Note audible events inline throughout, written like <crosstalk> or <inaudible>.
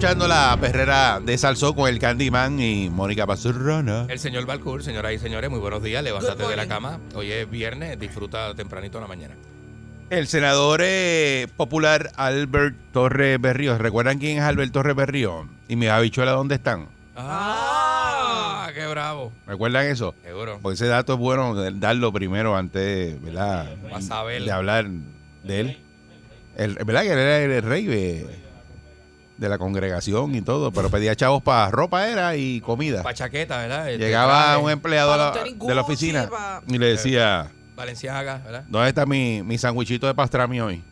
Escuchando la perrera de Salsó con el Candyman y Mónica Pazurrona. El señor Balcour, señoras y señores, muy buenos días. Levántate de la cama. Hoy es viernes, disfruta tempranito en la mañana. El senador eh, popular Albert Torres Berrío. ¿Recuerdan quién es Albert Torres Berrío? Y mi habichuela, ¿dónde están? ¡Ah! ¡Qué bravo! ¿Recuerdan eso? Seguro. Porque ese dato es bueno darlo primero antes, ¿verdad? Vas a ver. De hablar de él. El, ¿Verdad que él era el rey de, de la congregación y todo? Pero pedía chavos para ropa era y comida. Pa' chaqueta, ¿verdad? Llegaba un empleado la- de la oficina pa- y le decía, Valenciaga, ¿verdad? ¿dónde está mi, mi sandwichito de pastrami hoy?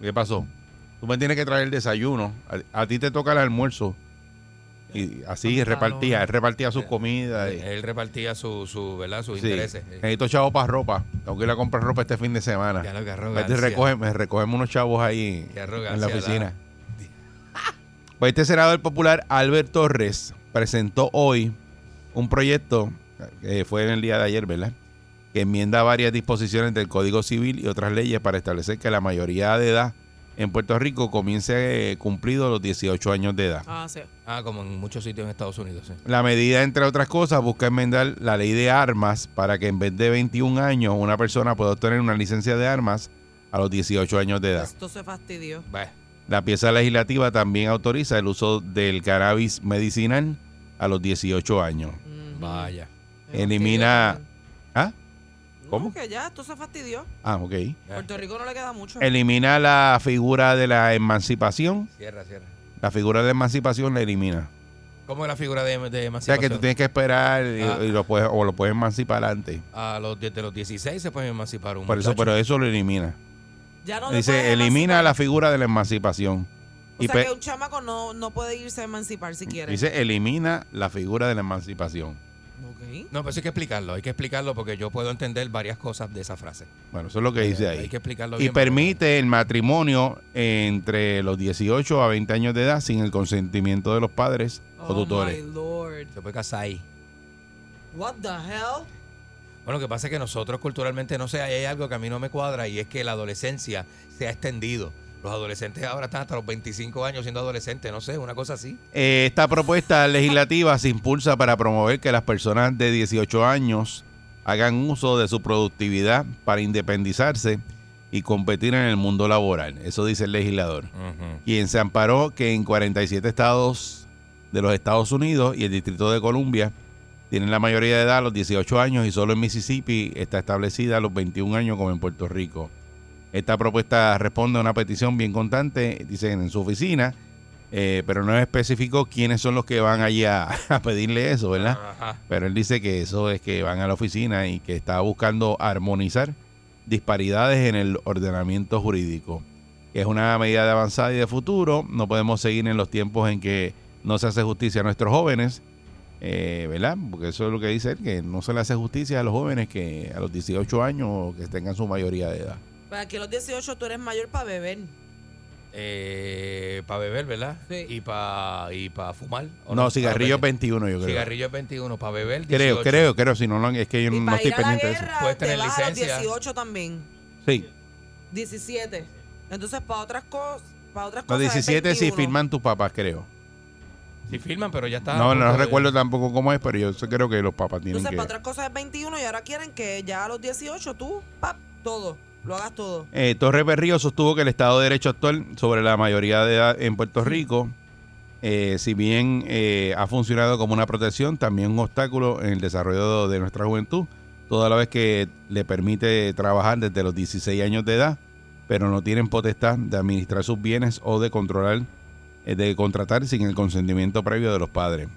¿Qué pasó? Tú me tienes que traer el desayuno. A, a ti te toca el almuerzo. Y así repartía, él repartía sus comidas. Él repartía su, su ¿verdad? sus Sí. intereses. Necesito chavos para ropa. Tengo que ir a comprar ropa este fin de semana. Ya lo que Vete y arrogancia. recoge- me recogemos unos chavos ahí en la oficina. Pues este senador popular, Albert Torres, presentó hoy un proyecto, que fue en el día de ayer, ¿verdad? Que enmienda varias disposiciones del Código Civil y otras leyes para establecer que la mayoría de edad en Puerto Rico comience eh, cumplido los 18 años de edad. Ah, sí. Ah, como en muchos sitios en Estados Unidos, sí. La medida, entre otras cosas, busca enmendar la ley de armas para que en vez de 21 años una persona pueda obtener una licencia de armas a los 18 años de edad. Esto se fastidió. Bah, La pieza legislativa también autoriza el uso del cannabis medicinal a los 18 años. Vaya. Elimina- ¿Ah? ¿Cómo? No, que ya, esto se fastidió. Ah, ok. Puerto Rico no le queda mucho. Elimina la figura de la emancipación. Cierra, cierra. La figura de emancipación la elimina. ¿Cómo es la figura de, de O sea emancipación? que tú tienes que esperar y, Ah. y lo puedes, o lo puedes emancipar antes. A los, desde los 16 se puede emancipar un Por eso, pero eso lo elimina. Ya no Dice, elimina la figura de la emancipación. O Y sea que un chamaco no, no puede irse a emancipar si quiere. dice, elimina la figura de la emancipación. Ok. No, pero eso hay que explicarlo. Hay que explicarlo porque yo puedo entender varias cosas de esa frase. Bueno, eso es lo que dice Hay ahí. que explicarlo Y bien. porque- permite el matrimonio entre los 18 a 20 años de edad sin el consentimiento de los padres o Oh, tutores. my lord. Se puede casar ahí. What the hell? Bueno, lo que pasa es que nosotros culturalmente, no sé, hay algo que a mí no me cuadra y es que la adolescencia se ha extendido. Los adolescentes ahora están hasta los 25 años siendo adolescentes, no sé, una cosa así. Eh, Esta propuesta legislativa se impulsa para promover que las personas de 18 años hagan uso de su productividad para independizarse y competir en el mundo laboral. Eso dice el legislador. Quien se amparó que en 47 estados de los Estados Unidos y el Distrito de Columbia tienen la mayoría de edad a los 18 años y solo en Mississippi está establecida a los 21 años como en Puerto Rico. Esta propuesta responde a una petición bien constante, dicen en su oficina, eh, pero no especificó quiénes son los que van allí a, <laughs> a pedirle eso, ¿verdad? Ajá. Pero él dice que eso es que van a la oficina y que está buscando armonizar disparidades en el ordenamiento jurídico. Es una medida de avanzada y de futuro. No podemos seguir en los tiempos en que no se hace justicia a nuestros jóvenes, eh, ¿verdad? Porque eso es lo que dice él, que no se le hace justicia a los jóvenes que a los 18 años que tengan su mayoría de edad. Para que a los 18 tú eres mayor para beber. Eh, para beber, ¿verdad? Sí. Y para y pa fumar. ¿o No, cigarrillo Para 21 yo creo. Cigarrillo es 21, para beber. Creo, 18. creo, creo, si no, no, es que yo y no para estoy ir a la pendiente de eso. guerra Puedes te tener vas a los licencia. 18 también. Sí, 17. Entonces, para otras cosas, para otras los cosas es 17 si 21. firman tus papás, creo. Sí firman, pero ya está. No, no recuerdo tampoco cómo es, pero yo creo que los papás tienen Entonces, que... para otras cosas es 21 y ahora quieren que ya a los 18 tú, pap, todo, lo hagas todo. Eh, Torres Berrío sostuvo que el Estado de Derecho actual sobre la mayoría de edad en Puerto Rico, eh, si bien eh, ha funcionado como una protección, también un obstáculo en el desarrollo de nuestra juventud, toda la vez que le permite trabajar desde los 16 años de edad, pero no tienen potestad de administrar sus bienes o de controlar, de contratar sin el consentimiento previo de los padres.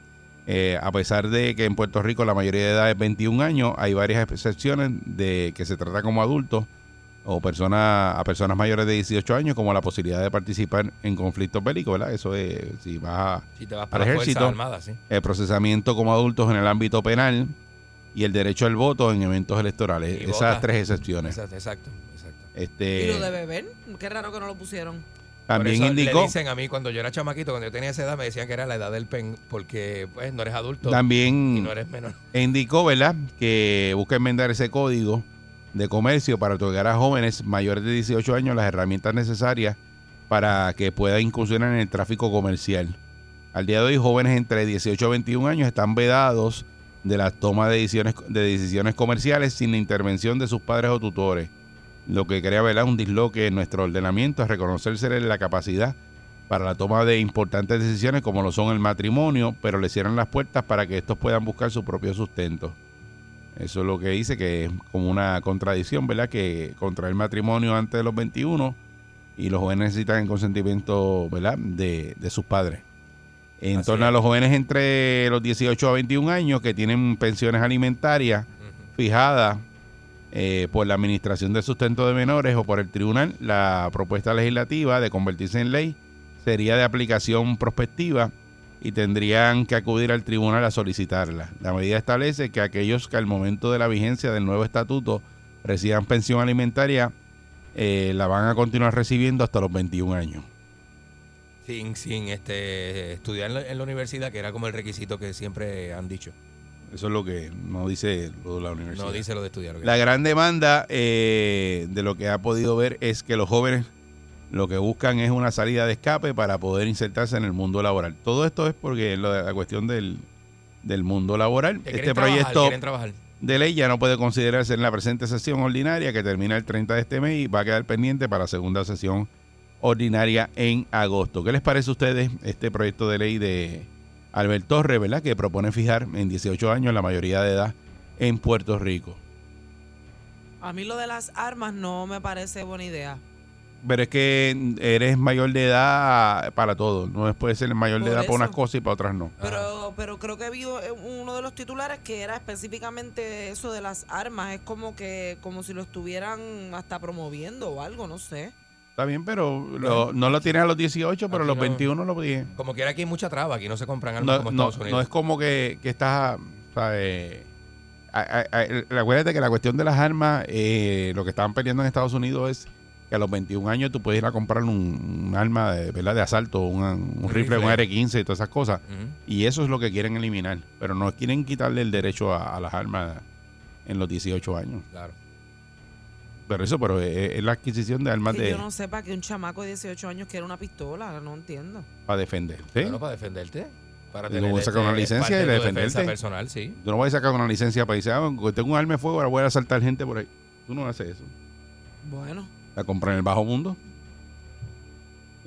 Eh, a pesar de que en Puerto Rico la mayoría de edad es 21 años, hay varias excepciones de que se trata como adultos o personas a personas mayores de 18 años como la posibilidad de participar en conflictos bélicos, ¿verdad? Eso es si vas a Si te vas Al para las ejército. Sí. el procesamiento como adultos en el ámbito penal y el derecho al voto en eventos electorales. Y Esas vota. tres excepciones. Exacto, exacto. exacto. Este, ¿Y lo de beber? Qué raro que no lo pusieron. También Por eso indicó, Le dicen a mí cuando yo era chamaquito, cuando yo tenía esa edad, me decían que era la edad del pen, porque pues no eres adulto y también no eres menor. indicó, ¿verdad? Que busca enmendar ese código de comercio para otorgar a jóvenes mayores de 18 años las herramientas necesarias para que puedan incursionar en el tráfico comercial. Al día de hoy, jóvenes entre 18 y 21 años están vedados de la toma de decisiones, de decisiones comerciales sin la intervención de sus padres o tutores, lo que crea ¿verdad? un disloque en nuestro ordenamiento a reconocerse la capacidad para la toma de importantes decisiones como lo son el matrimonio, pero le cierran las puertas para que estos puedan buscar su propio sustento. Eso es lo que dice que es como una contradicción, ¿verdad? Que contraer matrimonio antes de los 21 y los jóvenes necesitan el consentimiento, ¿verdad? De, de sus padres. En Así torno a los jóvenes entre los 18 a 21 años que tienen pensiones alimentarias fijadas eh, por la Administración de Sustento de Menores o por el Tribunal, la propuesta legislativa de convertirse en ley sería de aplicación prospectiva y tendrían que acudir al tribunal a solicitarla. La medida establece que aquellos que al momento de la vigencia del nuevo estatuto reciban pensión alimentaria eh, la van a continuar recibiendo hasta los 21 años. Sin, sin este, estudiar en la, en la universidad, que era como el requisito que siempre han dicho. Eso es lo que no dice lo de la universidad. No dice lo de estudiar. La gran demanda eh, de lo que ha podido ver es que los jóvenes lo que buscan es una salida de escape para poder insertarse en el mundo laboral. Todo esto es porque lo de la cuestión del, del mundo laboral. Este proyecto trabajar. de ley ya no puede considerarse en la presente sesión ordinaria que termina el 30 de este mes y va a quedar pendiente para la segunda sesión ordinaria en agosto. ¿Qué les parece a ustedes este proyecto de ley de Albert Torres, ¿verdad? Que propone fijar en 18 años la mayoría de edad en Puerto Rico. A mí lo de las armas no me parece buena idea. Pero es que eres mayor de edad para todo. No puede ser mayor de edad para unas cosas y para otras no. Pero, pero creo que vi uno de los titulares que era específicamente eso de las armas. Es como que, como si lo estuvieran hasta promoviendo o algo, no sé. Está bien, pero lo- no lo tienes a los 18, pero a los no. 21 lo tienes. Como quiera aquí hay mucha traba, aquí no se compran armas No, como no, Estados Unidos. no es como que, que estás, ¿sabes? A- a- a- Acuérdate que la cuestión de las armas, eh, lo que estaban peleando en Estados Unidos es que a los 21 años tú puedes ir a comprar un, un arma de, ¿verdad? de asalto, un, un rifle, un rifle. R-15 y todas esas cosas. Y eso es lo que quieren eliminar. Pero no quieren quitarle el derecho a, a las armas en los 18 años. Claro. Pero eso, pero es, es la adquisición de armas Que de, yo no sepa que un chamaco de 18 años quiere una pistola, no entiendo. para defender. ¿sí? Bueno, para defenderte. Para tener voy a sacar una licencia y de tu defenderte. defensa personal, sí. Tú no vas a sacar una licencia para decir, ah, tengo un arma de fuego, ahora voy a asaltar gente por ahí. Tú no haces eso. Bueno, La compra en el bajo mundo.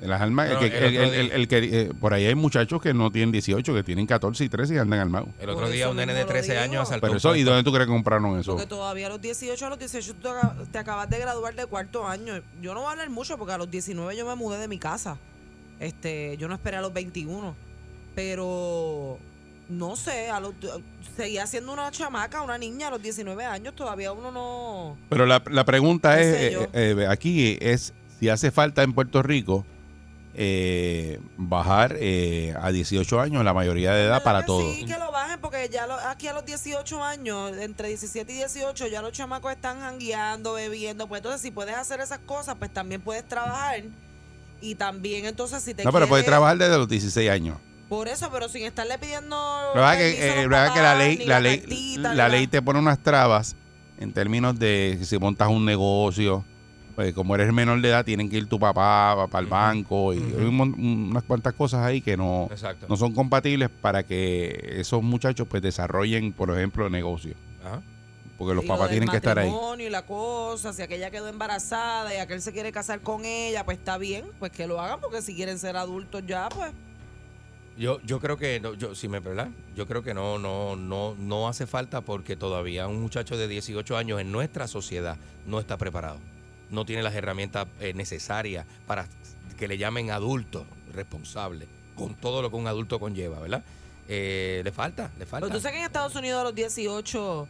En las armas, el que- el el- el- el- el que, eh, por ahí hay muchachos que no tienen 18, que tienen 14 y 13 y andan armados. El otro día un nene de lo 13 digo. años asaltó Pero eso, ¿y dónde tú crees que compraron eso? porque todavía a los 18, a los 18 tú te acab- te acabas de graduar de cuarto año. Yo no voy a hablar mucho porque a los 19 yo me mudé de mi casa. Este, yo no esperé a los 21. Pero no sé, a los, seguía siendo una chamaca, una niña a los 19 años, todavía uno no... Pero la, la pregunta No es, yo. eh, eh, aquí es si hace falta en Puerto Rico eh, bajar eh, a 18 años la mayoría de edad ¿Verdad para todos. Sí, que lo bajen porque ya lo- aquí a los 18 años, entre 17 y 18, ya los chamacos están jangueando, bebiendo. Pues entonces, si puedes hacer esas cosas, pues también puedes trabajar. Y también, entonces, si te No, pero puede quieres- trabajar desde los 16 años. Por eso, pero sin estarle pidiendo. La verdad que, eh, verdad que la ley, la ley, cartita, ni la ley te pone unas trabas en términos de si montas un negocio, pues como eres menor de edad, tienen que ir tu papá para el banco y hay un unas cuantas cosas ahí que no, Exacto. no son compatibles para que esos muchachos pues desarrollen, por ejemplo, negocios. Ajá. Porque los Y papás tienen que estar ahí. matrimonio Y la cosa, si aquella quedó embarazada y aquel se quiere casar con ella, pues está bien, pues que lo hagan, porque si quieren ser adultos ya, pues. Yo, yo creo que, no, yo, si me ¿verdad? Yo creo que no, no, no, no hace falta porque todavía un muchacho de 18 años en nuestra sociedad no está preparado. No tiene las herramientas eh, necesarias para que le llamen adulto responsable, con todo lo que un adulto conlleva, ¿verdad? Eh, le falta, le falta. Pero que en Estados Unidos a los 18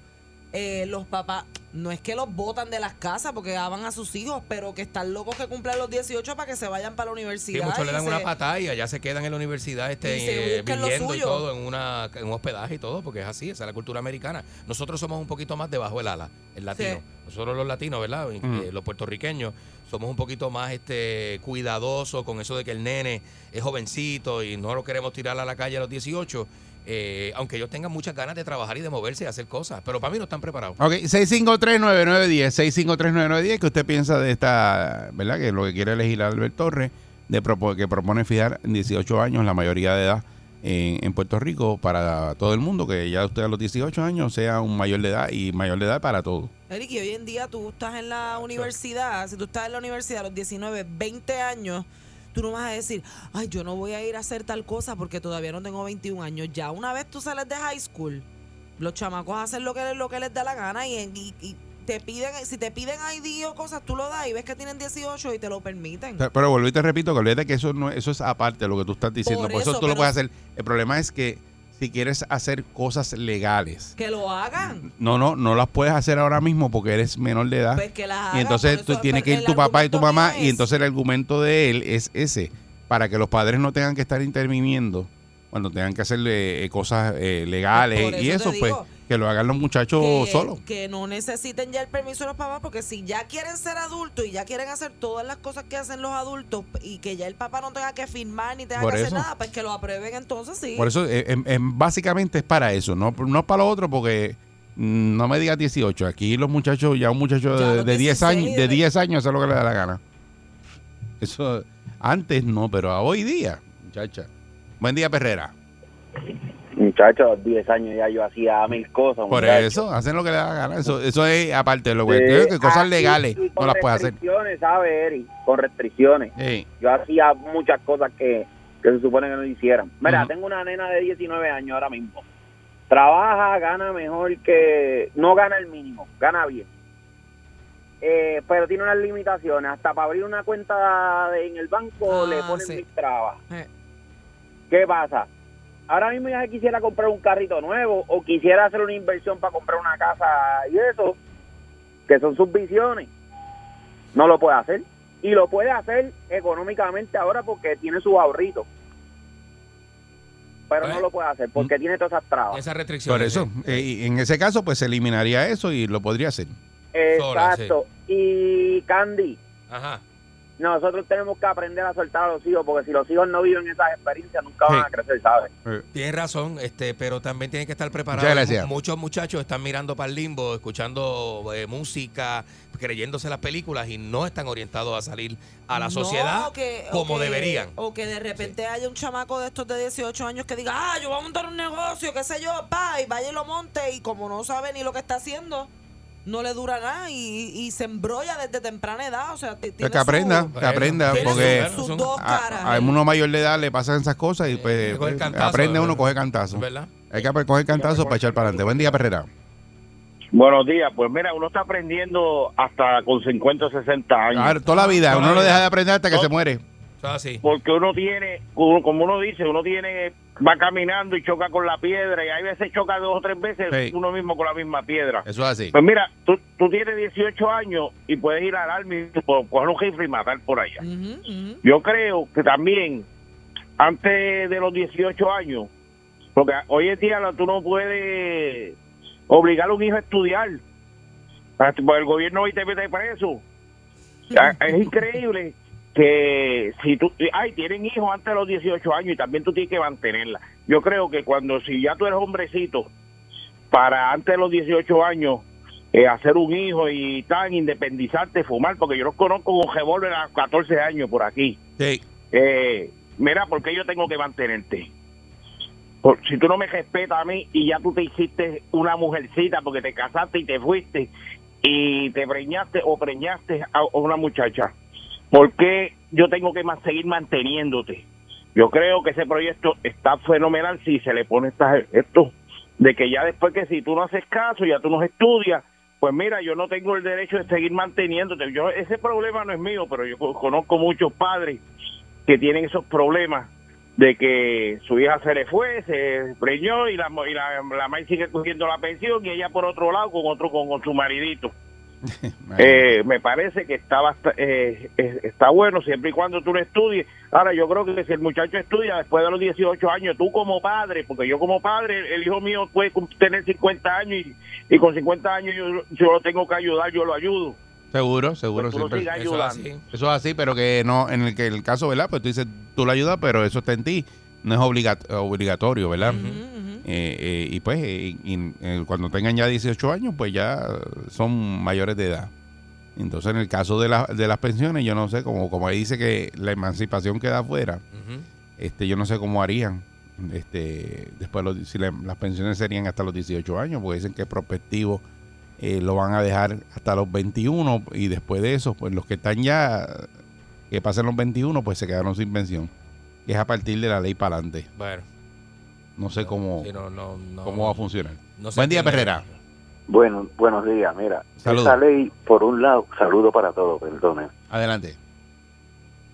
eh, los papás, no es que los botan de las casas porque aman a sus hijos, pero que están locos que cumplan los 18 para que se vayan para la Sí, universidad. muchos le dan se- una patada y allá se quedan en la universidad este, Y eh, viviendo y todo en, una, en un hospedaje y todo, porque es así, esa es la cultura americana. Nosotros somos un poquito más debajo del ala, el latino. Sí. Nosotros los latinos, ¿verdad? Mm. eh, los puertorriqueños somos un poquito más este cuidadosos con eso de que el nene es jovencito y no lo queremos tirar a la calle a los 18. Eh, aunque ellos tengan muchas ganas de trabajar y de moverse y hacer cosas, pero para mí no están preparados. Ok, 6539910, 6539910, que usted piensa de esta, ¿verdad? Que lo que quiere legislar Albert Torres, de propo- que propone fijar en 18 años la mayoría de edad en, en Puerto Rico para todo el mundo, que ya usted a los 18 años sea un mayor de edad y mayor de edad para todo. Eric, y hoy en día tú estás en la universidad, si tú estás en la universidad a los 19, 20 años, tú no vas a decir, ay, yo no voy a ir a hacer tal cosa porque todavía no tengo 21 años. Ya una vez tú sales de high school, los chamacos hacen lo que, lo que les da la gana y, y- y te piden, si te piden ID o cosas, tú lo das y ves que tienen 18 y te lo permiten. Pero, pero vuelvo y te repito que olvídate que eso no eso es aparte de lo que tú estás diciendo. Por Por, eso, eso, tú lo puedes hacer. El problema es que si quieres hacer cosas legales, Que lo hagan. no, no, no las puedes hacer ahora mismo porque eres menor de edad. Pues que las hagan. Y entonces por tú eso- tienes que ir tu papá y tu mamá y es- entonces el argumento de él es ese, para que los padres no tengan que estar interviniendo cuando tengan que hacerle eh, cosas eh, legales Pues y eso eso pues digo que lo hagan los muchachos que, solos. que no necesiten ya el permiso de los papás, porque si ya quieren ser adultos y ya quieren hacer todas las cosas que hacen los adultos y que ya el papá no tenga que firmar ni tenga Por que hacer nada, pues que lo aprueben entonces sí. Por eso eh, em- em, básicamente es para eso, no, no es para lo otro porque mm, no me digas 18, aquí los muchachos, ya un muchacho Ya de, de 10 años, 16 de de- 10 años hace lo que le da la gana. Eso antes no, pero a hoy día, muchacha. Buen día, Perrera. Muchachos, a los 10 años ya yo hacía mil cosas. Por muchacho. eso, hacen lo que le da la gana. Eso, eso es aparte de lo que Sí, que cosas legales y- no con las puede hacer. restricciones, ¿sabes, Eri? Con restricciones. Yo hacía muchas cosas que, que se supone que no hicieran. Mira, tengo una nena de 19 años ahora mismo. Trabaja, gana mejor que... No gana el mínimo, gana bien. Eh, pero tiene unas limitaciones. Hasta para abrir una cuenta de- en el banco Ah, le ponen sí. mil trabas. Eh. ¿Qué pasa? Ahora mismo ya quisiera comprar un carrito nuevo o quisiera hacer una inversión para comprar una casa y eso, que son sus visiones. No lo puede hacer. Y lo puede hacer económicamente ahora porque tiene sus ahorritos. Pero Pues, no lo puede hacer porque tiene todas esas trabas. Esas restricciones. por eso, eh, y en ese caso, pues se eliminaría eso y lo podría hacer. sola, Exacto. Y Candy, Ajá. Nosotros tenemos que aprender a soltar a los hijos porque si los hijos no viven esas experiencias nunca van Sí. a crecer, ¿sabes? Tienes razón, este, pero también tienen que estar preparados. Muchos muchachos están mirando para el limbo, escuchando eh, música, creyéndose las películas y no están orientados a salir a la No, sociedad que- como que- deberían. O que de repente haya un chamaco de estos de 18 años que diga, ah, yo voy a montar un negocio, qué sé yo, pa, y vaya y lo monte, y como no sabe ni lo que está haciendo, no le dura nada y, y se embrolla desde temprana edad. O sea, ti- tiene que aprenda, su- que aprenda, Tiene porque sus dos a, caras. a uno mayor de edad le pasan esas cosas y Eh, pues, pues, cantazo, aprende uno, coge cantazo. ¿Verdad? Hay que coger cantazo para echar para adelante. Buen día, Perrera. Buenos días, pues mira, uno está aprendiendo hasta con 50 o 60 años. Ah, toda la vida, Toda uno la no deja de aprender hasta que No. se muere. Eso es así. Porque uno tiene, uno- como uno dice, uno tiene, va caminando y choca con la piedra y hay veces choca dos o tres veces Sí. uno mismo con la misma piedra. Eso es así. Pues mira, tú, tú tienes 18 años y puedes ir al army, por- coger un rifle y matar por allá. Yo creo que también, antes de los 18 años, porque hoy en día tú no puedes obligar a un hijo a estudiar. Porque El gobierno hoy te mete preso. Ya, <laughs> Es increíble que si tú, ay, tienen hijos antes de los 18 años y también tú tienes que mantenerla. Yo creo que cuando, si ya tú eres hombrecito, para antes de los 18 años, eh, hacer un hijo y tan independizarte, fumar, porque yo los conozco con revólver a 14 años por aquí. Sí. Eh, mira, ¿por qué yo tengo que mantenerte? Por- si tú no me respetas a mí y ya tú te hiciste una mujercita porque te casaste y te fuiste y te preñaste o preñaste a a una muchacha, ¿por qué yo tengo que seguir manteniéndote? yo creo que ese proyecto está fenomenal si se le pone estas, esto, de que ya después que si tú no haces caso, ya tú no estudias, pues mira, yo no tengo el derecho de seguir manteniéndote. Yo ese problema no es mío, pero yo co- conozco muchos padres que tienen esos problemas de que su hija se le fue, se preñó y la y la, la madre sigue cogiendo la pensión y ella por otro lado con otro con su maridito. <laughs> Eh, me parece que está bast- eh, está bueno siempre y cuando tú lo estudies. Ahora, yo creo que si el muchacho estudia después de los 18 años, tú como padre, porque yo como padre, el hijo mío puede tener 50 años y, y con 50 años yo, yo lo tengo que ayudar, yo lo ayudo. Seguro, seguro. Pues siempre. Eso es así. Eso es así, pero que no, en el que el caso, ¿verdad? Pues tú dices, tú lo ayudas, pero eso está en ti. No es obliga- obligatorio, ¿verdad? Ujú. Eh, eh, y pues, eh, y- eh, cuando tengan ya 18 años, pues ya son mayores de edad. Entonces, en el caso de, la- de las pensiones, yo no sé, como, como ahí dice que la emancipación queda afuera, este, yo no sé cómo harían. Este, después, los- si la- las pensiones serían hasta los 18 años, porque dicen que prospectivo eh, lo van a dejar hasta los 21 y después de eso, pues los que están ya, que pasen los 21, pues se quedaron sin pensión. Que es a partir de la ley para adelante. Bueno, No sé cómo, sí, no, no, no, cómo va a funcionar. Buen día. Perrera. Bueno, buenos días. Mira, Saludos. esa ley, por un lado, saludo para todos, perdone. Adelante.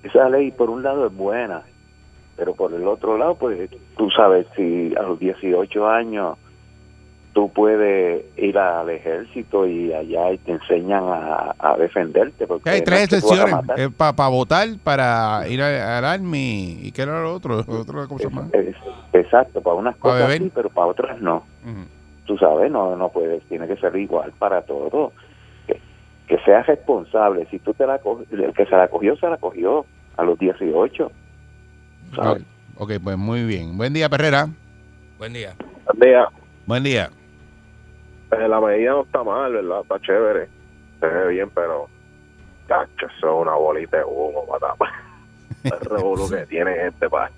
Esa ley, por un lado, es buena, pero por el otro lado, pues tú sabes, si a los 18 años tú puedes ir al ejército y allá y te enseñan a, a defenderte. Porque Hay tres excepciones. matar. para votar, para ir a- al Army. ¿Y qué era lo otro? Otra cosa más. Es- exacto, para unas ¿Para cosas sí, pero para otras no. Ujú. tú sabes, no, no puedes, tiene que ser igual para todo. Que, que seas responsable. Si tú te la el que se la cogió, se la cogió a los 18. ¿sabes? Ok, pues muy bien. Buen día, Perrera. Buen día. Vea, Buen día. Eh, la medida no está mal, ¿verdad? Está chévere. Se ve bien, pero. Cacho, eso es una bolita de humo, matapa. El revolú que tiene este país.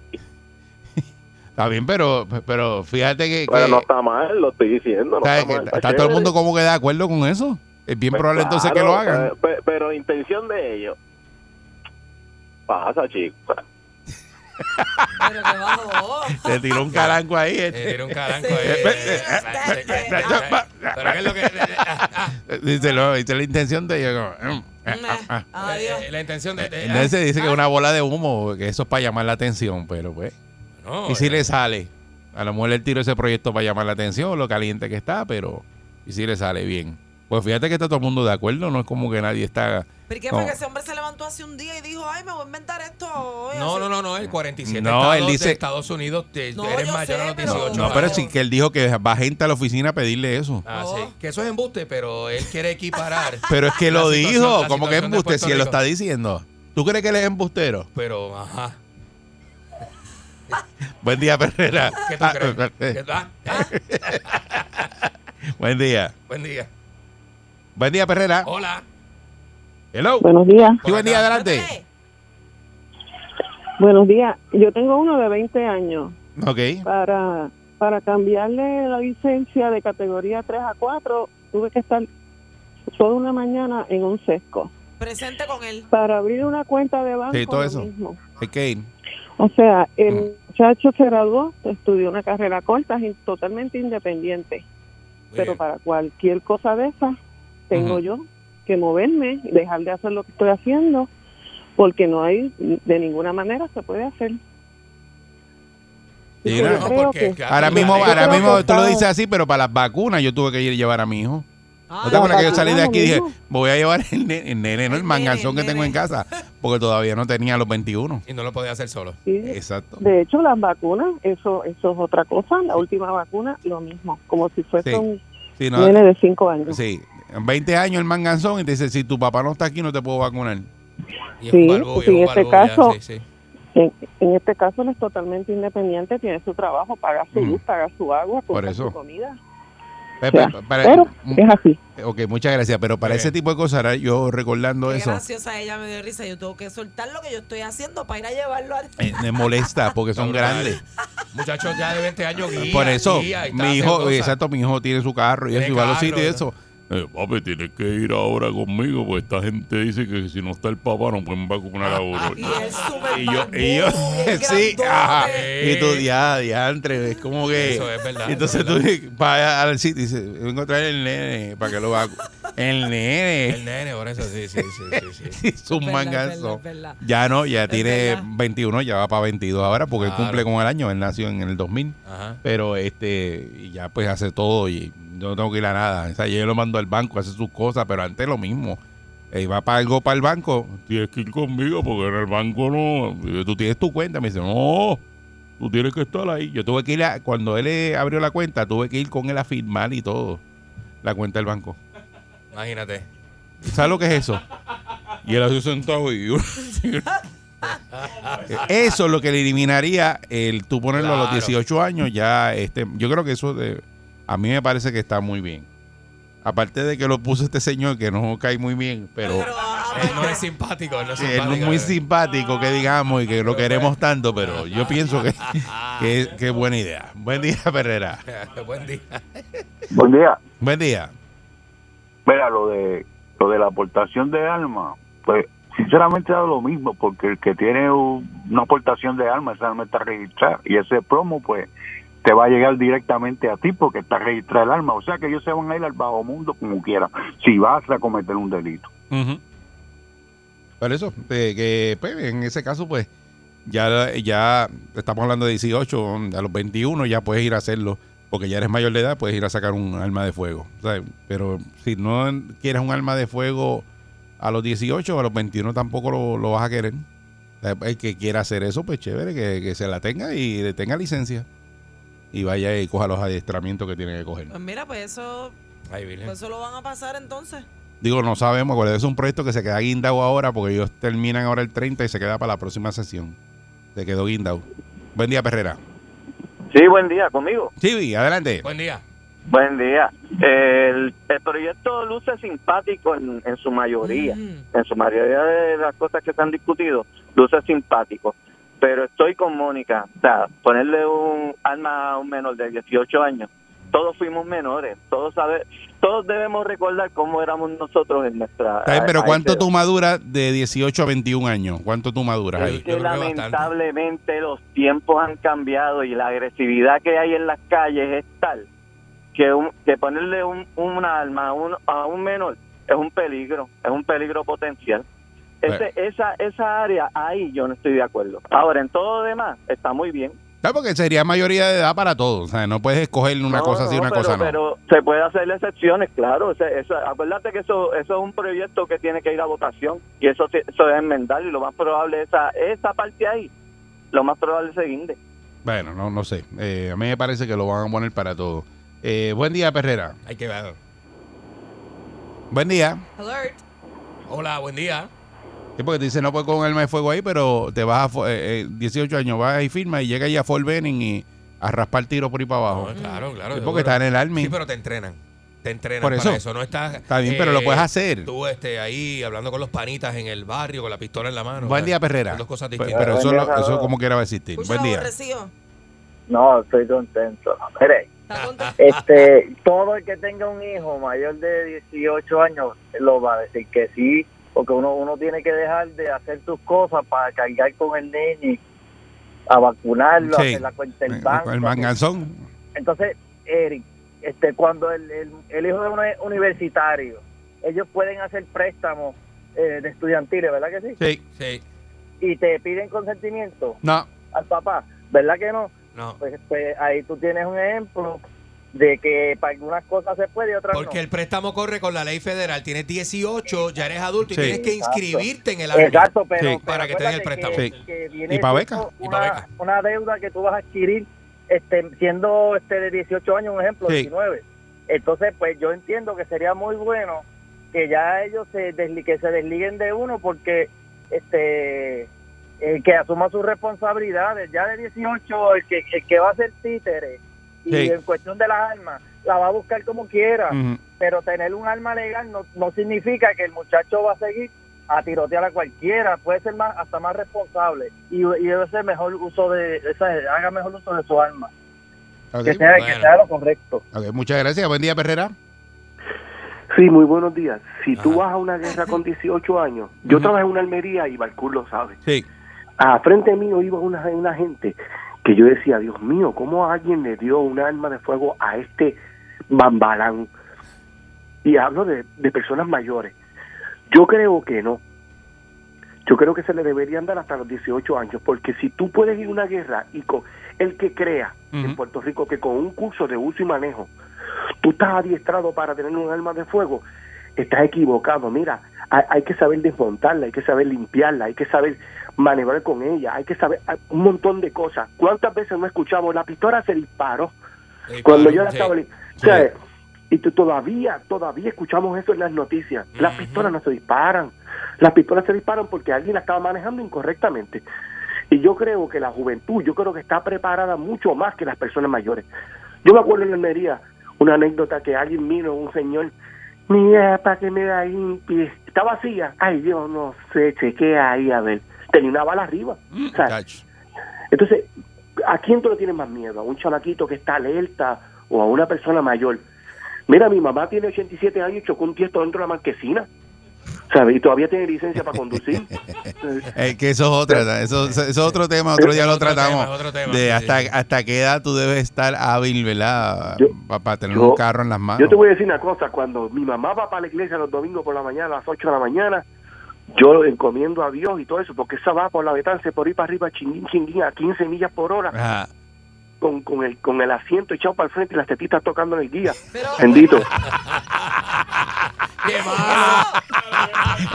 Está bien, pero, pero fíjate que, Pero que- no está mal, lo estoy diciendo. No ¿sabes está, que mal, está, está todo el mundo como que de acuerdo con eso. Es bien Pues probable entonces que lo hagan. eh, pe- pero la intención de ellos. Pasa, chicos. Pero que bajo. Te tiró un caranco ahí. Eh, este. tiene un caranco Sí. ahí. Pero qué es lo que. <laughs> Dice, lo- dice la intención de como, ah, ah, ah. Eh, La intención de. de- Entonces dice que es una bola de humo, que eso es para llamar la atención, pero pues. No, y si eh, le sale, a lo mejor el tiro ese proyecto para llamar la atención, lo caliente que está, pero. Y si le sale bien. Pues fíjate que está todo el mundo de acuerdo, no es como que nadie está. ¿Pero qué No. fue que ese hombre se levantó hace un día y dijo, ay, me voy a inventar esto hoy? No, así? no, no, no, el 47 No, estados él dice- de Estados Unidos, te- No, eres yo mayor a sé, los pero- 18 No, años. pero sí que él dijo que va gente a la oficina a pedirle eso. Ah, Oh. sí. Que eso es embuste, pero él quiere equiparar. <laughs> Pero es que La lo situación- dijo, la como que es situación de embuste, Puerto si él lo Rico. está diciendo. ¿Tú crees que él es embustero? Pero, ajá. <laughs> Buen día, Perrera. ¿Qué tú Ah, crees? ¿Qué- ah, ah, <laughs> Buen día. Buen día. Buen día, Perrera. Hola. Hello. Buenos días. Sí, buen día, adelante. Buenos días. Yo tengo uno de 20 años. Ok. Para, para cambiarle la licencia de categoría 3 a 4, tuve que estar toda una mañana en un sesco. Presente con él. Para abrir una cuenta de banco, Sí, todo eso. mismo. Hay que ir. O sea, el Mm. muchacho se graduó, estudió una carrera corta, es totalmente independiente. Muy Pero bien. para cualquier cosa de esa, tengo yo que moverme, dejar de hacer lo que estoy haciendo, porque no hay, de ninguna manera se puede hacer. No, porque, que- Ahora mismo, ahora mismo tú lo dices así, pero para las vacunas yo tuve que ir a llevar a mi hijo. Ah, ¿No te acuerdas que yo salí de aquí y dije, voy a llevar el nene, el nene, no el El manganzón nene, que tengo en casa? Porque todavía no tenía los 21. Y no lo podía hacer solo. Sí, Exacto. De hecho, las vacunas, eso eso es otra cosa. La última vacuna, lo mismo, como si fuese Sí. un Sí, no, nene de 5 años. sí. En 20 años el manganzón y te dice, si tu papá no está aquí no te puedo vacunar. Y es Sí, en este caso- sí, sí. En, en este caso, él es totalmente independiente, tiene su trabajo, paga su Mm. luz, paga su agua, Por eso. su comida. O sea, para- pero es así. ok, muchas gracias. Pero para ese tipo de cosas, ahora yo recordando Qué eso, graciosa ella me dio risa. Yo tengo que soltar lo que yo estoy haciendo para ir a llevarlo al... eh, me molesta porque son <laughs> grandes. Muchachos ya de 20 años guía, Por eso, guía mi hijo, exacto, mi hijo tiene su carro y eso, a los sitios y eso. Eh, papi, tienes que ir ahora conmigo, pues esta gente dice que si no está el papá no pueden vacunar a uno. <laughs> Y él súper Y yo, y yo, <laughs> sí, ajá. Y tú, ya, diantre, es como que. Eso es verdad, Entonces es tú vas al sitio y dices, vengo a traer el nene para que lo vacune. El nene. El nene, por eso sí, sí, sí, sí. sí. <laughs> Es un Es verdad, es mangazo. verdad, es verdad. Ya no, ya tiene verdad. 21, ya va para 22 ahora porque él cumple con el año, él nació en el 2000. Ajá. Pero este, y ya pues hace todo y no tengo que ir a nada. O sea, yo lo mando al banco, hace sus cosas, pero antes lo mismo. Eh, va para algo para el banco, tienes que ir conmigo porque en el banco no. Tú tienes tu cuenta. Me dice, no, tú tienes que estar ahí. Yo tuve que ir, a- cuando él eh, abrió la cuenta, tuve que ir con él a firmar y todo. La cuenta del banco. Imagínate. ¿Sabes lo que es eso? <laughs> Y él así sentado y Eso es lo que le eliminaría el tú ponerlo a los Claro. 18 años ya este yo creo que eso de- a mí me parece que está muy bien. Aparte de que lo puso este señor que no cae muy bien, pero Pero, ah, Él no es simpático, él no es él no es simpático. muy simpático que digamos y que lo queremos tanto, pero yo pienso que <laughs> que, que es buena idea. Buen día, Ferrera. <laughs> Buen día. Buen día. Buen día. Mira, lo de lo de la aportación de armas, pues sinceramente da lo mismo, porque el que tiene un- una aportación de armas, esa arma está registrada, y ese promo, pues, te va a llegar directamente a ti porque está registrada el arma. O sea que ellos se van a ir al bajo mundo como quieran, si vas a cometer un delito. Ujú. Por eso, eh, que pues, en ese caso, pues, ya, ya estamos hablando de 18, a los 21 ya puedes ir a hacerlo, porque ya eres mayor de edad, puedes ir a sacar un arma de fuego. ¿sabes? Pero si no quieres un arma de fuego a los 18, a los 21 tampoco lo, lo vas a querer. El que quiera hacer eso, pues chévere, que, que se la tenga y tenga licencia. Y vaya y coja los adiestramientos que tiene que coger. Pues mira, pues eso, Ay, Virgen. pues eso lo van a pasar entonces. Digo, no sabemos, acuérdate, es un proyecto que se queda guindado ahora porque ellos terminan ahora el 30 y se queda para la próxima sesión. Se quedó guindado. Buen día, Perrera. Sí, buen día, conmigo. Sí, adelante. Buen día. Buen día. El, el proyecto luce simpático en, en su mayoría. En su mayoría de las cosas que se han discutido, luce simpático. Pero estoy con Mónica. O sea, ponerle un arma a un menor de 18 años. Todos fuimos menores. Todos sabe, todos debemos recordar cómo éramos nosotros en nuestra. Pero a- a ¿cuánto tú maduras de 18 a 21 años? ¿Cuánto tú maduras ahí? que lamentablemente los tiempos han cambiado y la agresividad que hay en las calles es tal que, un- que ponerle un, un arma a un, a un menor es un peligro, es un peligro potencial. Ese, esa, esa área ahí yo no estoy de acuerdo. Ahora, en todo lo demás está muy bien. Claro, porque sería mayoría de edad para todos. O sea, no puedes escoger una No, cosa así y no, una pero, cosa no. Pero se puede hacer excepciones, claro. Ese- eso- acuérdate que eso, eso es un proyecto que tiene que ir a votación y eso, eso es enmendar y lo más probable es esa, esa parte ahí, lo más probable es seguinde. Bueno, no, no sé. Eh, a mí me parece que lo van a poner para todo. Eh, buen día, Perrera. Hay que ver. Buen día. Alert. Hola, buen día. Sí, porque te dice no puedes con arma de fuego ahí, pero te vas a eh, eh, 18 años, vas y firma y llega ahí a Fort Benning y a raspar tiros por ahí para abajo. No, claro, claro. Sí, porque está en el Army. Sí, pero te entrenan. Te entrenan Por para eso. eso. No estás. Está bien, pero lo puedes hacer. Tú este, ahí hablando con los panitas en el barrio, con la pistola en la mano. Buen día, Perrera. Son dos cosas Pero, distintas. pero eso, lo- eso saludos. como quiera va a existir. Buen día. Rocío. No, estoy contento. Mire, <laughs> este, todo el que tenga un hijo mayor de 18 años lo va a decir que sí, porque uno, uno tiene que dejar de hacer sus cosas para cargar con el nene, a vacunarlo, Sí. hacer la cuenta del Eh, banco. El manganzón. Entonces, Eric, este, cuando el, el, el hijo de un universitario, ellos pueden hacer préstamos eh, de estudiantiles, ¿verdad que sí? Sí. Sí, Y te piden consentimiento No. al papá, ¿verdad que no? no. Pues, pues ahí tú tienes un ejemplo de que para algunas cosas se puede y otras Porque no. el préstamo corre con la ley federal. Tienes 18, ya eres adulto y tienes que Exacto. inscribirte en el. Exacto, pero, Sí. pero Para que te den el préstamo. que- que viene ¿Y pa' siendo beca? Y Una, pa' beca. una deuda que tú vas a adquirir este, siendo este de 18 años, un ejemplo, Sí. 19. Entonces, pues yo entiendo que sería muy bueno que ya ellos se desli- que se desliguen de uno porque este el que asuma sus responsabilidades ya de 18 el que el que va a ser títere y en cuestión de las armas la va a buscar como quiera pero tener un arma legal no, no significa que el muchacho va a seguir a tirotear a cualquiera, puede ser más hasta más responsable y, y debe ser mejor uso de esa, haga mejor uso de su arma, que sea que sea lo correcto. Muchas gracias. Buen día, Perrera. Sí, muy buenos días. Si tú vas a una guerra con 18 años, yo trabajé en una almería y Balcur lo sabe. Sí. A frente mío iba una, una gente que yo decía, Dios mío, ¿cómo alguien le dio un arma de fuego a este bambalán? Y hablo de, de personas mayores. Yo creo que no. Yo creo que se le deberían dar hasta los 18 años, porque si tú puedes ir a una guerra y con el que crea en Puerto Rico que con un curso de uso y manejo tú estás adiestrado para tener un arma de fuego, estás equivocado. Mira, hay, hay que saber desmontarla, hay que saber limpiarla, hay que saber maniobrar con ella, hay que saber un montón de cosas. ¿Cuántas veces no escuchamos la pistola se disparó? Cuando yo la estaba... y todavía, todavía escuchamos eso en las noticias. Las pistolas no se disparan. Las pistolas se disparan porque alguien la estaba manejando incorrectamente. Y yo creo que la juventud, yo creo que está preparada mucho más que las personas mayores. Yo me acuerdo en Almería una anécdota que alguien vino, un señor, mira, para que me da limpie. Está vacía. Ay, yo no sé, chequea ahí a ver. Tenía una bala arriba. O sea, entonces, ¿a quién tú le tienes más miedo? ¿A un chamaquito que está alerta o a una persona mayor? Mira, mi mamá tiene 87 años y chocó un tiesto dentro de la marquesina. ¿Sabes? Y todavía tiene licencia para conducir. <laughs> Eh, que eso es otra, eso, eso es otro tema, otro día lo Otro tratamos. tema, otro tema, de hasta, sí. hasta qué edad tú debes estar hábil, ¿verdad? para tener yo- un carro en las manos. Yo te voy a decir una cosa, cuando mi mamá va para la iglesia los domingos por la mañana, a las 8 de la mañana, yo encomiendo a Dios y todo eso, porque esa va por la Betance, por ir para arriba, chinguín, chinguín, a 15 millas por hora, Ajá. con, con, el, con el asiento echado para el frente y las tetitas tocando en el guía. <laughs> Bendito. <laughs>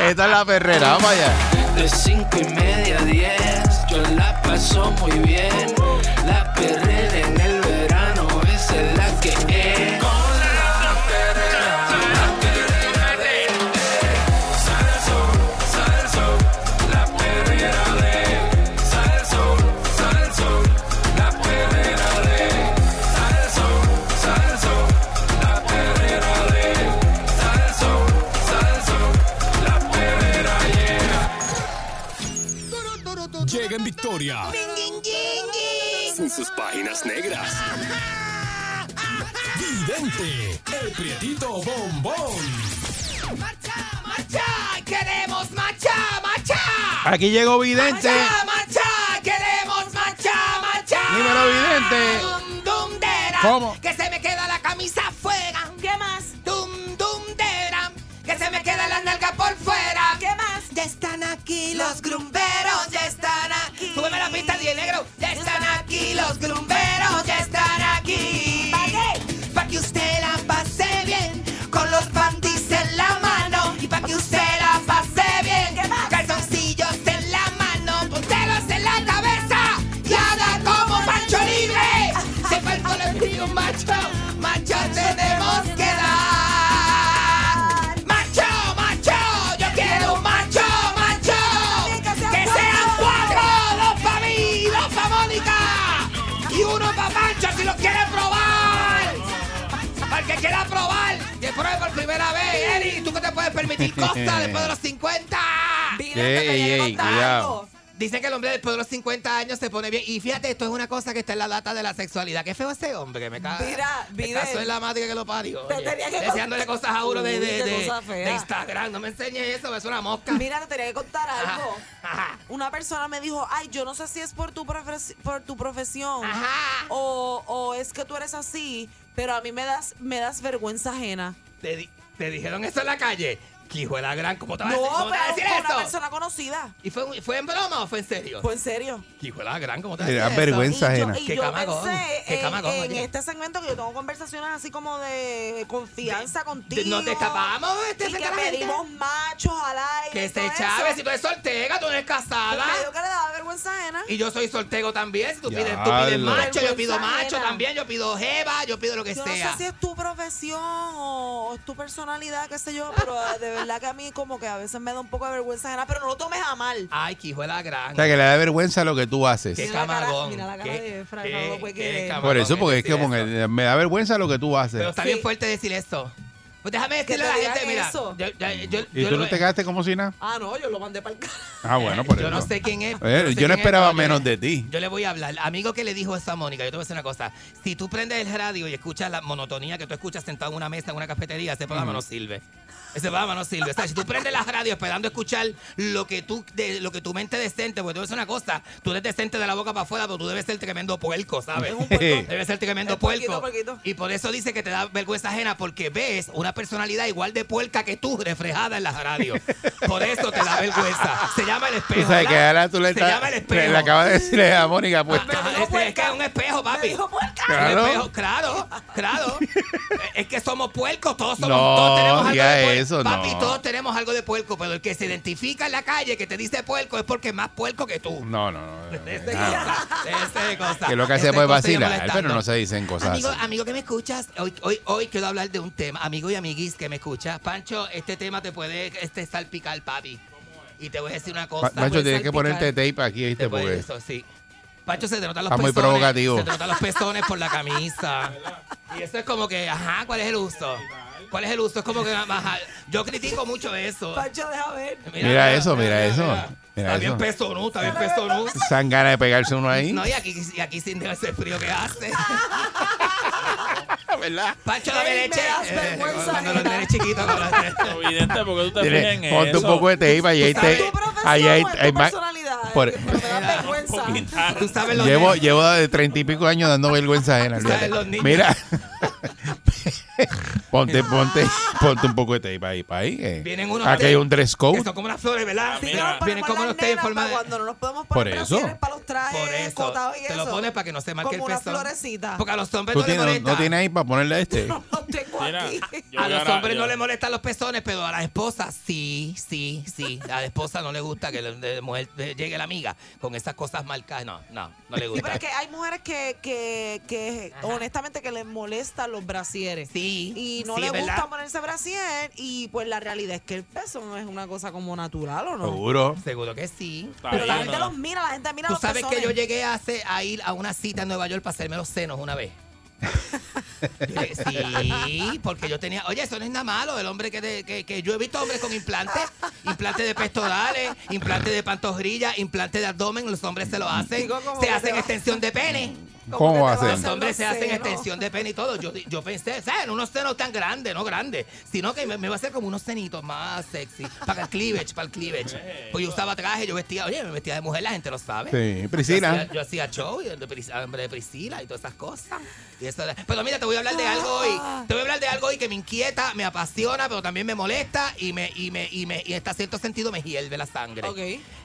Esta es la perrera, vamos allá. De cinco y media a diez, yo la paso muy bien. La perrera en victoria. Sin sus páginas negras. Vidente, el prietito bombón. ¡Marcha! ¡Queremos marcha! ¡Marcha! Aquí llegó Vidente. ¡Marcha! ¡Marcha! ¡Queremos marcha! ¡Marcha! Dímelo, Vidente. ¡Dum, dum, dera! ¿Cómo? Que se me queda la camisa afuera. ¿Qué más? ¡Dum, dum, dera! Que se me queda la nalga por fuera. ¿Qué más? Ya están aquí los grumberos, ya están aquí. Súbeme la pista, DJ Negro. Ya están aquí los grumberos, ya están aquí. ¿Para qué? Para que usted la pase bien, con los panties en la mano. Y para que usted costa después de los 50? Ey, ey, cuidado. Dicen que el hombre después de los 50 años se pone bien. Y fíjate, esto es una cosa que está en la data de la sexualidad. Qué feo ese hombre que me caga. Mira, mira. casó en la madre que lo parió. Te oye. tenía que Deseándole cosas a uno de, de, de- cosa de Instagram. No me enseñes eso, es una mosca. Mira, te tenía que contar algo. Una persona me dijo, ay, yo no sé si es por tu, profes- por tu profesión o, o es que tú eres así, pero a mí me das, me das vergüenza ajena. ¿Te, di- te dijeron eso en la calle? ¿Qué hijo de la gran? ¿Cómo te vas a No, decir, te a pero decir fue una persona conocida. ¿Y fue, fue en broma o fue en serio? Fue en serio. ¿Qué hijo de la gran? ¿Cómo te vas a Te decir da eso? vergüenza Y yo, ajena. y Qué yo camagón, pensé qué en, camagón, en oye. este segmento que yo tengo conversaciones así como de confianza contigo. Nos destapamos, este, y frente que pedimos machos al aire. Que se chave, si tú eres soltera, tú no eres casada. Dijo que le daba vergüenza ajena. Y yo soy soltero también. Si tú Ya, pides, tú pides macho, yo pido macho ajena. también. Yo pido jeva, yo pido lo que Yo sea. no sé si es tu profesión o es tu personalidad, qué sé yo, pero de verdad que a mí como que a veces me da un poco de vergüenza ajena, pero no lo tomes a mal. Ay, que hijo de la gran. O sea, que le da vergüenza lo que tú haces. Qué Mira la cara- camagón. mira la cara Qué- de Efra, qué- no lo puede qué creer. camagón Por eso, porque es decir como eso. que me da vergüenza lo que tú haces. Pero está Sí. bien fuerte decir esto. Pues déjame decirle a la gente, mira. eso. Yo, yo- yo- ¿Y yo tú lo- no te quedaste como si nada? Ah, no, yo lo mandé para el carro. Ah, bueno, por yo eso. no sé quién es. Eh, sé yo no es, esperaba pero yo menos le- de ti. Yo le voy a hablar. Amigo que le dijo eso a Mónica, yo te voy a decir una cosa. Si tú prendes el radio y escuchas la monotonía que tú escuchas sentado en una mesa en una cafetería, ese programa no sirve. Ese programa no sirve. O sea, si tú prendes la radio esperando escuchar lo que tú, de, lo que tu mente decente, porque tú ves una cosa, tú eres decente de la boca para afuera, pero tú debes ser tremendo puerco, ¿sabes? Es. <laughs> Debes ser tremendo Es puerco. Y por eso dice que te da vergüenza ajena, porque ves una personalidad igual de puerca que tú, reflejada en la radio. Por eso te da vergüenza. Se llama el espejo. Tú sabes que tú le, Se llama el espejo. le acabas de decirle a Mónica, pues. Ah, este, es que es un espejo, papi. Claro. Un espejo, claro, claro. es que somos puercos, todos somos, No, todos tenemos algo de papi, no. todos tenemos algo de puerco, pero el que se identifica en la calle que te dice puerco es porque es más puerco que tú. No, no, no. <laughs> Ese Ah, cosa, que lo que hace yo vacilar, pero no se dicen cosas Amigo, así. amigo que me escuchas, hoy, hoy, hoy quiero hablar de un tema. Amigo y amiguis que me escuchas. Pancho, este tema te puede este, salpicar, papi. Y te voy a decir una cosa. Pa- Pancho, tienes que ponerte tape aquí, ¿viste? Te puede- Porque eso, sí. Pancho se te notan los Está muy pezones. provocativo. Se te notan los pezones por la camisa. Y eso es como que, ajá, ¿cuál es el uso? ¿Cuál es el uso? Es como que, ajá, yo critico mucho eso. Pancho, deja ver. Mira eso, mira eso. Mira Está bien eso. pezonú, está bien pezonú. ¿San ganas de pegarse uno ahí? No, y aquí, y aquí sin ese frío que hace. <laughs> ¿Verdad? Pancho, dame leche. das Eh, vergüenza cuando los ajena. nenes chiquitos. con los- Evidente, <laughs> porque tú te fijas en ponte un eso. poco de ahí. ¿Es tape- tu profesión ahí hay, hay más- personalidad? por- Pero me da <laughs> vergüenza. Tú sabes los llevo, llevo de treinta y pico años dando vergüenza ajena. Mira. Ponte, ponte, ponte un poco de tape ahí para ahí. Vienen unos Aquí hay un dress code. son como unas flores, ¿verdad? Sí, Vienen como las té en forma de... cuando no nos podemos Por poner eso. brasieres para los trajes Por eso. y Te lo eso. pones para que no se marque Como el una pezón. florecita. Porque a los hombres ¿Tú no les tienes, molesta. no tienes ahí para ponerle este? <laughs> No lo tengo Mira, aquí. a los hombres yo- no les molestan los pezones, pero a la esposa sí, sí, sí. A la esposa no le gusta que la mujer llegue la amiga con esas cosas marcadas. No, no, no le Sí, gusta. pero es que hay mujeres que, que, que honestamente que les molestan los brasieres. Sí. Y no sí, les es gusta verdad. ponerse brasier y pues la realidad es que el peso no es una cosa como natural o no. Seguro. Seguro que sí. Está Pero la gente ¿no? los mira, la gente mira Tú los sabes que pezones. yo llegué a, hacer- a ir a una cita en Nueva York para hacerme los senos una vez. <laughs> Sí, porque yo tenía. Oye, eso no es nada malo. El hombre que, de- que, que yo he visto hombres con implantes, implantes de pectorales, implantes de pantorrilla, implantes de abdomen. Los hombres se lo hacen. Digo, ¿cómo Se que hacen extensión de pene. ¿Cómo va a va ser? Los hombres se hacen extensión de pene y todo. Yo, yo pensé, ¿sabes? Unos senos tan grandes, no grandes, sino que me, me iba a hacer como unos cenitos más sexy. Para el cleavage, para el cleavage. Pues yo usaba traje, yo vestía, oye, me vestía de mujer, la gente lo sabe. Sí, Yo Priscila. hacía, yo hacía show y de, Pris- hombre de Priscila y todas esas cosas. Y eso pero mira, te voy a hablar de algo hoy. Te voy a hablar de algo hoy que me inquieta, me apasiona, pero también me molesta y me, y me, y me, y en cierto sentido me hierve la sangre. Ok.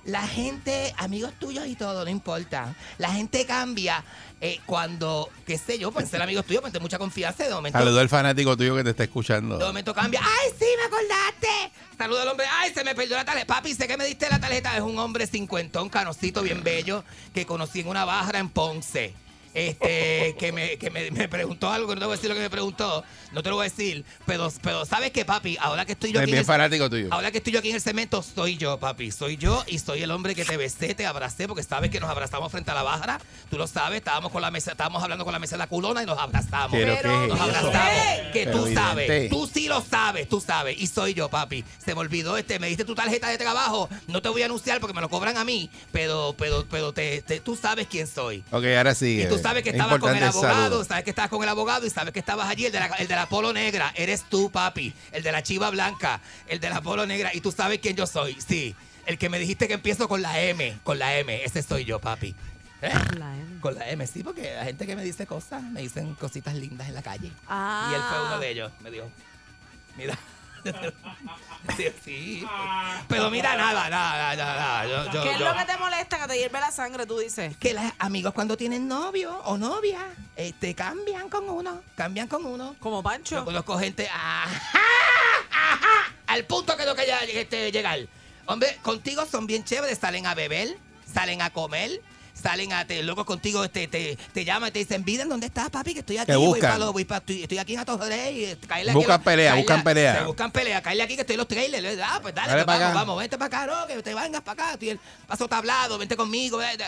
La gente, amigos tuyos y todo, no importa. La gente cambia eh, cuando, qué sé yo, pues ser amigos tuyos, pues tener mucha confianza y de momento. Saludo al fanático tuyo que te está escuchando. De momento cambia. ¡Ay, sí, me acordaste! Saluda al hombre. ¡Ay, se me perdió la tarjeta! Papi, sé que me diste la tarjeta. Es un hombre cincuentón, canocito, bien bello, que conocí en una barra en Ponce. Este, que me, que me, me preguntó algo, que no te voy a decir lo que me preguntó, no te lo voy a decir, pero, pero ¿sabes qué, papi? Ahora que estoy yo aquí en el- fanático tuyo. Ahora que estoy yo aquí en el cemento, soy yo, papi. Soy yo y soy el hombre que te besé, te abracé, porque sabes que nos abrazamos frente a la barra. Tú lo sabes, estábamos con la mesa, estábamos hablando con la mesa de la culona y nos abrazamos. Pero, ¿qué es nos abrazamos. Que Pero tú sabes, tú sí lo sabes, tú sabes. Y soy yo, papi. Se me olvidó este, me diste tu tarjeta de trabajo. No te voy a anunciar porque me lo cobran a mí, pero, pero, pero te, te- tú sabes quién soy. Ok, ahora sí. Y tú sabes que es estabas con el abogado, saludo. sabes que estabas con el abogado y sabes que estabas allí, el de, la, el de la polo negra. Eres tú, papi. El de la chiva blanca, el de la polo negra. Y tú sabes quién yo soy. Sí. El que me dijiste que empiezo con la M. Con la M. Ese soy yo, papi. ¿Eh? La M. <laughs> Con la M, sí, porque la gente que me dice cosas, me dicen cositas lindas en la calle. Ah. Y él fue uno de ellos. Me dijo, mira. <laughs> sí, sí. Pero mira, nada, nada, nada. nada. Yo, yo- ¿Qué es yo- lo que te molesta? Que te hierve la sangre, tú dices. que los amigos cuando tienen novio o novia, este, cambian con uno, cambian con uno. Como Yo Pancho. conozco gente, ajá, ajá, al punto que no que ya este, llegar. Hombre, contigo son bien chéveres, salen a beber, salen a comer, salen a, te, luego contigo este, te, te llaman y te dicen, Viden, ¿dónde estás, papi? Que estoy aquí, Te voy para los- voy pa- estoy, estoy aquí en Atos caerle aquí Buscan los- pelea, caerle- buscan pelea. Se buscan pelea, caerle aquí que estoy en los trailers. Ah, pues dale, Dale pues vamos, acá. vamos, vente para acá, no, que te vengas para acá, estoy el paso tablado, vente conmigo. vete.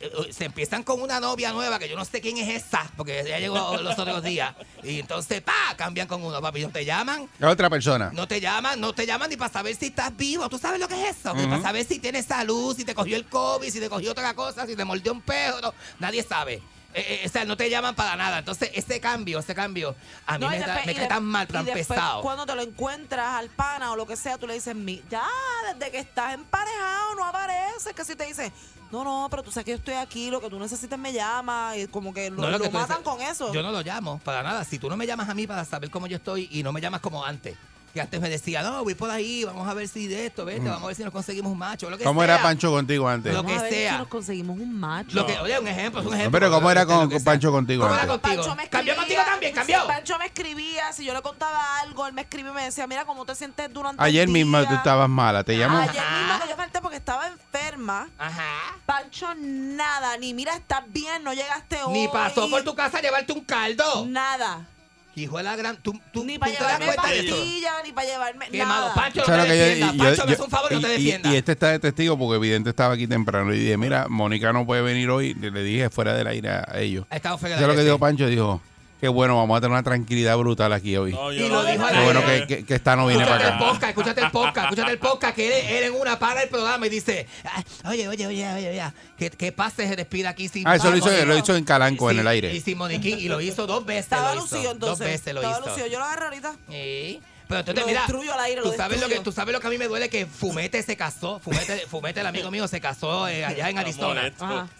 Eh, se empiezan con una novia nueva que yo no sé quién es esa, porque ya llegó los otros días. Y entonces, pa, cambian con uno, papi. No te llaman, Es otra persona. no te llaman, no te llaman ni para saber si estás vivo. ¿Tú sabes lo que es eso? Ni Ujú. para saber si tienes salud, si te cogió el COVID, si te cogió otra cosa, si te mordió un perro. no, nadie sabe. Eh, eh, o sea, no te llaman para nada. Entonces, ese cambio, ese cambio, a mí No, y me, da- después- me y cae de- tan mal, y tan después, pesado. Cuando te lo encuentras al pana o lo que sea, tú le dices, "Mi- ya, desde que estás emparejado no aparece. Que si te dicen, no, no, pero tú sabes que yo estoy aquí, lo que tú necesites me llama. Y como que lo, No, lo lo que matan dices, con eso. Yo no lo llamo para nada. Si tú no me llamas a mí para saber cómo yo estoy y no me llamas como antes. Que antes me decía, no, voy por ahí, vamos a ver si de esto, vete, Mm. vamos a ver si nos conseguimos un macho, lo que ¿Cómo sea. era Pancho contigo antes? Lo Vamos que a ver sea. si nos conseguimos un macho. Lo que, oye, un ejemplo, es un No, ejemplo. pero ¿cómo era que- con. Pancho contigo ¿Cómo era antes? contigo? Pancho me ¿Cambió escribía, contigo también? ¿Cambió? si Pancho me escribía, si yo le contaba algo, él me escribía y me decía, mira, ¿cómo te sientes durante Ayer el mismo día? tú estabas mala. Te llamo. Ayer mismo que yo falté porque estaba enferma. Ajá. Pancho, nada. Ni mira, estás bien, no llegaste hoy. Ni pasó por tu casa a llevarte un caldo. Nada. Hijo de la gran... ¿Tú, tú, Ni para te llevarme pastillas, ni para llevarme Qué nada. malo. Pancho, no ¿Sabes te lo que yo- defienda. y- Pancho, yo- me hace un favor y no te y- y- defienda. Y este está de testigo porque Evidente estaba aquí temprano y dije, mira, Mónica no puede venir hoy. Le dije fuera del aire a ellos. Ha estado fregada ¿Sabes lo que dijo. Pancho? Dijo, qué bueno, vamos a tener una tranquilidad brutal aquí hoy. Y lo dijo Qué bueno que, que, que esta no viene Escúchate para el acá. podcast, escúchate el podcast, escúchate el podcast, que él, él en una para el programa y dice, "Ah, oye, oye, oye, oye, oye, que, que pase se despida aquí sin Ah, eso lo hizo, lo hizo en Calanco, en el aire. Y sin Moniquín, y lo hizo dos veces. Estaba lucido entonces. Dos veces lo Estaba hizo. lucido. Yo lo agarré ahorita. Sí. Pero entonces, Lo mira, destruyo al aire, tú, sabes lo que, tú sabes lo que a mí me duele, que Fumete se casó, Fumete, Fumete el amigo mío, se casó eh, <laughs> allá en Arizona.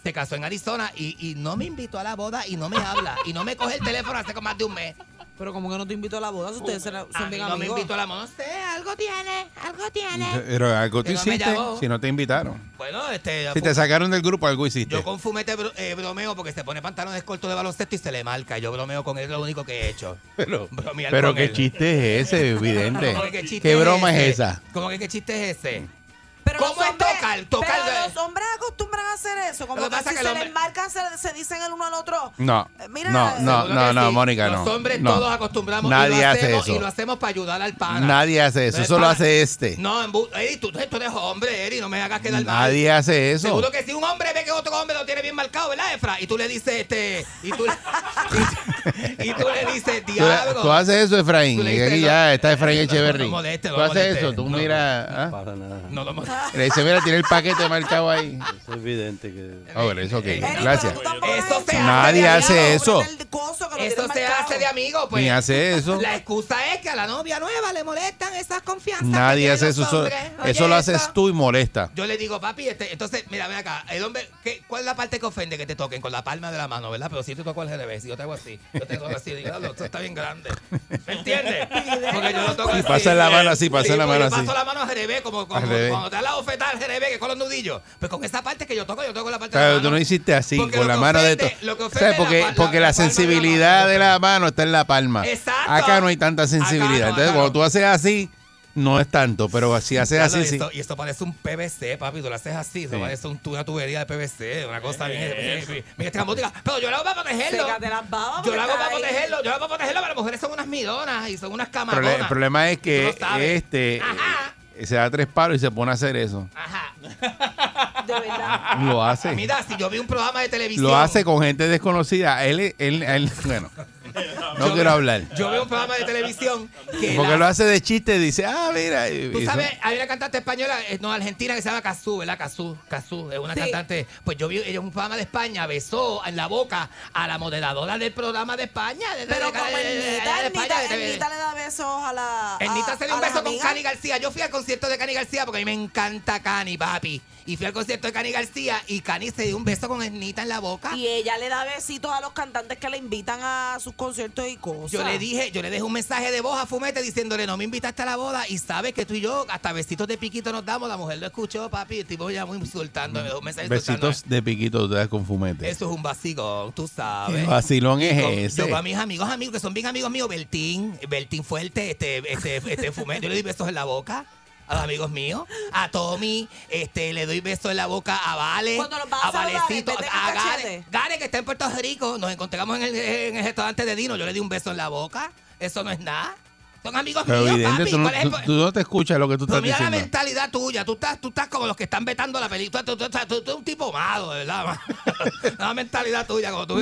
Se casó en Arizona y, y no me invitó a la boda y no me habla. Y no me coge el teléfono hace como más de un mes. Pero como que no te invito a la boda, si ustedes son A son mí bien no me amigos. invitó a la boda. Sé, algo tiene, algo tiene. Pero algo no me hiciste si no te invitaron. Bueno, este. Si te sacaron del grupo, algo hiciste. Yo con Fumete bro- eh, bromeo porque se pone pantalones cortos de baloncesto y se le marca. Yo bromeo con él, es lo único que he hecho. <laughs> Pero, Bromear pero con qué él. chiste es ese, evidente. ¿Cómo que qué chiste ¿Qué broma es ese? esa? ¿Cómo que qué chiste es ese? Pero ¿Cómo los es hombres- tocar? Tocar Pero de- los hombres acostumbran a hacer eso. Como Lo que que si que se hombre- les marcan, se, se dicen el uno al otro. No, Eh, mira, no, no, Seguro no, no, sí. Mónica, no. Los hombres no. todos acostumbramos Nadie y lo hace hacemos, eso. Y lo hacemos para ayudar al pana. Nadie hace eso. Eso lo hace este. No, Eri, tú, tú eres hombre, Eri, no me hagas quedar mal. Nadie hace eso. Seguro que si un hombre ve que otro hombre lo tiene bien marcado, ¿verdad, Efra? Y tú le dices, este, y tú, <laughs> y, tú le dices, Tú, diablo. tú haces eso, Efraín. Y aquí no, ya está Efraín no, Echeverry. no moleste, no tú haces moleste. eso. Tú No, mira. ¿ah? Para nada. No lo Le dice, mira, tiene el paquete marcado ahí. Es evidente que. Ah, bueno, eso Gracias. Eso se Nadie hace de hace amigo. eso. Eso se hace de amigo, pues. Ni hace eso. La excusa es que a la novia nueva le molestan esas confianzas. Nadie hace eso. Eso, hombres. eso Oye, lo haces tú y molesta. Yo le digo, papi, este, entonces, mira, ven acá. El hombre, ¿qué, ¿cuál es la parte que ofende que te toquen? Con la palma de la mano, ¿verdad? Pero si te toco al revés, si yo te hago así, yo te hago así, digo, "Diablo, esto está bien grande. ¿Me entiendes? Porque yo lo toco Y así. pasa la mano así, pasa Sí, la porque mano así. paso la mano al revés, como, como Al revés. cuando te da la bofetada al revés, que con los nudillos. Pues con esa parte que yo toco, yo toco la parte Claro, de la tú mano. no hiciste así, Porque con la mano de ofende- todo. lo que O sea, porque, la- porque la, la palma de la sensibilidad de la mano está en la palma. Exacto. Acá no hay tanta sensibilidad. No, Entonces, cuando no. tú haces así, no es tanto. Pero si haces Claro, así, y sí. esto, y esto parece un PVC, papi. Tú lo haces así. Eso Sí. parece un- una tubería de PVC. Una cosa bien. bien- bien-. Pero yo lo hago para protegerlo. Yo lo hago para protegerlo. Yo lo hago para protegerlo. Pero las mujeres son unas midonas y son unas camaronas. el problema es Tú que este eh, se da tres palos y se pone a hacer eso. De verdad. Lo hace. Mira, si yo vi un programa de televisión. Lo hace con gente desconocida. Él, él, él- bueno, no Yo quiero hablar. Yo veo un programa de televisión que. Porque la- lo hace de chiste, dice, ah, mira. y- Tú y sabes, hay una cantante española, eh, no, argentina, que se llama Cazú, ¿verdad? Cazú, Cazú, es una Sí. cantante. Pues yo vi, ella en un programa de España, besó en la boca a la moderadora del programa de España. de- Pero de- como Ernita, le da besos a la. Ernita se dio un beso con. Cani García. Yo fui al concierto de Cani García porque a mí me encanta Cani, papi. Y fui al concierto de Cani García y Cani se dio un beso con Ernita en la boca. Y ella le da besitos a los cantantes que le invitan a sus conciertos y cosas. Yo le dije, yo le dejé un mensaje de voz a Fumete diciéndole, no me invitaste a la boda y sabes que tú y yo hasta besitos de piquito nos damos. La mujer lo escuchó, papi, el tipo ya muy insultando, me dejó un mensaje insultando. Besitos de piquito tú te das con fumete. Eso es un vacilón, tú sabes. ¿Qué vacilón es Y con- ese? Yo con mis amigos, amigos, que son bien amigos míos, Beltín, Beltín Fuerte, este, este, este Fumete, yo le doy besos en la boca. A los amigos míos, a Tommy, este, le doy besos en la boca a Vale, a a Valecito, a Gare. Gare, que está en Puerto Rico, nos encontramos en el, en el restaurante de Dino, yo le di un beso en la boca, eso no es nada. Son amigos Pero míos, evidente, papi. tú no, ¿Cuál es el tú- tú no te escuchas lo que tú Pero estás mira la diciendo. mentalidad tuya. Tú estás, tú estás como los que están vetando la película. Tú, tú- tú- tú- tú eres un tipo malo, de verdad. <laughs> la mentalidad tuya, como tú,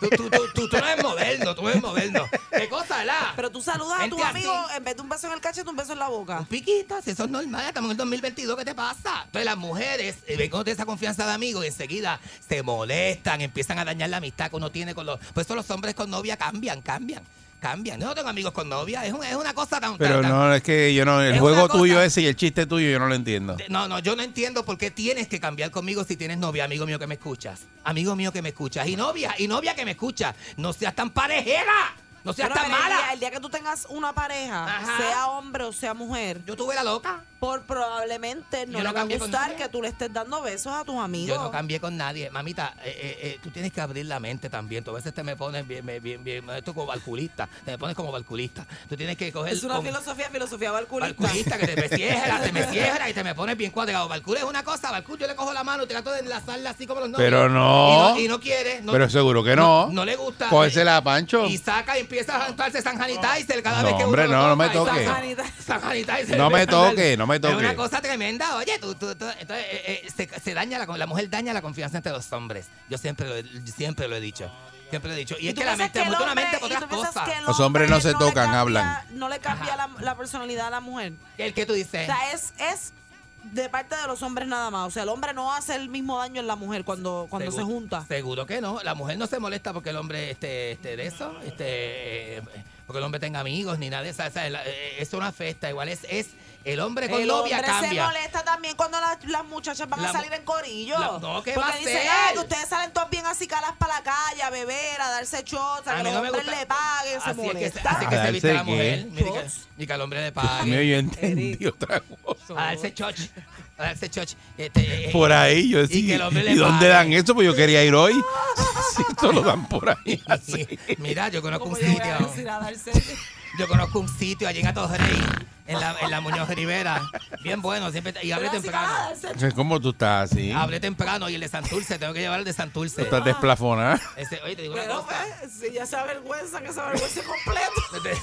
tú, tú, tú, tú- tú no eres moderno, tú eres moderno. ¿Qué cosa, verdad? Pero tú saludas a tu así. amigo en vez de un beso en el cachete, un beso en la boca. Un piquito, si eso es normal, estamos en el 2022, ¿qué te pasa? Entonces las mujeres eh, ven con esa confianza de amigos y enseguida se molestan, empiezan a dañar la amistad que uno tiene con los... Por eso los hombres con novia cambian, cambian, cambian. Yo no tengo amigos con novia, es, un- es una cosa tan... Pero tan- no, es que yo no, el Es juego cosa- tuyo ese y el chiste tuyo yo no lo entiendo. No, no, yo no entiendo por qué tienes que cambiar conmigo si tienes novia, amigo mío que me escuchas. Amigo mío que me escuchas. Y novia, y novia que me escucha. No seas tan parejera. No seas Pero tan el mala. día, el día que tú tengas una pareja, Ajá. sea hombre o sea mujer, Yo tuve la loca. por probablemente no Yo le va a cambié con gustar nadie. que tú le estés dando besos a tus amigos. Yo no cambié con nadie. Mamita, eh, eh, eh, tú tienes que abrir la mente también. Tú a veces te me pones bien, bien, bien, bien esto como balculista. Te me pones como balculista. Tú tienes que coger es una con- filosofía, filosofía balculista. Balculista, que te me cierra, te me <laughs> cierra y te me pones bien cuadrado. Balcul es una cosa, Balcul yo le cojo la mano y trato de enlazarla así como los novios. Pero Y no. no, y no quiere. no- Pero seguro que no. No, le gusta. Cógesela a Pancho. Y saca y empieza a juntarse San Sanitizer cada No, vez que hombre, uno lo no, no me toque. San. No me toque, no me Es toque. una cosa tremenda. Oye, tú, tú- tú- entonces, eh, eh, se, se daña la, la mujer daña la confianza entre los hombres. Yo siempre lo, he- siempre lo he dicho. Siempre lo he dicho. Y, es que la mente hombre- mente otras cosas. Los hombres no se tocan, cambia- hablan. No le cambia la, la personalidad a la mujer. ¿El que tú O dices? sea, es, es de parte de los hombres nada más. O sea, el hombre no hace el mismo daño en la mujer cuando, cuando se junta. Seguro que no. La mujer no se molesta porque el hombre esté, esté de eso, este, porque el hombre tenga amigos ni nada de eso. O sea, la- eh, es una fiesta. Igual es, es el hombre con el novia hombre se cambia. molesta también cuando las, las muchachas van La a salir en corillo. La- no, ¿qué Porque va a dicen? "Ah, que ustedes salen todos bien así calas para la calle, a beber, a darse shots, a, A que los no hombres gusta- le paguen, se Así es que, molesta. así que ¿A se viste la mujer. Mire que, y que al hombre le pague. Mío, yo entendí otra cosa. A darse choch. A darse choch. Este, eh, Por ahí, yo y decía, que el hombre ¿y, dónde dan eso? Pues yo quería ir hoy. <laughs> Esto lo dan por ahí. <laughs> Así. Mira, yo conozco un ¿Cómo yo voy a sitio. a? Yo conozco un sitio allí en Atorrey, en la, en la Muñoz Rivera. Bien bueno, siempre. Y hablé temprano. van a darse ¿Cómo tú estás así? Hablé temprano y el de Santurce, tengo que llevar el de Tú Santurce. estás desplafonada. Ese- oye, te digo una Pero cosa. pues, si ya <laughs> se avergüenza, que se avergüence completo.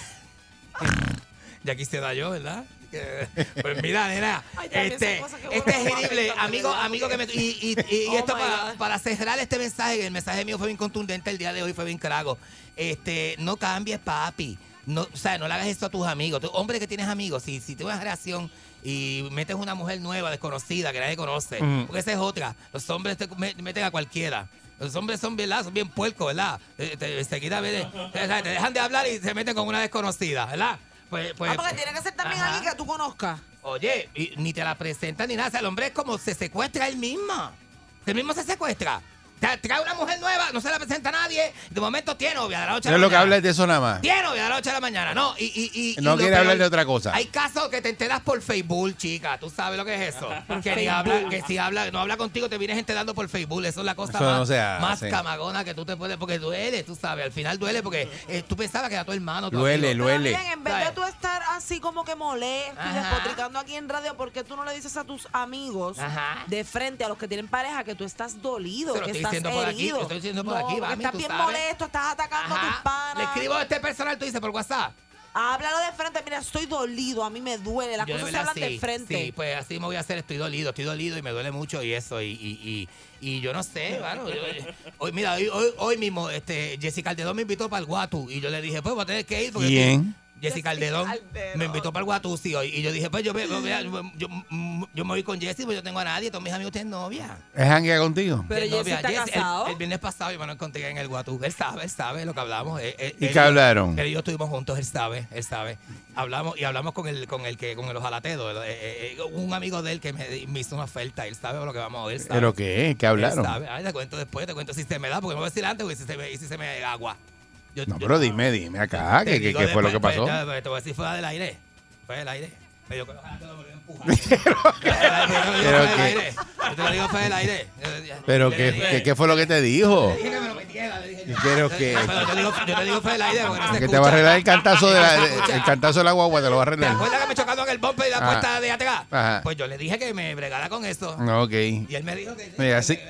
Ya quisiera yo, ¿verdad? Que- Pues mira, nena, Ay, este, cosas que este acepta, amigo, ¿verdad? amigo que me... Y, y, y Oh esto my para, God. para cerrar este mensaje, que el mensaje mío fue bien contundente el día de hoy, fue bien carago. Este, no cambies, papi. No, o sea, no le hagas esto a tus amigos. Tú, hombre que tienes amigos, si, si tienes una relación y metes una mujer nueva, desconocida, que nadie conoce, porque esa es otra. Los hombres te me- meten a cualquiera. Los hombres son bien, ¿verdad? son bien puercos, ¿verdad? Eh, te- Enseguida ven- te, te dejan de hablar y se meten con una desconocida, ¿verdad? Pues, pues, Ah, porque tiene que ser también Ajá. alguien que tú conozcas. Oye, y ni te la presentan ni nada. O sea, el hombre es como se secuestra él mismo. Él mismo se secuestra. Tra- Trae una mujer nueva, no se la presenta a nadie. De momento tiene novia de la noche a No la es lo que mañana. habla es de eso nada más. Tiene novia de la noche a la mañana. No, y, y, y- y No lo quiere hablar de otra cosa. Hay casos que te enteras por Facebook, chica. Tú sabes lo que es eso. <laughs> que ni habla, que si habla, no habla contigo, te vienes enterando por Facebook. Eso es la cosa Eso más, no más camagona que tú te puedes. Porque duele, tú sabes. Al final duele porque eh, tú pensabas que era tu hermano. tu Duele, amigo. duele. Miren, en vez de tú estar así como que molesto y despotricando aquí en radio, ¿por qué tú no le dices a tus amigos Ajá. de frente a los que tienen pareja que tú estás dolido, Se lo que estás diciendo por aquí, herido? lo estoy diciendo por No, aquí, mami, estás tú bien sabes. molesto, estás atacando a tus panas. Le escribo a este personal, tú dices por WhatsApp. Háblalo de frente, mira, estoy dolido, a mí me duele, las Yo cosas se hablan de frente. Sí, pues así me voy a hacer, estoy dolido, estoy dolido y me duele mucho y eso, y, y, y, y yo no sé, bueno, yo- hoy, mira, hoy, hoy, hoy mismo, este, Jessica Calderón me invitó para el Guatu y yo le dije, pues voy a tener que ir porque ¿Quién? Jessica Calderón Calderón. me invitó para el Guatu, sí, hoy, y yo dije, pues yo, me- yo, yo, yo me voy con Jessy, pues yo tengo a nadie, todos mis amigos tienen novia. ¿Es janguea contigo? Pero Jessy está Jessy, el- casado. El, viernes pasado yo me lo encontré en el Guatú. Él sabe, él sabe lo que hablamos. Él- él- ¿Y él qué hablaron? Él y yo estuvimos juntos, él sabe, él sabe. Hablamos y hablamos con el, con el que, con el ojalatedo. el- eh, eh, un amigo de él que me, me hizo una oferta. Él sabe lo que vamos a ver. él. ¿Pero qué? ¿Qué Él hablaron? sabe. Ay, te cuento después, te cuento si se me da, porque me voy a decir antes, porque si se me, y si se me agua. Yo- No, yo- pero dime, dime acá, te ¿qué, qué, digo qué fue lo que después, pasó? ya, pues, te voy a decir fuera del aire. Fuera del aire. Me lo te Pero aire. Te lo digo fuera del aire. Yo- ¿Pero yo qué, le dije- qué, qué fue lo que te dijo? le dije que me lo metiera, le dije Yo quiero que, Pero yo te digo, yo te digo fuera del aire porque no se que te va a arreglar el cantazo de la, el cantazo de la guagua, te lo va a ¿Te arreglar. acuerdas que me chocaron el bumper y la puerta de. Pues yo le dije que me bregara con eso. Ok. Y él me dijo que. Mira, sí. que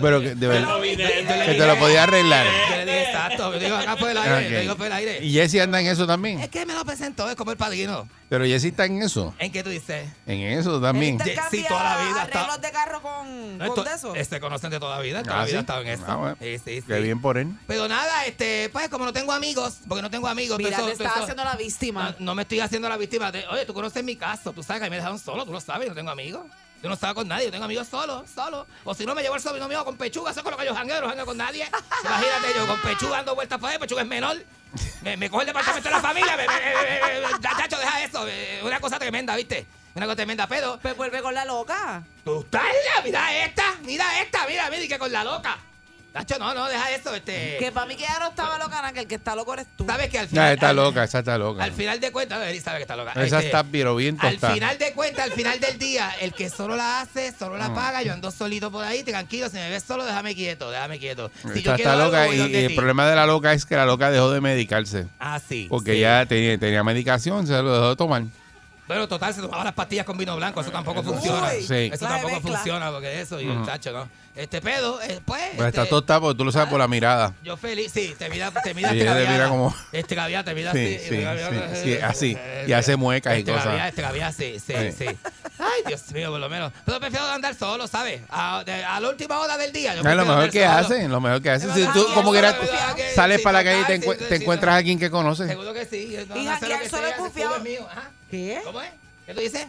Pero que- que, de verdad, que te lo podía arreglar. Yo le dije exacto. Yo digo acá por el aire. Ok. Yo digo por el aire. Y Jesse anda en eso también. Es que me lo presentó, es como el padrino. Pero Jesse está en eso. ¿En qué tú dices? En eso también. Sí, toda la vida. está- arreglos de carro con, No, con esto- de eso. Este conocen de toda la vida. Toda Ah, la vida ¿sí? ha estado en eso. Ah, bueno. Sí, sí, sí. Qué bien por él. Pero nada, este, pues como no tengo amigos, porque no tengo amigos, Mira, todo te eso- todo estás eso- haciendo la víctima. No, no me estoy haciendo la víctima de, oye, tú conoces mi caso, tú sabes que me dejaron solo, tú lo sabes, yo no tengo amigos. Yo no estaba con nadie, yo tengo amigos solo, solo. O si no, me llevo el sobrino mío con pechuga, eso es con lo que yo jangueo, no jangueo con nadie. Imagínate yo con pechuga dando vueltas por ahí, pechuga es menor. Me, me coge el departamento de la familia, me, me, me- me- me- chacho, deja eso. eh, Una cosa tremenda, ¿viste? Una cosa tremenda, pero... Pues vuelve con la loca. Tú estás, mira esta, mira esta, mira, mira, y que con la loca. Tacho, no, no, deja eso, este... Que para mí que ya no estaba loca, nada, que el que está loco eres tú. ¿Sabes que al Ya final... está al- loca, esa está loca. Al final de cuentas, Eri sabe que está loca. Esa Este, está pero bien Al final de cuentas, al final del día, el que solo la hace, solo la Mm. paga. Yo ando solito por ahí, tranquilo. Si me ves solo, déjame quieto, déjame quieto. Si Está, yo quiero está loca y, el problema de la loca es que la loca dejó de medicarse. Ah, sí. Porque sí. ya tenía, tenía medicación, se lo dejó de tomar. Bueno, total, se tomaba las pastillas con vino blanco. Eso tampoco funciona. Sí. Eso tampoco mezcla. funciona, porque eso, y el Ujú. tacho, ¿no? Este pedo, eh, pues. Pues está este, tostada porque tú lo sabes por la mirada. Yo feliz, sí, te mira, te mira Y ella te mira como- Extraviada, te mira Sí, así. sí, sí, sí, así. Y hace muecas y Extraviada, cosas. extraviada, sí, sí, Sí. sí. Ay, Dios mío, por lo menos. Pero prefiero andar solo, ¿sabes? A, de- a la última hora del día. yo Es lo mejor que solo. hacen, lo mejor que hacen. Si tú como quieras sales para la calle y te, encuentras a alguien que conoces. Seguro que sí. Y solo es confiado. mío. Ajá. ¿Qué? ¿Cómo es? ¿Qué tú dices?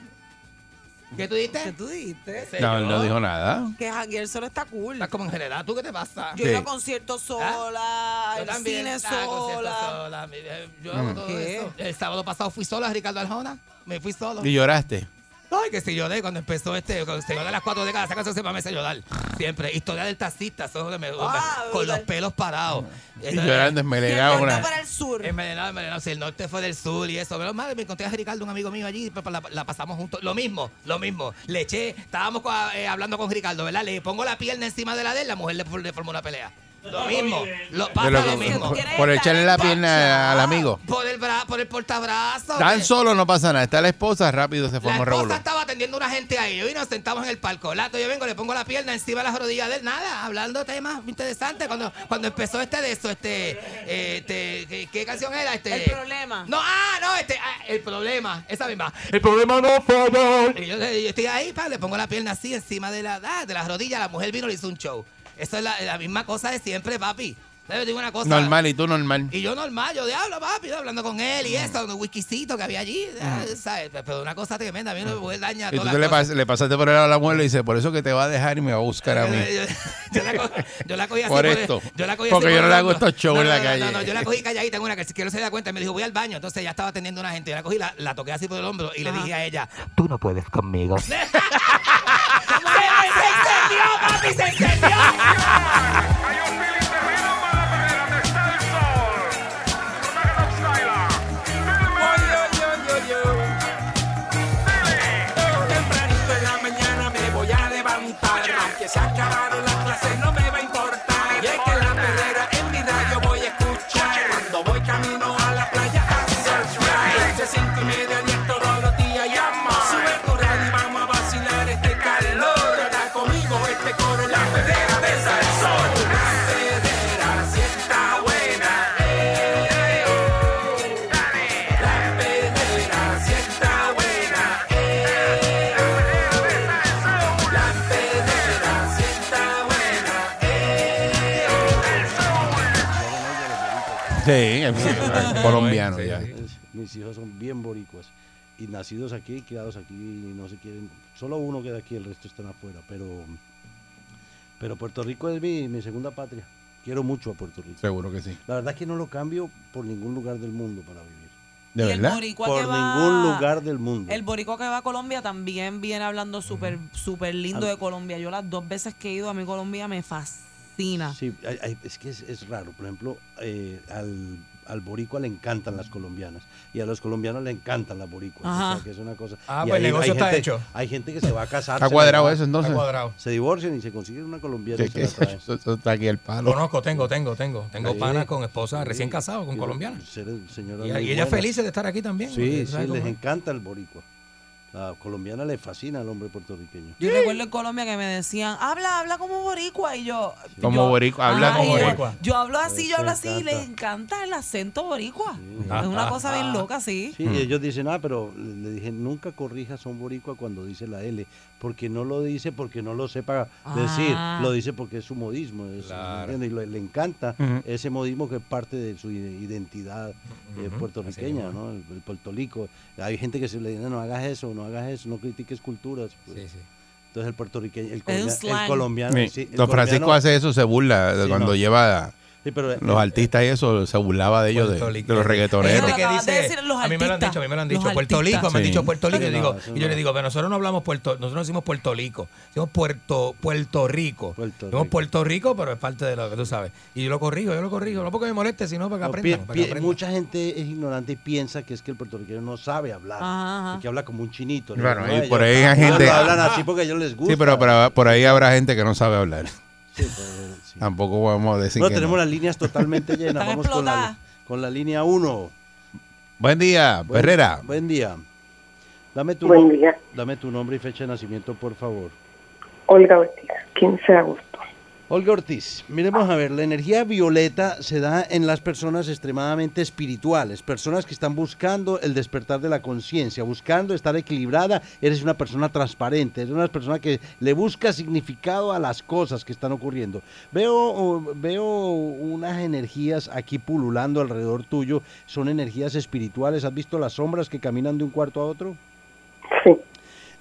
¿Qué tú dijiste? ¿Qué tú dijiste? sé No, yo. él no dijo nada. Que janguear solo está cool. Estás como en general. ¿Tú qué te pasa? Yo Sí. ido a conciertos sola, Yo al también, cine ah, sola. sola. Eh, Yo hago Mm. todo ¿Qué? eso. El sábado pasado fui solo a Ricardo Arjona. Me fui solo. Y lloraste. Ay, que si lloré cuando empezó este, cuando se de las cuatro décadas, esa canción siempre me hace llorar. Siempre. Historia del taxista, eso es lo que me, Ah, con los pelos parados. Y llorando. Siempre una- para el sur. Envenenado, envenenado. Si el norte fue del sur y eso. Pero madre, me encontré a Ricardo, un amigo mío allí, pues, la, la pasamos juntos. Lo mismo, lo mismo. Le eché, estábamos eh, hablando con Ricardo, ¿verdad? Le pongo la pierna encima de la de él, la mujer le, le formó una pelea. Lo mismo, lo, pasa lo por- mismo. por, por echarle la pierna al amigo. Por el, bra- por el portabrazo. Tan solo no pasa nada. Está la esposa, rápido se la forma un esposa estaba atendiendo a una gente ahí. Yo y nos sentamos en el palco. Lato, yo vengo, le pongo la pierna encima de las rodillas de él. Nada, hablando temas interesantes. Cuando, cuando empezó este de eso, este, este ¿qué, qué canción era? Este, El problema. No, ah, no, este, ah, el problema, esa misma. El problema no fue Y yo, yo estoy ahí, pa, le pongo la pierna así encima de la, ah, de las rodillas. La mujer vino y le hizo un show. Eso es la, la misma cosa de siempre, papi. ¿Sabes? Yo digo una cosa. Normal, y tú normal. Y yo normal, yo diablo, papi, hablando con él y eso, un whiskycito que había allí, ah, ¿sabes? Pero una cosa tremenda, a mí no me puede dañar Y tú le, pas- le pasaste por el lado a la mujer y le dices, por eso que te va a dejar y me va a buscar a <laughs> mí. Yo, yo la, co- yo la cogí así Por el- esto. yo la cogí Porque así yo por no le hago estos shows No, en la no, no, calle. No, no, yo la cogí calladita en una que si quiero se da cuenta, me dijo, voy al baño. Entonces ya estaba atendiendo a una gente. Yo la cogí, la, la toqué así por el hombro y le dije a ella, tú no puedes conmigo. <laughs> ¡Se, se encendió, papi! ¡Se encendió! Sí, <laughs> colombiano Sí, ya. mis hijos son bien boricuas y nacidos aquí, criados aquí, y no se quieren. Solo uno queda aquí, el resto están afuera. Pero, pero Puerto Rico es mi, mi segunda patria. Quiero mucho a Puerto Rico. Seguro que sí. La verdad es que no lo cambio por ningún lugar del mundo para vivir. ¿De Y el verdad? boricua Por que va- ningún lugar del mundo. El boricua que va a Colombia también viene hablando súper súper lindo de Colombia. Yo las dos veces que he ido a mi Colombia me fascina. Sí, hay- hay- es que es, es raro. Por ejemplo, eh, al, al boricua le encantan las colombianas y a los colombianos le encantan las boricuas. O Ajá. sea, que es una cosa. Ah, y pues el negocio hay está gente- hecho. Hay gente que se va a casar. Está cuadrado va- eso, entonces. Está cuadrado. Se divorcian y se consiguen una colombiana. y Que- se que- la traen. eso, eso está aquí el palo. Conozco, tengo, tengo, tengo. Tengo Sí. panas con esposa Sí. recién casados, con colombianas. Y, y ella buenas. feliz de estar aquí también. Sí, les encanta el boricua. La colombiana le fascina al hombre puertorriqueño. Yo recuerdo en Colombia que me decían, habla, habla como boricua. Y yo. Como yo- boricua, habla como yo- boricua. Yo hablo así, yo hablo así y le encanta el acento boricua. Ah, Es una ah, cosa bien ah. loca, sí. Sí, y ellos dicen, ah, pero le le dije, nunca corrijas a un boricua cuando dice la L, porque no lo dice porque no lo sepa decir, Ah. lo dice porque es su modismo, es- Claro. ¿entiendes? y lo- le encanta ese modismo que es parte de su identidad eh, puertorriqueña, ¿no? El, el puertolico. Hay gente que se le dice, no, no hagas eso, no hagas eso, no critiques culturas. pues. Sí, sí. Entonces el puertorriqueño, el, un colomia- el colombiano... Sí, sí, el Don Francisco colombiano- hace eso, se burla cuando no. lleva sí, pero, los eh, artistas y eso, se burlaba de ellos, de, los reggaetoneros. Que dice, a mí me lo han dicho, a mí me lo han los dicho, Puerto. Rico, me han dicho Puerto Rico, Sí, y, digo, y yo no. le digo, pero nosotros no hablamos Puerto, nosotros no decimos Puerto Rico, decimos Puerto, Puerto Rico. Puerto Decimos Rico. Puerto Rico, pero es parte de lo que tú sabes. Y yo lo corrijo, yo lo corrijo, no porque me moleste, sino para que No, aprendan. pi- para que pi- aprendan. mucha gente es ignorante y piensa que es que el puertorriqueño no sabe hablar, Ajá, ajá. que habla como un chinito. ¿no? Bueno, No, y ellos- por ahí hay gente- hablan así porque a ellos les gusta. Sí, pero, pero por ahí habrá gente que no sabe hablar. Sí, pero- sí. Tampoco vamos a decir No, que tenemos no. las líneas totalmente llenas. Vamos con la, con la línea 1. Buen día, Buen- Herrera. Buen día. Dame tu, Buen día. dame tu nombre y fecha de nacimiento, por favor. Olga Ortiz, 15 de agosto. Olga Ortiz, miremos a ver, la energía violeta se da en las personas extremadamente espirituales, personas que están buscando el despertar de la conciencia, buscando estar equilibrada, eres una persona transparente, eres una persona que le busca significado a las cosas que están ocurriendo. Veo, veo unas energías aquí pululando alrededor tuyo, son energías espirituales, ¿has visto las sombras que caminan de un cuarto a otro? Sí,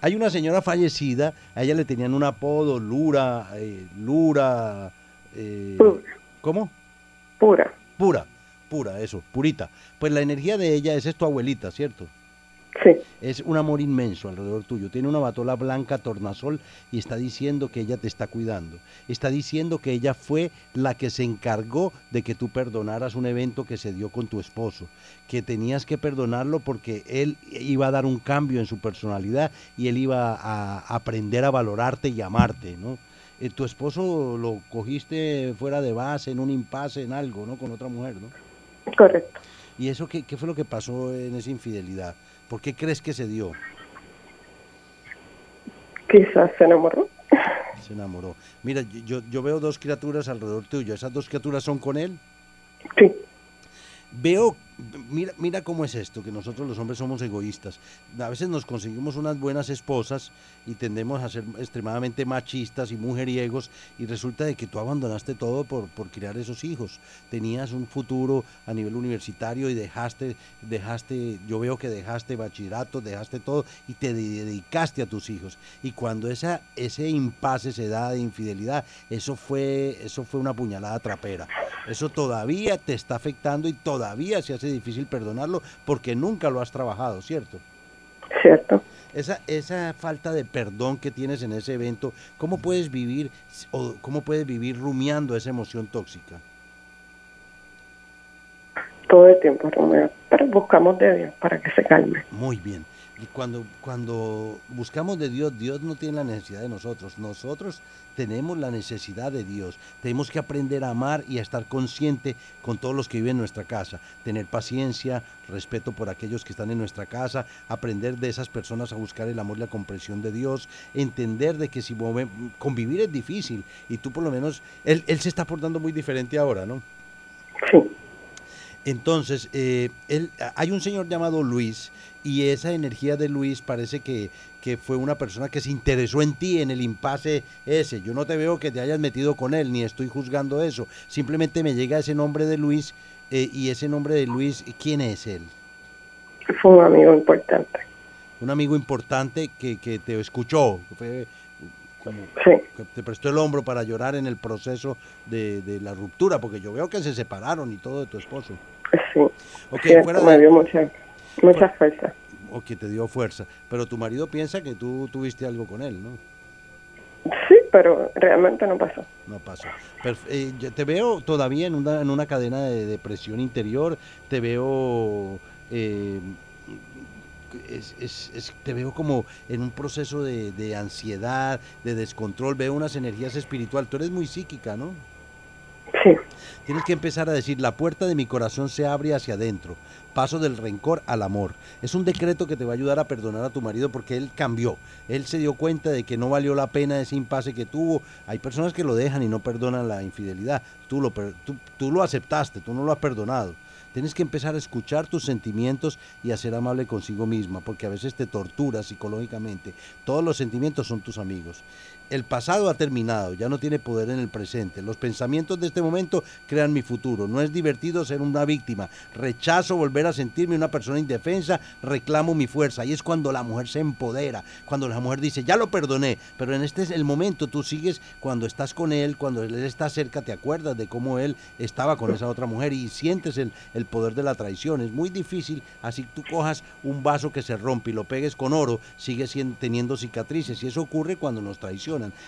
Hay una señora fallecida, a ella le tenían un apodo, Lura, eh, Lura, eh, Pura. ¿cómo? pura. Pura, pura, eso, purita. Pues la energía de ella, esa es tu abuelita, ¿cierto? Sí, Es un amor inmenso alrededor tuyo. Tiene una batola blanca tornasol y está diciendo que ella te está cuidando. Está diciendo que ella fue la que se encargó de que tú perdonaras un evento que se dio con tu esposo. Que tenías que perdonarlo porque él iba a dar un cambio en su personalidad y él iba a aprender a valorarte y amarte, ¿no? Eh, tu esposo lo cogiste fuera de base, en un impasse, en algo, ¿no? Con otra mujer, ¿no? correcto. ¿Y eso qué, qué fue lo que pasó en esa infidelidad? ¿Por qué crees que se dio? Quizás se enamoró. Se enamoró. Mira, yo- yo, yo veo dos criaturas alrededor tuyo. ¿Esas dos criaturas son con él? Sí, Veo, mira, mira cómo es esto, que nosotros los hombres somos egoístas. A veces nos conseguimos unas buenas esposas y tendemos a ser extremadamente machistas y mujeriegos y resulta de que tú abandonaste todo por, por criar esos hijos. Tenías un futuro a nivel universitario y dejaste, dejaste, yo veo que dejaste bachillerato, dejaste todo y te de- dedicaste a tus hijos. Y cuando esa, ese impasse se da de infidelidad, eso fue, eso fue una puñalada trapera. Eso todavía te está afectando y todavía se hace difícil perdonarlo porque nunca lo has trabajado, ¿cierto? cierto. Esa, esa falta de perdón que tienes en ese evento, ¿cómo puedes vivir o cómo puedes vivir rumiando esa emoción tóxica? Todo el tiempo, Romeo. Pero buscamos de Dios para que se calme. Muy bien. Y cuando, cuando buscamos de Dios, Dios no tiene la necesidad de nosotros. Nosotros tenemos la necesidad de Dios. Tenemos que aprender a amar y a estar consciente con todos los que viven en nuestra casa. Tener paciencia, respeto por aquellos que están en nuestra casa, aprender de esas personas a buscar el amor y la comprensión de Dios, entender de que si convivir es difícil y tú por lo menos, él, él se está portando muy diferente ahora, ¿no? Sí, Entonces, eh, él, hay un señor llamado Luis y esa energía de Luis parece que, que fue una persona que se interesó en ti en el impasse ese. Yo no te veo que te hayas metido con él, ni estoy juzgando eso. Simplemente me llega ese nombre de Luis eh, y ese nombre de Luis, ¿quién es él? fue un amigo importante. Un amigo importante que, que te escuchó, que fue como Sí, que te prestó el hombro para llorar en el proceso de, de la ruptura, porque yo veo que se separaron y todo de tu esposo. Sí. Ok, cierto, fuera me de- dio mucha, mucha fuerza. o que te dio fuerza. Pero tu marido piensa que tú tuviste algo con él, ¿no? Sí, pero realmente no pasó. No pasó. Eh, yo te veo todavía en una, en una cadena de depresión interior, te veo... eh, es- es- es- te veo como en un proceso de, de ansiedad, de descontrol, veo unas energías espirituales. Tú eres muy psíquica, ¿no? Tienes que empezar a decir, la puerta de mi corazón se abre hacia adentro. Paso del rencor al amor. Es un decreto que te va a ayudar a perdonar a tu marido porque él cambió. Él se dio cuenta de que no valió la pena ese impasse que tuvo. Hay personas que lo dejan y no perdonan la infidelidad. Tú lo, tú, tú lo aceptaste, tú no lo has perdonado. Tienes que empezar a escuchar tus sentimientos y a ser amable consigo misma, porque a veces te torturas psicológicamente. Todos los sentimientos son tus amigos. El pasado ha terminado, ya no tiene poder en el presente. Los pensamientos de este momento crean mi futuro. No es divertido ser una víctima. Rechazo volver a sentirme una persona indefensa, reclamo mi fuerza. Y es cuando la mujer se empodera, cuando la mujer dice, ya lo perdoné, pero en este es el momento tú sigues cuando estás con él, cuando él está cerca, te acuerdas de cómo él estaba con esa otra mujer y sientes el, el poder de la traición. Es muy difícil, así tú cojas un vaso que se rompe y lo pegues con oro, sigue siendo, teniendo cicatrices y eso ocurre cuando nos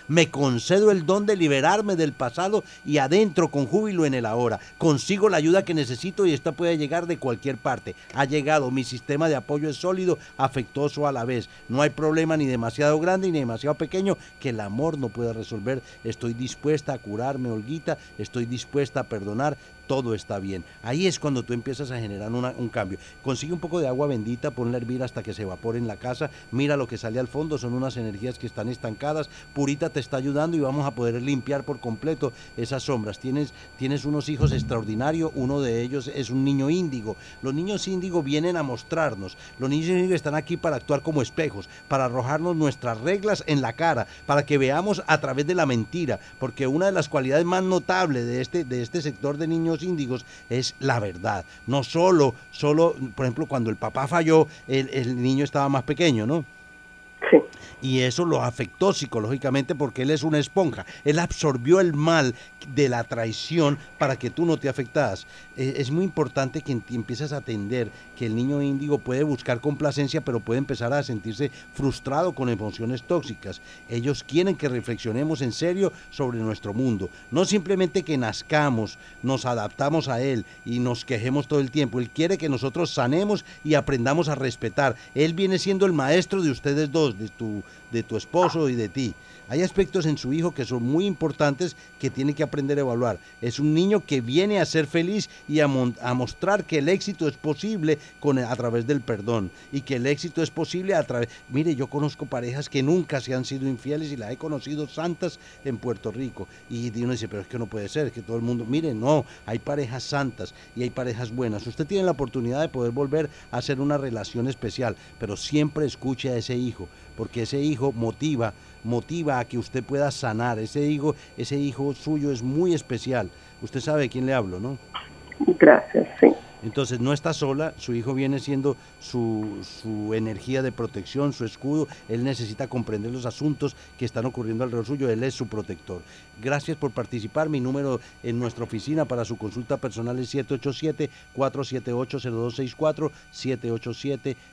Me concedo el don de liberarme del pasado y adentro con júbilo en el ahora. Consigo la ayuda que necesito y esta puede llegar de cualquier parte. Ha llegado, mi sistema de apoyo es sólido, afectuoso a la vez. No hay problema ni demasiado grande ni demasiado pequeño que el amor no pueda resolver. Estoy dispuesta a curarme, Olguita, estoy dispuesta a perdonar. Todo está bien. Ahí es cuando tú empiezas a generar un cambio. Consigue un poco de agua bendita, ponla a hervir hasta que se evapore en la casa. Mira lo que sale al fondo, son unas energías que están estancadas. Purita te está ayudando y vamos a poder limpiar por completo esas sombras. Tienes, tienes unos hijos extraordinarios, uno de ellos es un niño índigo. Los niños índigo vienen a mostrarnos. Los niños índigo están aquí para actuar como espejos, para arrojarnos nuestras reglas en la cara, para que veamos a través de la mentira. Porque una de las cualidades más notables de este, de este sector de niños índigos es la verdad. No solo, solo, por ejemplo, cuando el papá falló, el, el niño estaba más pequeño, ¿no? Y eso lo afectó psicológicamente porque él es una esponja. Él absorbió el mal de la traición para que tú no te afectaras. Eh, es muy importante que empieces a atender que el niño índigo puede buscar complacencia, pero puede empezar a sentirse frustrado con emociones tóxicas. Ellos quieren que reflexionemos en serio sobre nuestro mundo. No simplemente que nazcamos, nos adaptamos a él y nos quejemos todo el tiempo. Él quiere que nosotros sanemos y aprendamos a respetar. Él viene siendo el maestro de ustedes dos, de tu, de tu esposo y de ti. Hay aspectos en su hijo que son muy importantes que tiene que aprender a evaluar. Es un niño que viene a ser feliz y a, mostrar que el éxito es posible con, a través del perdón y que el éxito es posible a través... Mire, yo conozco parejas que nunca se han sido infieles y las he conocido santas en Puerto Rico. Y uno dice, pero es que no puede ser, que todo el mundo... Mire, no, hay parejas santas y hay parejas buenas. Usted tiene la oportunidad de poder volver a hacer una relación especial, pero siempre escuche a ese hijo, porque ese hijo motiva motiva a que usted pueda sanar. Ese hijo, ese hijo suyo es muy especial. Usted sabe de quién le hablo, ¿no? Gracias, sí. Entonces no está sola, su hijo viene siendo su, su energía de protección, su escudo, él necesita comprender los asuntos que están ocurriendo alrededor suyo, él es su protector. Gracias por participar, mi número en nuestra oficina para su consulta personal es 787-478-0264,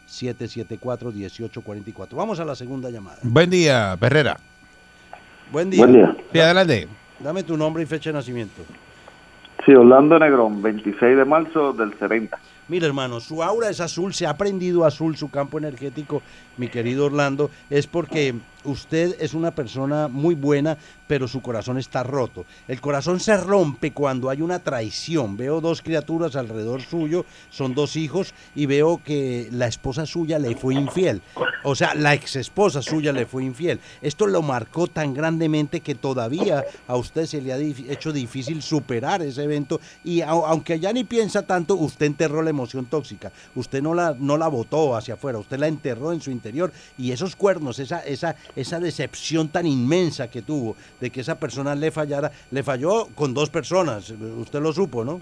787-774-1844. Vamos a la segunda llamada. Buen día, Perrera. Buen día. Buen día. Sí, adelante. Dame tu nombre y fecha de nacimiento. Sí, Orlando Negrón, 26 de marzo del 70. Mira, hermano, su aura es azul, se ha prendido azul su campo energético, mi querido Orlando, es porque usted es una persona muy buena, pero su corazón está roto. El corazón se rompe cuando hay una traición. Veo dos criaturas alrededor suyo, son dos hijos, y veo que la esposa suya le fue infiel. O sea, la ex esposa suya le fue infiel. Esto lo marcó tan grandemente que todavía a usted se le ha hecho difícil superar ese evento. Y au- aunque ya ni piensa tanto, usted enterró la emoción tóxica. Usted no la, no la botó hacia afuera, usted la enterró en su interior. Y esos cuernos, esa, esa, esa decepción tan inmensa que tuvo de que esa persona le fallara, le falló con dos personas. Usted lo supo, ¿no?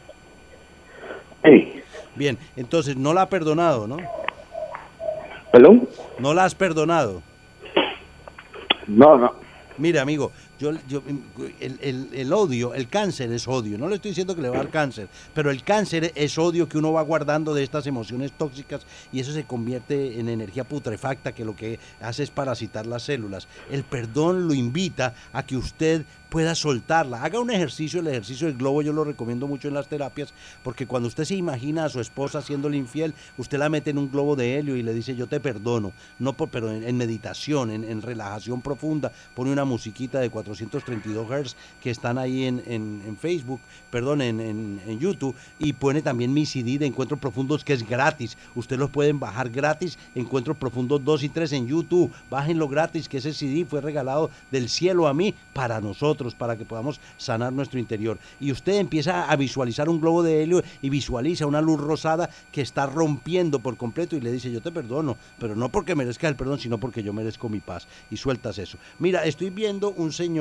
Bien, entonces no la ha perdonado, ¿no? ¿Perdón? No la has perdonado. No, no. Mire, amigo, Yo, yo, el, el- el odio, el cáncer es odio. No le estoy diciendo que le va a dar cáncer, pero el cáncer es odio que uno va guardando de estas emociones tóxicas y eso se convierte en energía putrefacta que lo que hace es parasitar las células. El perdón lo invita a que usted pueda soltarla. Haga un ejercicio, el ejercicio del globo yo lo recomiendo mucho en las terapias, porque cuando usted se imagina a su esposa siéndole infiel, usted la mete en un globo de helio y le dice yo te perdono, no por, pero en, meditación, en, en relajación profunda, pone una musiquita de 432 Hz que están ahí en, en- Facebook, perdón, en, en- YouTube, y pone también mi CD de Encuentros Profundos que es gratis. Usted los pueden bajar gratis, Encuentros Profundos 2 y 3 en YouTube, bájenlo gratis, que ese CD fue regalado del cielo a mí para nosotros, para que podamos sanar nuestro interior. Y usted empieza a visualizar un globo de helio y visualiza una luz rosada que está rompiendo por completo y le dice, yo te perdono, pero no porque merezca el perdón, sino porque yo merezco mi paz. Y sueltas eso. Mira, estoy viendo un señor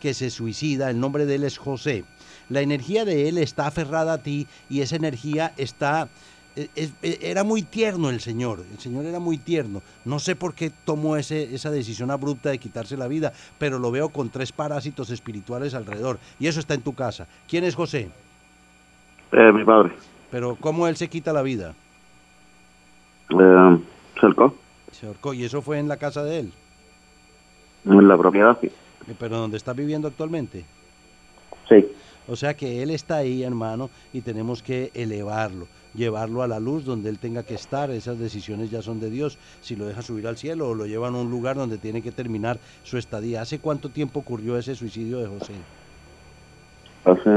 que se suicida, el nombre de él es José. La energía de él está aferrada a ti y esa energía está... eh, es- eh, era muy tierno el señor, el señor era muy tierno. No sé por qué tomó ese, esa decisión abrupta de quitarse la vida, pero lo veo con tres parásitos espirituales alrededor. Y eso está en tu casa. ¿Quién es José? Eh, mi padre. Pero ¿cómo él se quita la vida? Eh, cercó Se ahorcó. ¿Y eso fue en la casa de él? en la propiedad, sí. Eh, ¿Pero donde está viviendo actualmente? Sí. O sea que él está ahí, hermano, y tenemos que elevarlo, llevarlo a la luz donde él tenga que estar. Esas decisiones ya son de Dios. Si lo deja subir al cielo o lo llevan a un lugar donde tiene que terminar su estadía. ¿Hace cuánto tiempo ocurrió ese suicidio de José? Hace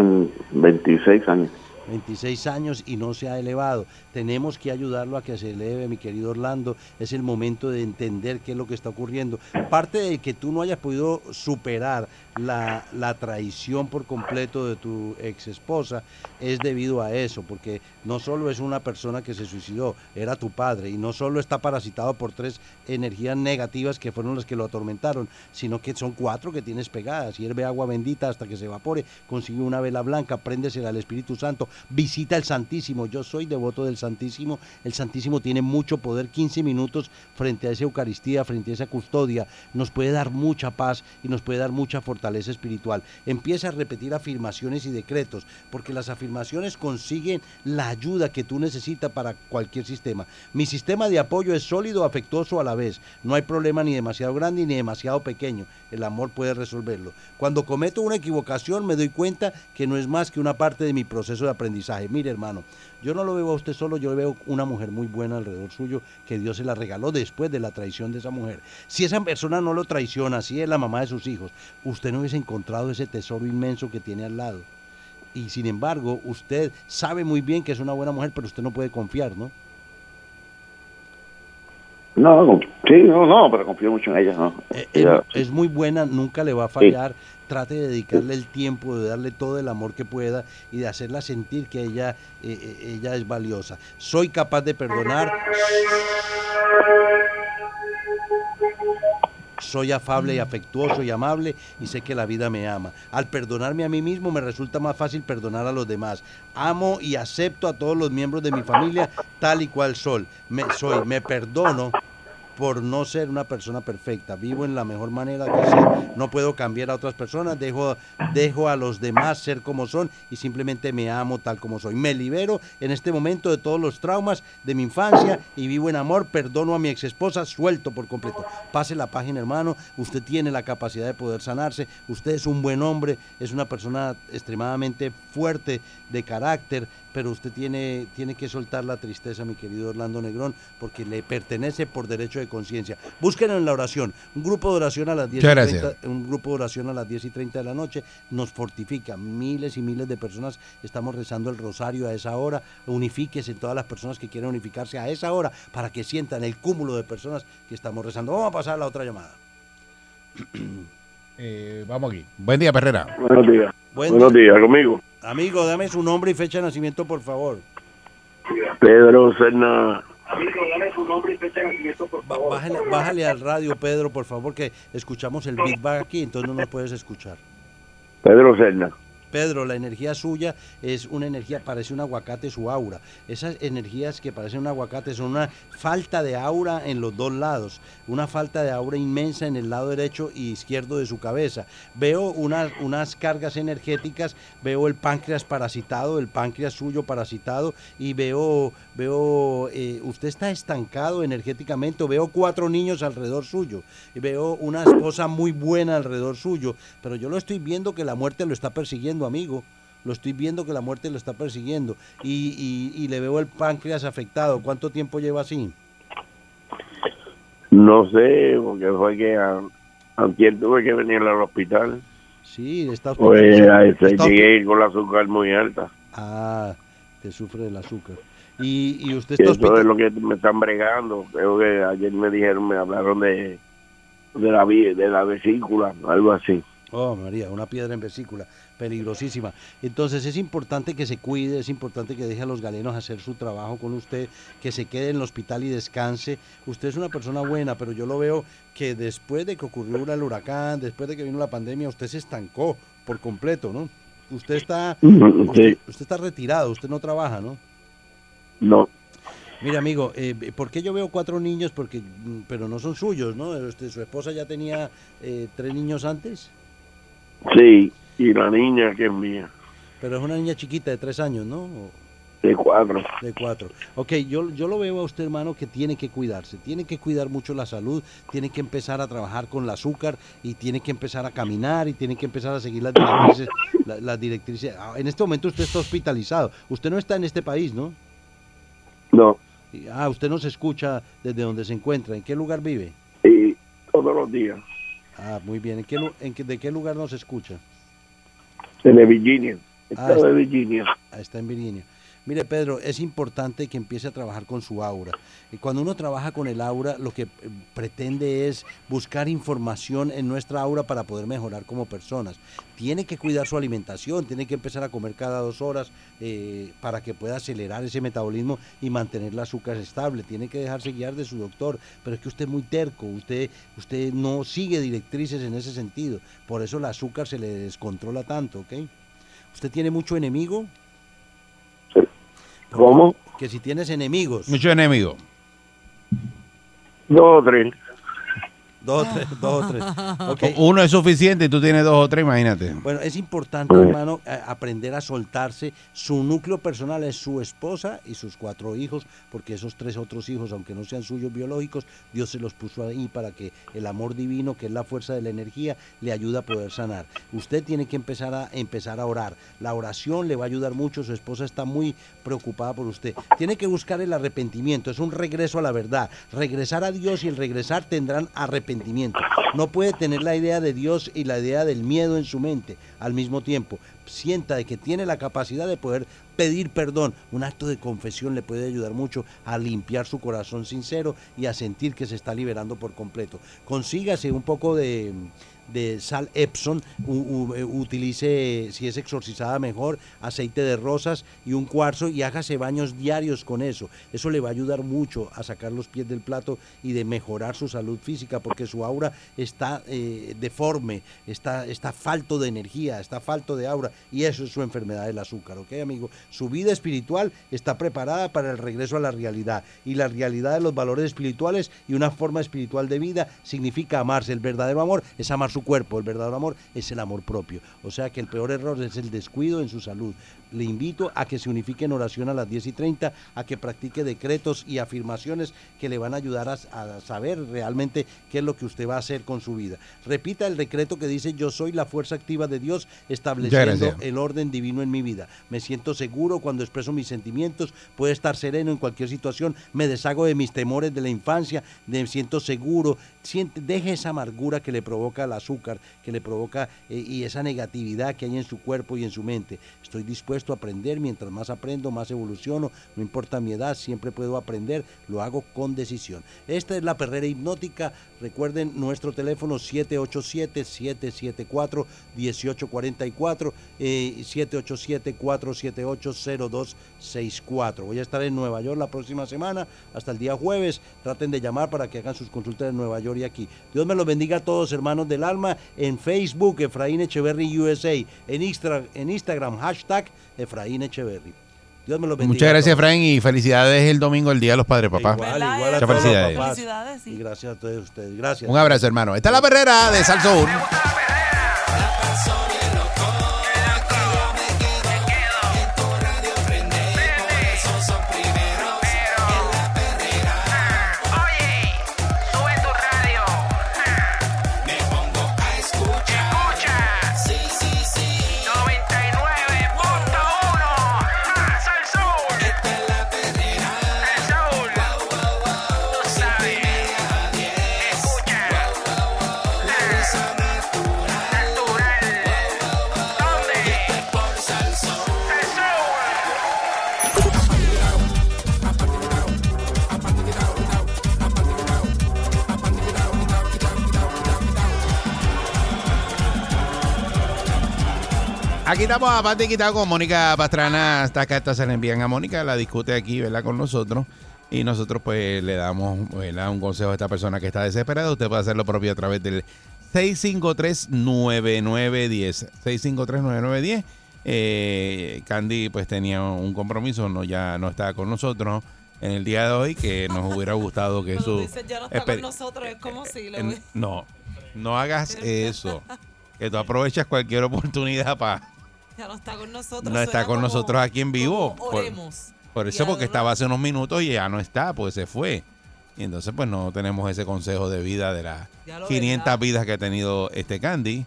26 años. 26 años y no se ha elevado. Tenemos que ayudarlo a que se eleve, mi querido Orlando. Es el momento de entender qué es lo que está ocurriendo. Parte de que tú no hayas podido superar la, la traición por completo de tu ex esposa es debido a eso, porque no solo es una persona que se suicidó, era tu padre, y no solo está parasitado por tres energías negativas que fueron las que lo atormentaron, sino que son cuatro que tienes pegadas. Hierve agua bendita hasta que se evapore, consigue una vela blanca, préndesela al Espíritu Santo, visita el Santísimo. Yo soy devoto del Santísimo. El Santísimo tiene mucho poder. 15 minutos frente a esa Eucaristía, frente a esa custodia, nos puede dar mucha paz y nos puede dar mucha fortaleza espiritual. Empieza a repetir afirmaciones y decretos, porque las afirmaciones consiguen la ayuda que tú necesitas para cualquier sistema. Mi sistema de apoyo es sólido, afectuoso a la vez. No hay problema ni demasiado grande ni demasiado pequeño. El amor puede resolverlo. Cuando cometo una equivocación me doy cuenta que no es más que una parte de mi proceso de aprendizaje. Mire, hermano, yo no lo veo a usted solo, yo veo una mujer muy buena alrededor suyo que Dios se la regaló después de la traición de esa mujer. Si esa persona no lo traiciona, si es la mamá de sus hijos, usted no hubiese encontrado ese tesoro inmenso que tiene al lado. Y sin embargo, usted sabe muy bien que es una buena mujer, pero usted no puede confiar, ¿no? No, sí, no, no, pero confío mucho en ella, ¿no? Es, Ella- es muy buena, nunca le va a fallar. Trate de dedicarle el tiempo, de darle todo el amor que pueda y de hacerla sentir que ella, eh, eh, ella es valiosa. Soy capaz de perdonar. Soy afable y afectuoso y amable y sé que la vida me ama. Al perdonarme a mí mismo me resulta más fácil perdonar a los demás. Amo y acepto a todos los miembros de mi familia tal y cual soy. Me, soy, me perdono por no ser una persona perfecta. Vivo en la mejor manera de ser. No puedo cambiar a otras personas. Dejo, dejo a los demás ser como son y simplemente me amo tal como soy. Me libero en este momento de todos los traumas de mi infancia y vivo en amor. Perdono a mi ex esposa, suelto por completo. Pase la página, hermano. Usted tiene la capacidad de poder sanarse. Usted es un buen hombre. Es una persona extremadamente fuerte de carácter. Pero usted tiene, tiene que soltar la tristeza, mi querido Orlando Negrón, porque le pertenece por derecho de conciencia. Búsquenlo en la oración. Un grupo de oración a las 10 y Muchas 30, gracias. un grupo de oración a las 10 y 30 de la noche nos fortifica. Miles y miles de personas estamos rezando el rosario a esa hora. Unifíquese todas las personas que quieran unificarse a esa hora para que sientan el cúmulo de personas que estamos rezando. Vamos a pasar a la otra llamada. Eh, vamos aquí. Buen día, Perrera. Buenos días. Buen Buenos días, conmigo. Amigo, dame su nombre y fecha de nacimiento, por favor. Pedro Serna. Ba- Bájale, bájale al radio, Pedro, por favor, que escuchamos el beatback aquí, entonces no nos puedes escuchar. Pedro Serna. Pedro, la energía suya es una energía, parece un aguacate su aura. Esas energías que parecen un aguacate son una falta de aura en los dos lados, una falta de aura inmensa en el lado derecho y izquierdo de su cabeza. Veo unas, unas cargas energéticas, veo el páncreas parasitado, el páncreas suyo parasitado y veo, veo, eh, usted está estancado energéticamente, veo cuatro niños alrededor suyo, y veo una esposa muy buena alrededor suyo, pero yo lo estoy viendo que la muerte lo está persiguiendo, amigo. Lo estoy viendo que la muerte lo está persiguiendo y, y- y le veo el páncreas afectado. ¿Cuánto tiempo lleva así? No sé, porque fue que a, antier tuve que venir al hospital. Sí, está Pues Está llegué con la azúcar muy alta. Ah, que sufre del azúcar. Y, y usted está Eso es lo que me están bregando. Creo que ayer me dijeron, me hablaron de, de, la, de la vesícula, algo así. Oh, María, una piedra en vesícula, peligrosísima. Entonces es importante que se cuide, es importante que deje a los galenos hacer su trabajo con usted, que se quede en el hospital y descanse. Usted es una persona buena, pero yo lo veo que después de que ocurrió el huracán, después de que vino la pandemia, usted se estancó por completo, ¿no? Usted está, usted está retirado, usted no trabaja, ¿no? No, Mira, amigo, eh, ¿por qué yo veo cuatro niños? Porque, mm, pero no son suyos, ¿no? Este, ¿Su esposa ya tenía eh, tres niños antes? sí. Y la niña que es mía, Pero es una niña chiquita de tres años, ¿no? De cuatro. De cuatro. Ok, yo, yo lo veo a usted, hermano, que tiene que cuidarse, tiene que cuidar mucho la salud, tiene que empezar a trabajar con el azúcar y tiene que empezar a caminar y tiene que empezar a seguir las directrices. la- las directrices. Ah, En este momento usted está hospitalizado. Usted no está en este país, ¿no? No, Ah, usted no se escucha desde donde se encuentra. ¿En qué lugar vive? y todos los días. Ah, muy bien. ¿En qué, en qué- ¿De qué lugar no se escucha? De Virginia. Estado está- de Virginia. Ah, está en Virginia. Mire, Pedro, es importante que empiece a trabajar con su aura. Cuando uno trabaja con el aura, lo que eh, pretende es buscar información en nuestra aura para poder mejorar como personas. Tiene que cuidar su alimentación, tiene que empezar a comer cada dos horas eh, para que pueda acelerar ese metabolismo y mantener el azúcar estable. Tiene que dejarse guiar de su doctor. Pero es que usted es muy terco, usted, usted no sigue directrices en ese sentido. Por eso el azúcar se le descontrola tanto, ¿ok? ¿Usted tiene mucho enemigo? ¿Cómo? Que si tienes enemigos. Mucho enemigo. Dos o tres. Dos o tres, dos o tres. <laughs> Uno es suficiente y tú tienes dos o tres, imagínate. Bueno, es importante, hermano, a- aprender a soltarse. Su núcleo personal es su esposa y sus cuatro hijos, porque esos tres otros hijos, aunque no sean suyos biológicos, Dios se los puso ahí para que el amor divino, que es la fuerza de la energía, le ayude a poder sanar. Usted tiene que empezar a empezar a orar. La oración le va a ayudar mucho. Su esposa está muy preocupada por usted. Tiene que buscar el arrepentimiento. Es un regreso a la verdad. Regresar a Dios y el regresar tendrán arrepentimiento. No puede tener la idea de Dios y la idea del miedo en su mente al mismo tiempo. Sienta de que tiene la capacidad de poder pedir perdón. Un acto de confesión le puede ayudar mucho a limpiar su corazón sincero y a sentir que se está liberando por completo. Consígase un poco de, de sal Epson, eh, utilice, si es exorcizada mejor, aceite de rosas y un cuarzo y hágase baños diarios con eso. Eso le va a ayudar mucho a sacar los pies del plato y de mejorar su salud física porque su aura está eh, deforme, está, está falto de energía, está falto de aura y eso es su enfermedad del azúcar, ¿ok amigo? Su vida espiritual está preparada para el regreso a la realidad y la realidad de los valores espirituales y una forma espiritual de vida significa amarse. El verdadero amor es amar su cuerpo, el verdadero amor es el amor propio. O sea que el peor error es el descuido en su salud. Le invito a que se unifique en oración a las 10 y 30, a que practique decretos y afirmaciones que le van a ayudar a, a saber realmente qué es lo que usted va a hacer con su vida. Repita el decreto que dice yo soy la fuerza activa de Dios estableciendo el orden divino en mi vida. Me siento seguro cuando expreso mis sentimientos, puedo estar sereno en cualquier situación, me deshago de mis temores de la infancia, me siento seguro, siente, deje esa amargura que le provoca el azúcar, que le provoca eh, y esa negatividad que hay en su cuerpo y en su mente. Estoy dispuesto a aprender, mientras más aprendo, más evoluciono, no importa mi edad, siempre puedo aprender, lo hago con decisión. Esta es la perrera hipnótica, recuerden nuestro teléfono 787-774-1844, eh, 787-478-0264. Voy a estar en Nueva York la próxima semana, hasta el día jueves, traten de llamar para que hagan sus consultas en Nueva York gloria aquí. Dios me los bendiga a todos, hermanos del alma. En Facebook, Efraín Echeverry USA. En, Instra- en Instagram, hashtag Efraín Echeverry. Dios me los bendiga. Muchas gracias. Efraín, y felicidades el domingo, el Día de los Padres, papá. Igual, igual a Muchas todos los felicidades. papás. Felicidades, sí. Y gracias a todos ustedes. Gracias. Un abrazo, hermano. Esta es la perrera de Salsoul. Estamos aparte quitado con Mónica Pastrana. Estas cartas se le envían a Mónica, la discute aquí, ¿verdad? Con nosotros. Y nosotros pues le damos ¿verdad? un consejo a esta persona que está desesperada. Usted puede hacer lo propio a través del 653-9910. 653-9910. Eh, Candy pues tenía un compromiso, no ya no está con nosotros en el día de hoy, que nos hubiera gustado que Cuando su... dices ya no está Espe- con nosotros, es como si voy- no, no hagas eso. Que tú aprovechas cualquier oportunidad para... <laughs> ya no está con nosotros. No está con nosotros aquí en vivo. Por, eso, porque estaba hace unos minutos y ya no está, pues se fue. Y entonces, pues no tenemos ese consejo de vida de las Ya lo 500 verdad. vidas que ha tenido este Candy.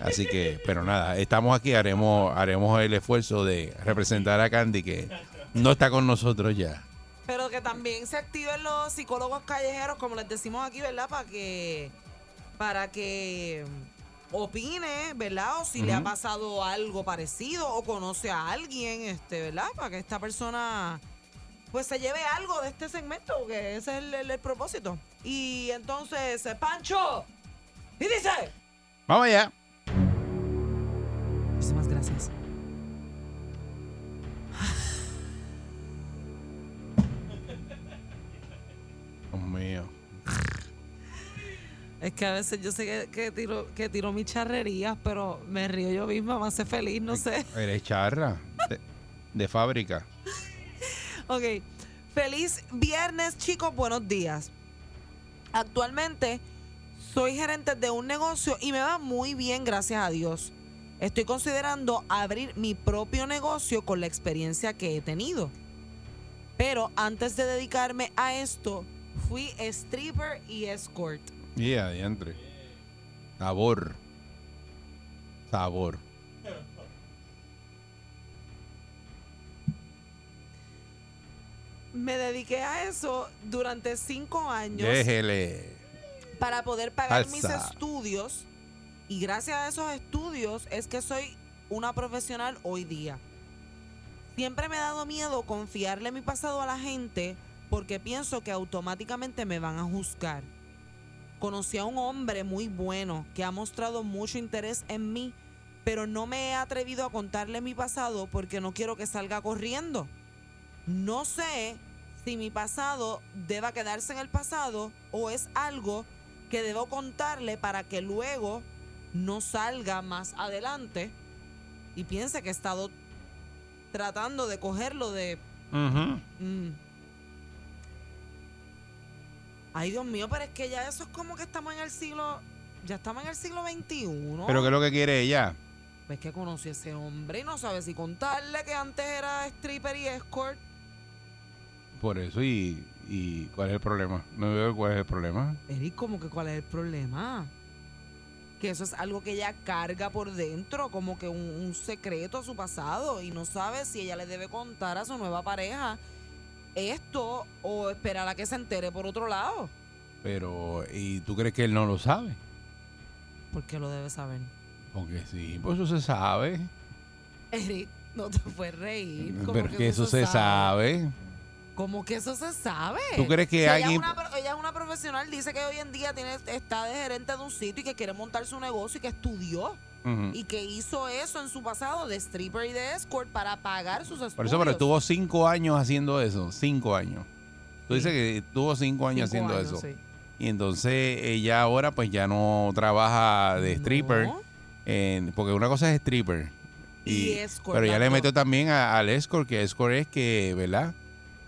Así que, <laughs> pero nada, estamos aquí, haremos, haremos el esfuerzo de representar a Candy que no está con nosotros ya. Pero que también se activen los psicólogos callejeros, como les decimos aquí, ¿verdad? Para que, para que opine, ¿verdad? O si le ha pasado algo parecido o conoce a alguien, este, ¿verdad? Para que esta persona pues se lleve algo de este segmento, que ese es el, el- el propósito. Y entonces, Pancho, y dice... Vamos allá. Muchísimas gracias. Dios mío. Es que a veces yo sé que, que tiro, que tiro mis charrerías, pero me río yo misma, me hace feliz, no sé. Eres charra de, de fábrica. <laughs> Ok. Feliz viernes, chicos. Buenos días. Actualmente soy gerente de un negocio y me va muy bien, gracias a Dios. Estoy considerando abrir mi propio negocio con la experiencia que he tenido. Pero antes de dedicarme a esto, fui stripper y escort. Y adiantre. Sabor. Sabor. Me dediqué a eso durante cinco años. Déjele. para poder pagar mis estudios. Y gracias a esos estudios es que soy una profesional hoy día. Siempre me ha dado miedo confiarle mi pasado a la gente porque pienso que automáticamente me van a juzgar. Conocí a un hombre muy bueno que ha mostrado mucho interés en mí, pero no me he atrevido a contarle mi pasado porque no quiero que salga corriendo. No sé si mi pasado deba quedarse en el pasado o es algo que debo contarle para que luego no salga más adelante y piense que he estado tratando de cogerlo de... Mm. Ay, Dios mío, pero es que ya eso es como que estamos en el siglo... Ya estamos en el siglo XXI. Pero ¿qué es lo que quiere ella? Pues que conocí a ese hombre y no sabe si contarle que antes era stripper y escort. Por eso, y, y ¿cuál es el problema? No veo cuál es el problema. Eric, como que cuál es el problema? Que eso es algo que ella carga por dentro, como que un, un secreto a su pasado y no sabe si ella le debe contar a su nueva pareja esto o esperar a que se entere por otro lado. Pero, ¿y tú crees que él no lo sabe? Porque lo debe saber. Porque sí, pues eso se sabe. Eric, no te puedes reír. Pero que eso se sabe. Como que eso se sabe. ¿Tú crees que Si ella es una ella es una profesional, dice que hoy en día tiene, está de gerente de un sitio y que quiere montar su negocio y que estudió. Y que hizo eso en su pasado de stripper y de escort para pagar sus estudios. Por eso, pero estuvo cinco años haciendo eso. Cinco años. Tú dices que tuvo cinco años Cinco haciendo años, eso. sí. Y entonces ella ahora pues ya no trabaja de stripper. en- porque una cosa es stripper. Y escort, Pero ya le metió también a- al escort, que escort es que, ¿verdad?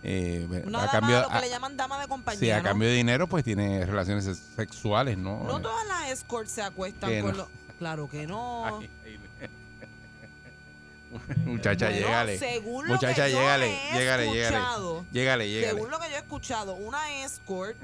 Eh, Una a dama, cambio, lo que a- le llaman dama de compañía. sí, a ¿no? cambio de dinero pues tiene relaciones sex- sexuales, ¿no? No todas las escorts se acuestan Que con no. los. Claro que no. <laughs> Muchacha, Bueno, llégale. según lo Muchacha, que yo he llégale. escuchado, Llégale, llégale. Según lo que yo he escuchado, una escort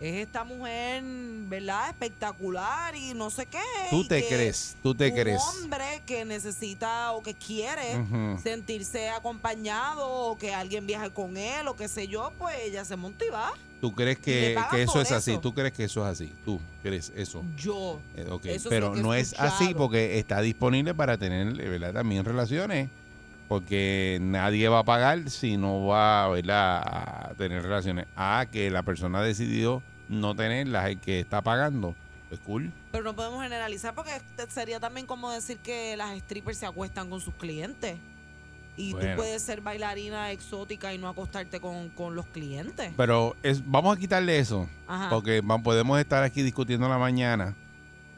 es esta mujer, ¿verdad? Espectacular y no sé qué. Tú te crees, tú te un crees. hombre que necesita o que quiere sentirse acompañado o que alguien viaje con él o qué sé yo, pues ella se monta y va. ¿Tú crees que, que eso es así? eso. ¿Tú crees que eso es así? ¿Tú crees eso? Yo. Eh, ok, Eso es pero no es así porque está disponible para tener ¿verdad? también relaciones. Porque nadie va a pagar si no va ¿verdad? a tener relaciones. Ah, que la persona decidió no tenerlas, el que está pagando. Pues cool. Pero no podemos generalizar porque sería también como decir que las strippers se acuestan con sus clientes. Y Bueno. tú puedes ser bailarina exótica y no acostarte con, con los clientes. Pero es, vamos a quitarle eso. Ajá. Porque podemos estar aquí discutiendo la mañana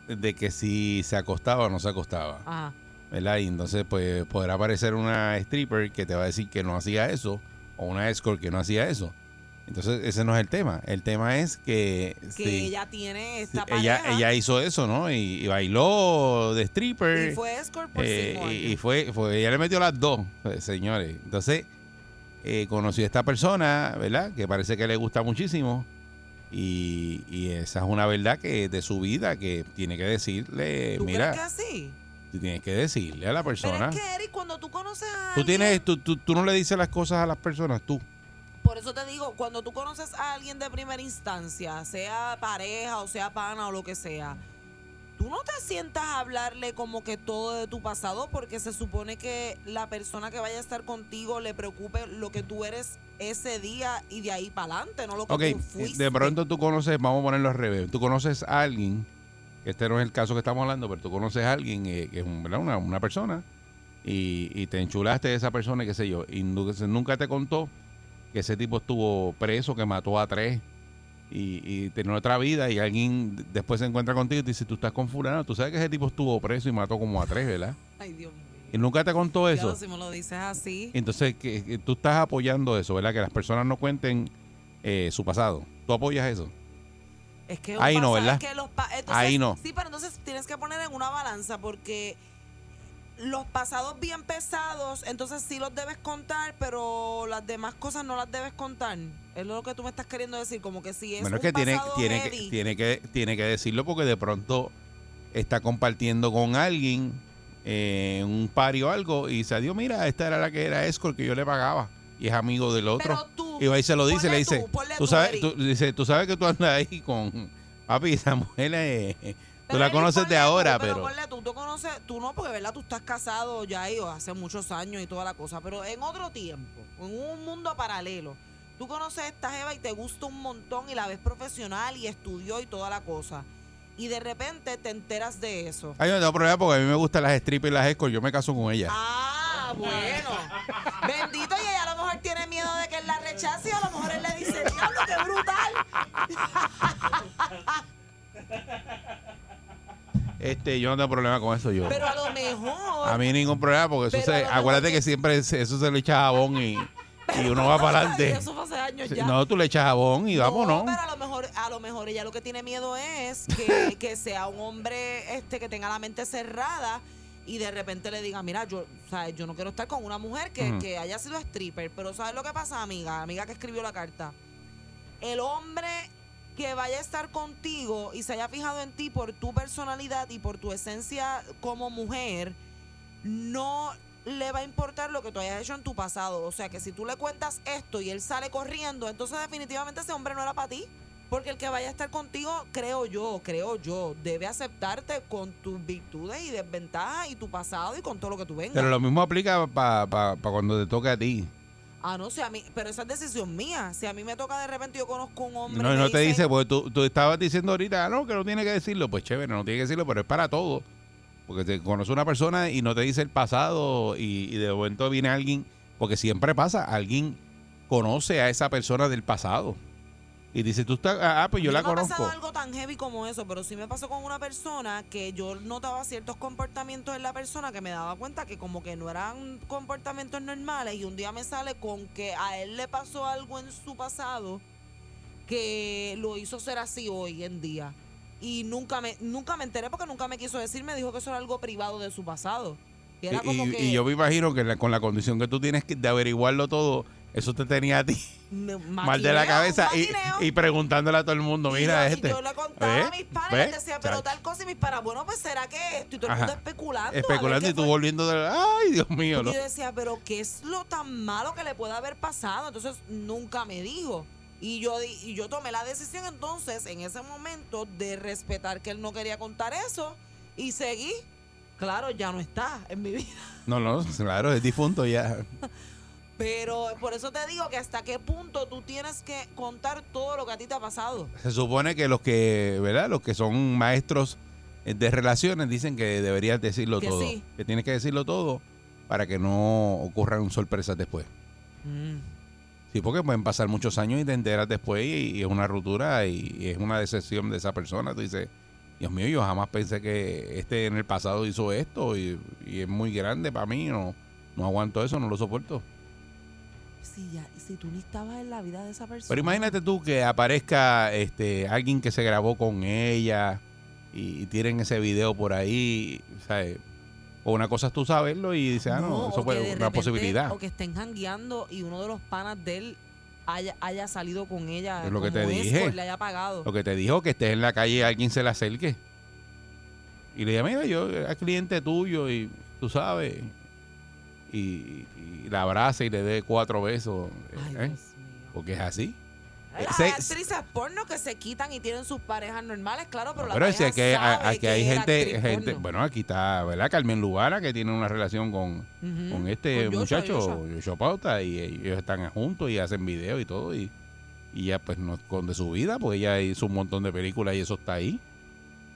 de que si se acostaba o no se acostaba. Ajá. ¿verdad? Y entonces pues podrá aparecer una stripper que te va a decir que no hacía eso o una escort que no hacía eso. Entonces ese no es el tema. El tema es que, Que sí, ella tiene esta ella, pareja. ella hizo eso, ¿no? Y, y bailó de stripper. Y fue escort por Eh, y, fue, fue, ella le metió las dos, eh, señores. Entonces, eh, conoció a esta persona, ¿verdad? Que parece que le gusta muchísimo. Y, y esa es una verdad que de su vida que tiene que decirle, ¿Tú mira, crees que así? tú tienes que decirle a la Pero persona. es que, Eric, cuando tú conoces a Tú alguien, tienes, tú, tú, tú no le dices las cosas a las personas, tú. Por eso te digo, cuando tú conoces a alguien de primera instancia, sea pareja o sea pana o lo que sea, tú no te sientas a hablarle como que todo de tu pasado porque se supone que la persona que vaya a estar contigo le preocupe lo que tú eres ese día y de ahí para adelante, no lo que Ok, tú fuiste. de pronto tú conoces, vamos a ponerlo al revés, tú conoces a alguien, este no es el caso que estamos hablando, pero tú conoces a alguien eh, que es. Una, una persona y, y te enchulaste de esa persona, qué sé yo, y nu- nunca te contó que ese tipo estuvo preso, que mató a tres y, y tenía otra vida y alguien después se encuentra contigo y te dice, tú estás con fulano, tú sabes que ese tipo estuvo preso y mató como a tres, ¿verdad? <laughs> Ay, Dios mío. Y nunca te contó eso. Si me lo dices así. Entonces, que, que tú estás apoyando eso, ¿verdad? Que las personas no cuenten eh, su pasado. ¿Tú apoyas eso? Es que Ahí no, ¿verdad? es que los entonces, Ahí no. Sí, pero entonces tienes que poner en una balanza porque los pasados bien pesados, entonces sí los debes contar, pero las demás cosas no las debes contar. Es lo que tú me estás queriendo decir, como que si es bueno, es un que tiene, pasado tiene, que, heavy, tiene, que, tiene que decirlo porque de pronto está compartiendo con alguien eh, un party o algo y se dio, mira, esta era la que era escort que yo le pagaba y es amigo del otro. Pero tú, y va y se lo dice, le dice, tú, sabes, tú, dice, tú sabes que tú andas ahí con papi, esa mujer es- tú la conoces de tú, ahora, pero. pero... ponle tú, tú conoces, tú no, porque verdad, tú estás casado ya y hace muchos años y toda la cosa, pero en otro tiempo, en un mundo paralelo, tú conoces a esta jeva y te gusta un montón y la ves profesional y estudió y toda la cosa. Y de repente te enteras de eso. Ay, no tengo problema porque a mí me gustan las strippers y las escort, yo me caso con ellas. Ah, bueno. <laughs> Bendito, y ella a lo mejor tiene miedo de que él la rechace y a lo mejor él le dice, diablo, qué brutal. <laughs> Este, yo no tengo problema con eso yo. Pero a lo mejor. A mí ningún problema, porque eso se, acuérdate que- que siempre se- eso se le echa jabón y, y uno va para adelante. Eso fue hace años ya. No, tú le echas jabón y vámonos. No, pero a lo mejor, a lo mejor ella lo que tiene miedo es que, <laughs> que sea un hombre este que tenga la mente cerrada y de repente le diga, mira, yo, sea, yo no quiero estar con una mujer que, que haya sido stripper. Pero ¿sabes lo que pasa, amiga? Amiga que escribió la carta. El hombre que vaya a estar contigo y se haya fijado en ti por tu personalidad y por tu esencia como mujer, no le va a importar lo que tú hayas hecho en tu pasado. O sea que si tú le cuentas esto y él sale corriendo, entonces definitivamente ese hombre no era para ti. Porque el que vaya a estar contigo, creo yo, creo yo, debe aceptarte con tus virtudes y desventajas y tu pasado y con todo lo que tú vengas. Pero lo mismo aplica para cuando te toque a ti. Ah, no sé, a mí, pero esa es decisión mía. Si a mí me toca de repente, yo conozco un hombre. No, no te dice, dice, porque tú, tú estabas diciendo ahorita, ah, no, que no tiene que decirlo. Pues chévere, no tiene que decirlo, pero es para todo. Porque te conoce una persona y no te dice el pasado y, y de momento viene alguien, porque siempre pasa, alguien conoce a esa persona del pasado. Y dice, tú estás, ah, pues yo la no me ha conozco. pasado algo tan heavy como eso, pero sí me pasó con una persona que yo notaba ciertos comportamientos en la persona que me daba cuenta que como que no eran comportamientos normales y un día me sale con que a él le pasó algo en su pasado que lo hizo ser así hoy en día. Y nunca me nunca me enteré porque nunca me quiso decir, me dijo que eso era algo privado de su pasado. Y era Y, como y- que y yo me imagino que la- con la condición que tú tienes de averiguarlo todo, eso te tenía a ti mal de la cabeza y, y preguntándole a todo el mundo, Y mira y este. yo le contaba ¿Ves? a mis y ¿Ves? les decía, pero tal cosa y mis panas, bueno, pues será que esto y todo el Ajá. mundo especulando. Especulando y tú fue. volviendo de... Ay, Dios mío, Y ¿no? yo decía, pero ¿qué es lo tan malo que le puede haber pasado? Entonces nunca me dijo. Y yo, y yo tomé la decisión entonces, en ese momento, de respetar que él no quería contar eso y seguí. Claro, ya no está en mi vida. No, no, claro, es difunto ya. <laughs> Pero por eso te digo que hasta qué punto tú tienes que contar todo lo que a ti te ha pasado. Se supone que los que, ¿verdad? Los que son maestros eh, de relaciones dicen que deberías decirlo Que todo. sí. Que tienes que decirlo todo para que no ocurran sorpresas después. Sí, porque pueden pasar muchos años y te enteras después y, y es una ruptura y, y es una decepción de esa persona. Tú dices, Dios mío, yo jamás pensé que este en el pasado hizo esto y, y es muy grande para mí. No, no aguanto eso, no lo soporto. Si, ya, si tú ni estabas en la vida de esa persona. Pero imagínate tú que aparezca este alguien que se grabó con ella y, y tienen ese video por ahí, ¿sabes? O una cosa es tú saberlo y dices, ah, no, No, eso fue una repente- posibilidad. O que estén jangueando y uno de los panas de él haya, haya salido con ella. Es lo que te escort, dije. Le haya pagado. Lo que te dijo que estés en la calle y alguien se le acerque. Y le diga, mira, yo era cliente tuyo y tú sabes. Y la abraza y le dé cuatro besos. ¿eh? Porque es así. Hay Eh, las se- actrices porno que se quitan y tienen sus parejas normales, claro, pero la Pero es pareja que, aquí hay que gente, gente, bueno, aquí está, ¿verdad? Carmen Lugana que tiene una relación con, con este Con muchacho. Joshua Pauta, y ellos están juntos y hacen videos y todo, y, y ella pues no esconde su vida, porque ella hizo un montón de películas y eso está ahí.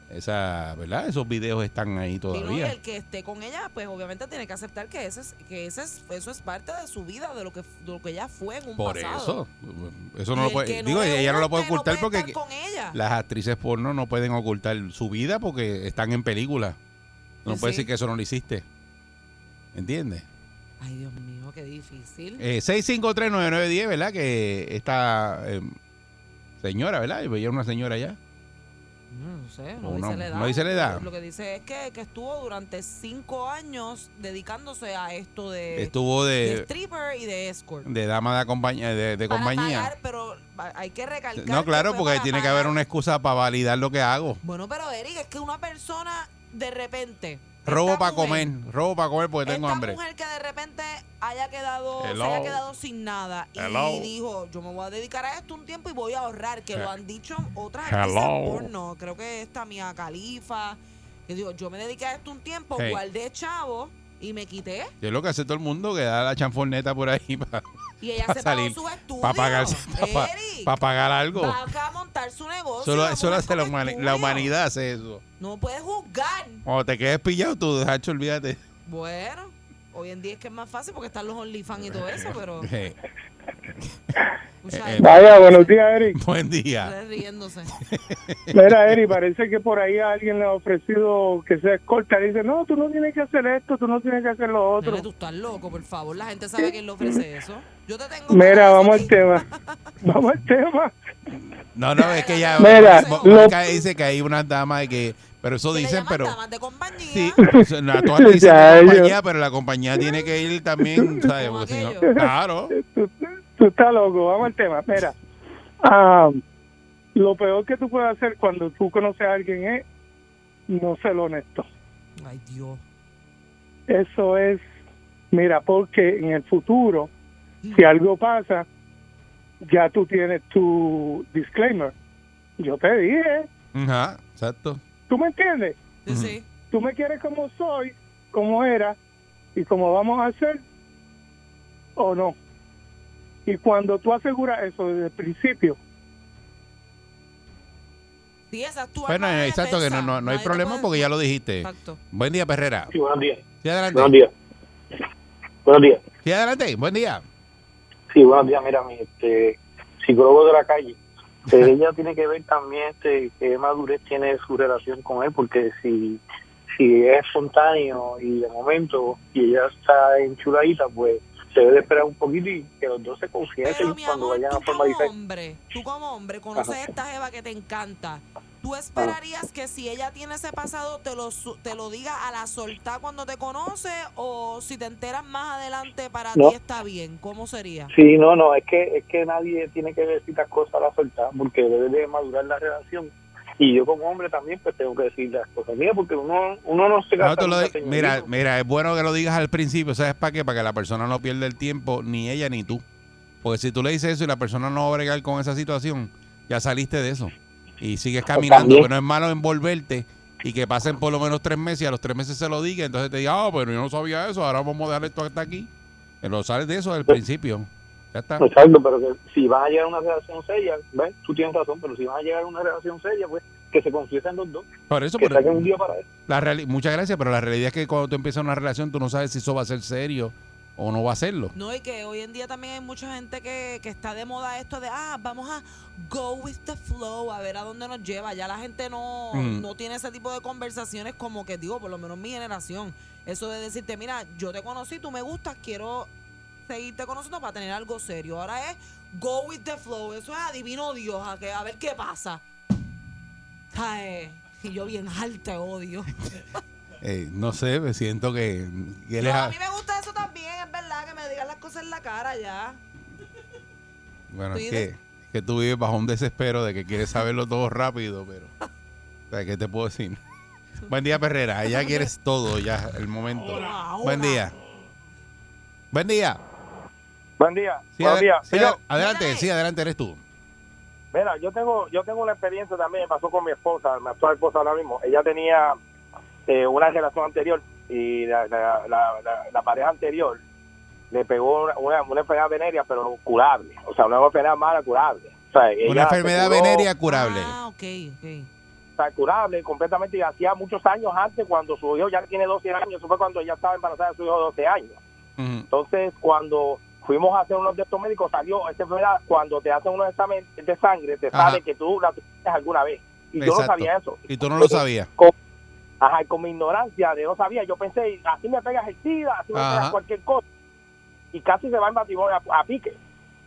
Esa, ¿verdad? Esos videos están ahí Y no, y todavía. el que esté con ella, pues obviamente tiene que aceptar que ese es, que ese es, eso es parte de su vida, de lo que, de lo que ella fue en un Por pasado. eso, eso no lo puede, no digo, ella no lo puede no ocultar puede porque estar con ella. las actrices porno no pueden ocultar su vida porque están en película. No Sí, puede decir que eso no lo hiciste. ¿Entiendes? Ay, Dios mío, qué difícil. Eh, 6539910, ¿verdad? Que esta eh, señora, ¿verdad? Yo veía una señora ya. No, dice la edad. no dice la edad. Lo que dice es que, que estuvo durante cinco años dedicándose a esto de, Estuvo de- stripper y de escort. De dama de, compañía, de, de Para compañía. pagar, pero hay que recalcar. no, claro, porque tiene que haber una excusa para validar lo que hago. Bueno, pero Eric, es que una persona de repente. Robo para comer, robo para comer porque tengo esta hambre. mujer que de repente haya quedado, se Hello. haya quedado sin nada Hello. y dijo, yo me voy a dedicar a esto un tiempo y voy a ahorrar, que lo han dicho otras Hello. actrices porno, creo que esta Mia Califa, que digo, yo me dediqué a esto un tiempo, Hey. guardé chavo y me quité Yo es lo que hace todo el mundo, que da la chanforneta por ahí <laughs> para y ella se pagó sus estudios. Para pagar, para, pagar algo. va a montar su negocio. Solo, solo hace la, humani- la humanidad, hace eso. No puedes juzgar. Cuando te quedes pillado, tú, Hacho, olvídate. Bueno, hoy en día es que es más fácil porque están los OnlyFans y todo eso, pero <laughs> Eh, eh, Vaya, buenos días, Eric. Buen día. riéndose. <laughs> Mira, Eric, parece que por ahí a alguien le ha ofrecido que sea escolta. Dice, no, tú no tienes que hacer esto, tú no tienes que hacer lo otro. Nene, tú estás loco, por favor. La gente sabe quién le ofrece eso. Yo te tengo. Mira, vamos al tema. <laughs> Vamos al tema. No, no, es que ya. Mira, Mónica dice que hay unas damas que. Pero eso dicen, pero. de compañía. Sí, <laughs> o sea, no, a todas le dicen Ya, de yo- compañía, pero la compañía tiene que ir también, ¿sabes? Porque si no- claro. Tú, tú estás loco, vamos al tema. Mira, ah, lo peor que tú puedes hacer cuando tú conoces a alguien es no ser honesto. Ay, Dios. Eso es, mira, porque en el futuro, si algo pasa, ya tú tienes tu disclaimer. Yo te dije, Ajá, exacto. ¿Tú me entiendes? Sí. Tú me quieres como soy, como era y como vamos a hacer, o no. Y cuando tú aseguras eso desde el principio, Sí, esa es tu Bueno, exacto, que no, no, no hay problema puede- porque ya lo dijiste. Exacto. Buen día, Perrera. Sí, buenos días. Sí, adelante. Buenos días. Buenos días. Sí, adelante. Buen día. Sí, buenos días. Mira, mi este, psicólogo de la calle ella tiene que ver también este, qué madurez tiene su relación con él, porque si, si es espontáneo y de momento y ella está enchuladita, pues se debe esperar un poquito y que los dos se confiesen cuando vayan a formalizar. hombre, tú como hombre conoces Ajá. a esta jeva que te encanta. ¿Tú esperarías que si ella tiene ese pasado te lo, su- te lo diga a la soltar cuando te conoce o si te enteras más adelante para No. ti está bien? ¿Cómo sería? Sí, no, no, es que es que nadie tiene que decir las cosas a la soltar porque debe de madurar la relación. Y yo como hombre también pues tengo que decir las cosas mías porque uno, uno no se No, gasta mira, mira, es bueno que lo digas al principio, ¿sabes para qué? Para que la persona no pierda el tiempo, ni ella ni tú. Porque si tú le dices eso y la persona no va a bregar con esa situación, ya saliste de eso. Y sigues caminando, también- que no es malo envolverte y que pasen por lo menos tres meses y a los tres meses se lo diga, entonces te diga, ah, pero yo no sabía eso, ahora vamos a dejar esto hasta aquí. Pero sales de eso del principio. Ya está. Exacto, pero que si van a llegar a una relación seria, ¿ves? Tú tienes razón, pero si van a llegar a una relación seria, pues que se confiesen los dos. Por eso, que pero- saquen un día para eso. La muchas gracias, pero la realidad es que cuando tú empiezas una relación, tú no sabes si eso va a ser serio o no va a serlo. No, y que hoy en día también hay mucha gente que, que está de moda esto de, ah, vamos a go with the flow, a ver a dónde nos lleva. Ya la gente no, Mm. no tiene ese tipo de conversaciones como que, digo, por lo menos mi generación. Eso de decirte, mira, yo te conocí, tú me gustas, quiero seguirte conociendo para tener algo serio. Ahora es go with the flow. Eso es adivino Dios, a, que, a ver qué pasa. Ay, y yo bien alta odio. <laughs> Eh, no sé, me siento que, No, a- mí me gusta eso también, es verdad, que me digan las cosas en la cara ya. Bueno, es que, que tú vives bajo un desespero de que quieres saberlo todo rápido, pero. O sea, ¿qué te puedo decir? <laughs> Buen día, Perrera. Ya quieres todo, ya, el momento. Buen día. Buen día. Buen día. Sí, Mira, ade- adelante, sí, adelante, eres tú. Mira, yo tengo yo tengo una experiencia también, me pasó con mi esposa, mi actual esposa ahora mismo. Ella tenía eh, una relación anterior y la, la, la, la- la pareja anterior le pegó una, una, una enfermedad venérea, pero curable. O sea, una enfermedad mala curable. O sea, ella Una enfermedad curó, venérea curable. Ah, ok, ok. o sea, curable completamente y hacía muchos años antes cuando su hijo ya tiene 12 años, eso fue cuando ella estaba embarazada de su hijo de 12 años. Entonces, cuando fuimos a hacer unos de estos médicos, salió esta enfermedad, cuando te hacen unos exámenes de sangre, te Ajá. sale que tú la tuviste alguna vez. Y yo no sabía eso. Y tú no lo sabías. Con, ajá, con mi ignorancia de no sabía, yo pensé, así me pegas el SIDA, así me Ajá. pegas cualquier cosa. Y casi se va en matrimonio a, a pique.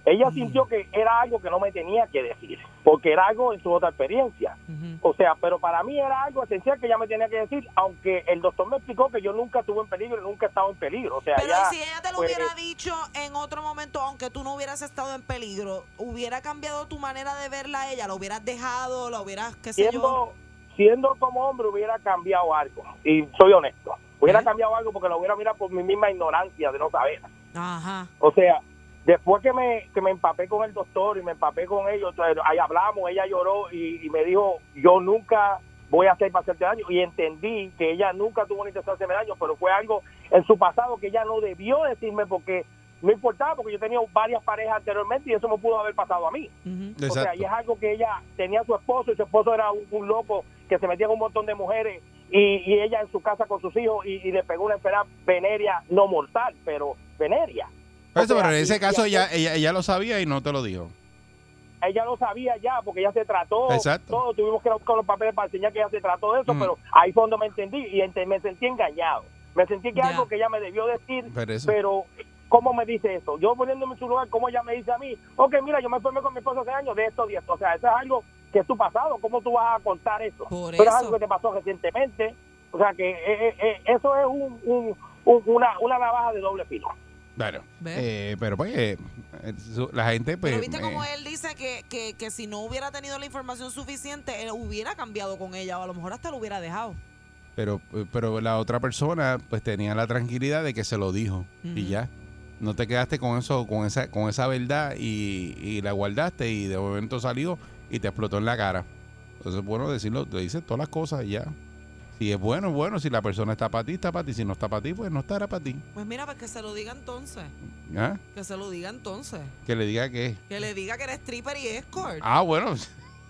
Ella sintió que era algo que no me tenía que decir, porque era algo en su otra experiencia. O sea, pero para mí era algo esencial que ella me tenía que decir, aunque el doctor me explicó que yo nunca estuve en peligro y nunca he estado en peligro. O sea, Pero ya, ¿y si ella te lo pues, hubiera dicho en otro momento, aunque tú no hubieras estado en peligro, ¿hubiera cambiado tu manera de verla a ella? ¿La hubieras dejado? ¿La hubieras, qué sé yo? Siendo, como hombre hubiera cambiado algo. Y soy honesto. Hubiera cambiado algo porque lo hubiera mirado por mi misma ignorancia de no saber. Ajá. O sea, después que me, que me empapé con el doctor y me empapé con ellos, ahí hablamos, ella lloró y, y me dijo, yo nunca voy a hacer para hacerte daño. Y entendí que ella nunca tuvo una intención de hacerme daño, pero fue algo en su pasado que ella no debió decirme porque no importaba, porque yo tenía varias parejas anteriormente y eso me pudo haber pasado a mí. O sea, Exacto. y es algo que ella tenía a su esposo y su esposo era un, un loco que se metía con un montón de mujeres y, y ella en su casa con sus hijos y, y le pegó una enfermedad venérea, no mortal, pero venérea. Por eso, sea, pero en ese caso ella, ella, ella lo sabía y no te lo dijo. ella lo sabía ya porque ella se trató Exacto. todo tuvimos que buscar los papeles para enseñar que ella se trató de eso Mm. pero ahí fue donde me entendí y me sentí engañado me sentí que algo que ella me debió decir Pero eso- pero ¿cómo me dice eso? yo poniéndome en su lugar ¿cómo ella me dice a mí? ok mira yo me formé con mi esposo hace años de esto y esto o sea eso es algo que es tu pasado ¿cómo tú vas a contar eso? Por pero es algo que te pasó recientemente o sea que eh, eh, eh, eso es un, un- un- una, una navaja de doble filo Claro. Eh, pero pues, eh, la gente, pues. Pero viste eh, como él dice que, que, que si no hubiera tenido la información suficiente, él hubiera cambiado con ella o a lo mejor hasta lo hubiera dejado. pero, pero la otra persona, pues tenía la tranquilidad de que se lo dijo. Y ya. No te quedaste con eso, con esa, con esa verdad y, y la guardaste y de momento salió y te explotó en la cara. Entonces, bueno, decirlo, te dices todas las cosas y ya. Si es bueno, es bueno. Si la persona está para ti, está para ti. Si no está para ti, pues no estará para ti. Pues mira, pues que se lo diga entonces. ¿Ah? Que se lo diga entonces. Que le diga que. Que le diga que eres stripper y escort. Ah, bueno.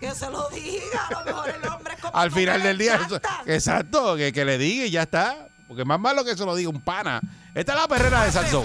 Que se lo diga. A lo mejor el hombre es como Al final del día, eso- exacto, que, que le diga y ya está. Porque más malo que se lo diga un pana. Esta es la perrera de Salsón.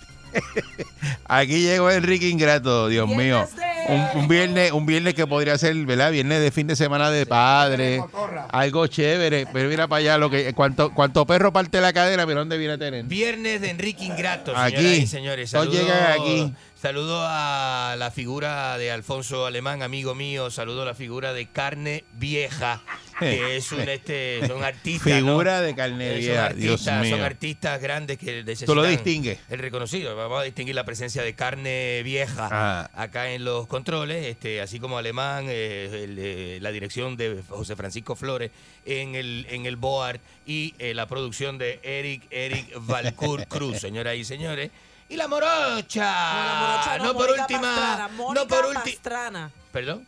<laughs> Aquí llegó Enrique Ingrato, Dios mío. Un, un viernes, un viernes que podría ser, ¿verdad? Viernes de fin de semana de padre. Algo chévere. Pero mira para allá lo que cuánto, cuánto perro parte la cadera, mira dónde viene a tener. Viernes de Enrique Ingrato, Aquí. y señores. Saludo, llegan aquí. saludo a la figura de Alfonso Alemán, amigo mío. Saludo a la figura de Carne Vieja, que es un este, son artistas. ¿no? Figura de carne Eh, vieja, son Dios artistas, mío. Son artistas grandes que necesitan Tú lo distingues. El reconocido. Vamos a distinguir la presencia de Carne Vieja Ah. acá en los controles, este, así como Alemán, eh, el, eh, la dirección de José Francisco Flores en el, en el BOAR y eh, la producción de Eric, Eric <laughs> Valcourt Cruz, señoras y señores. Y la morocha. No, la morocha no, no por última. Pastrana, no por última. Perdón.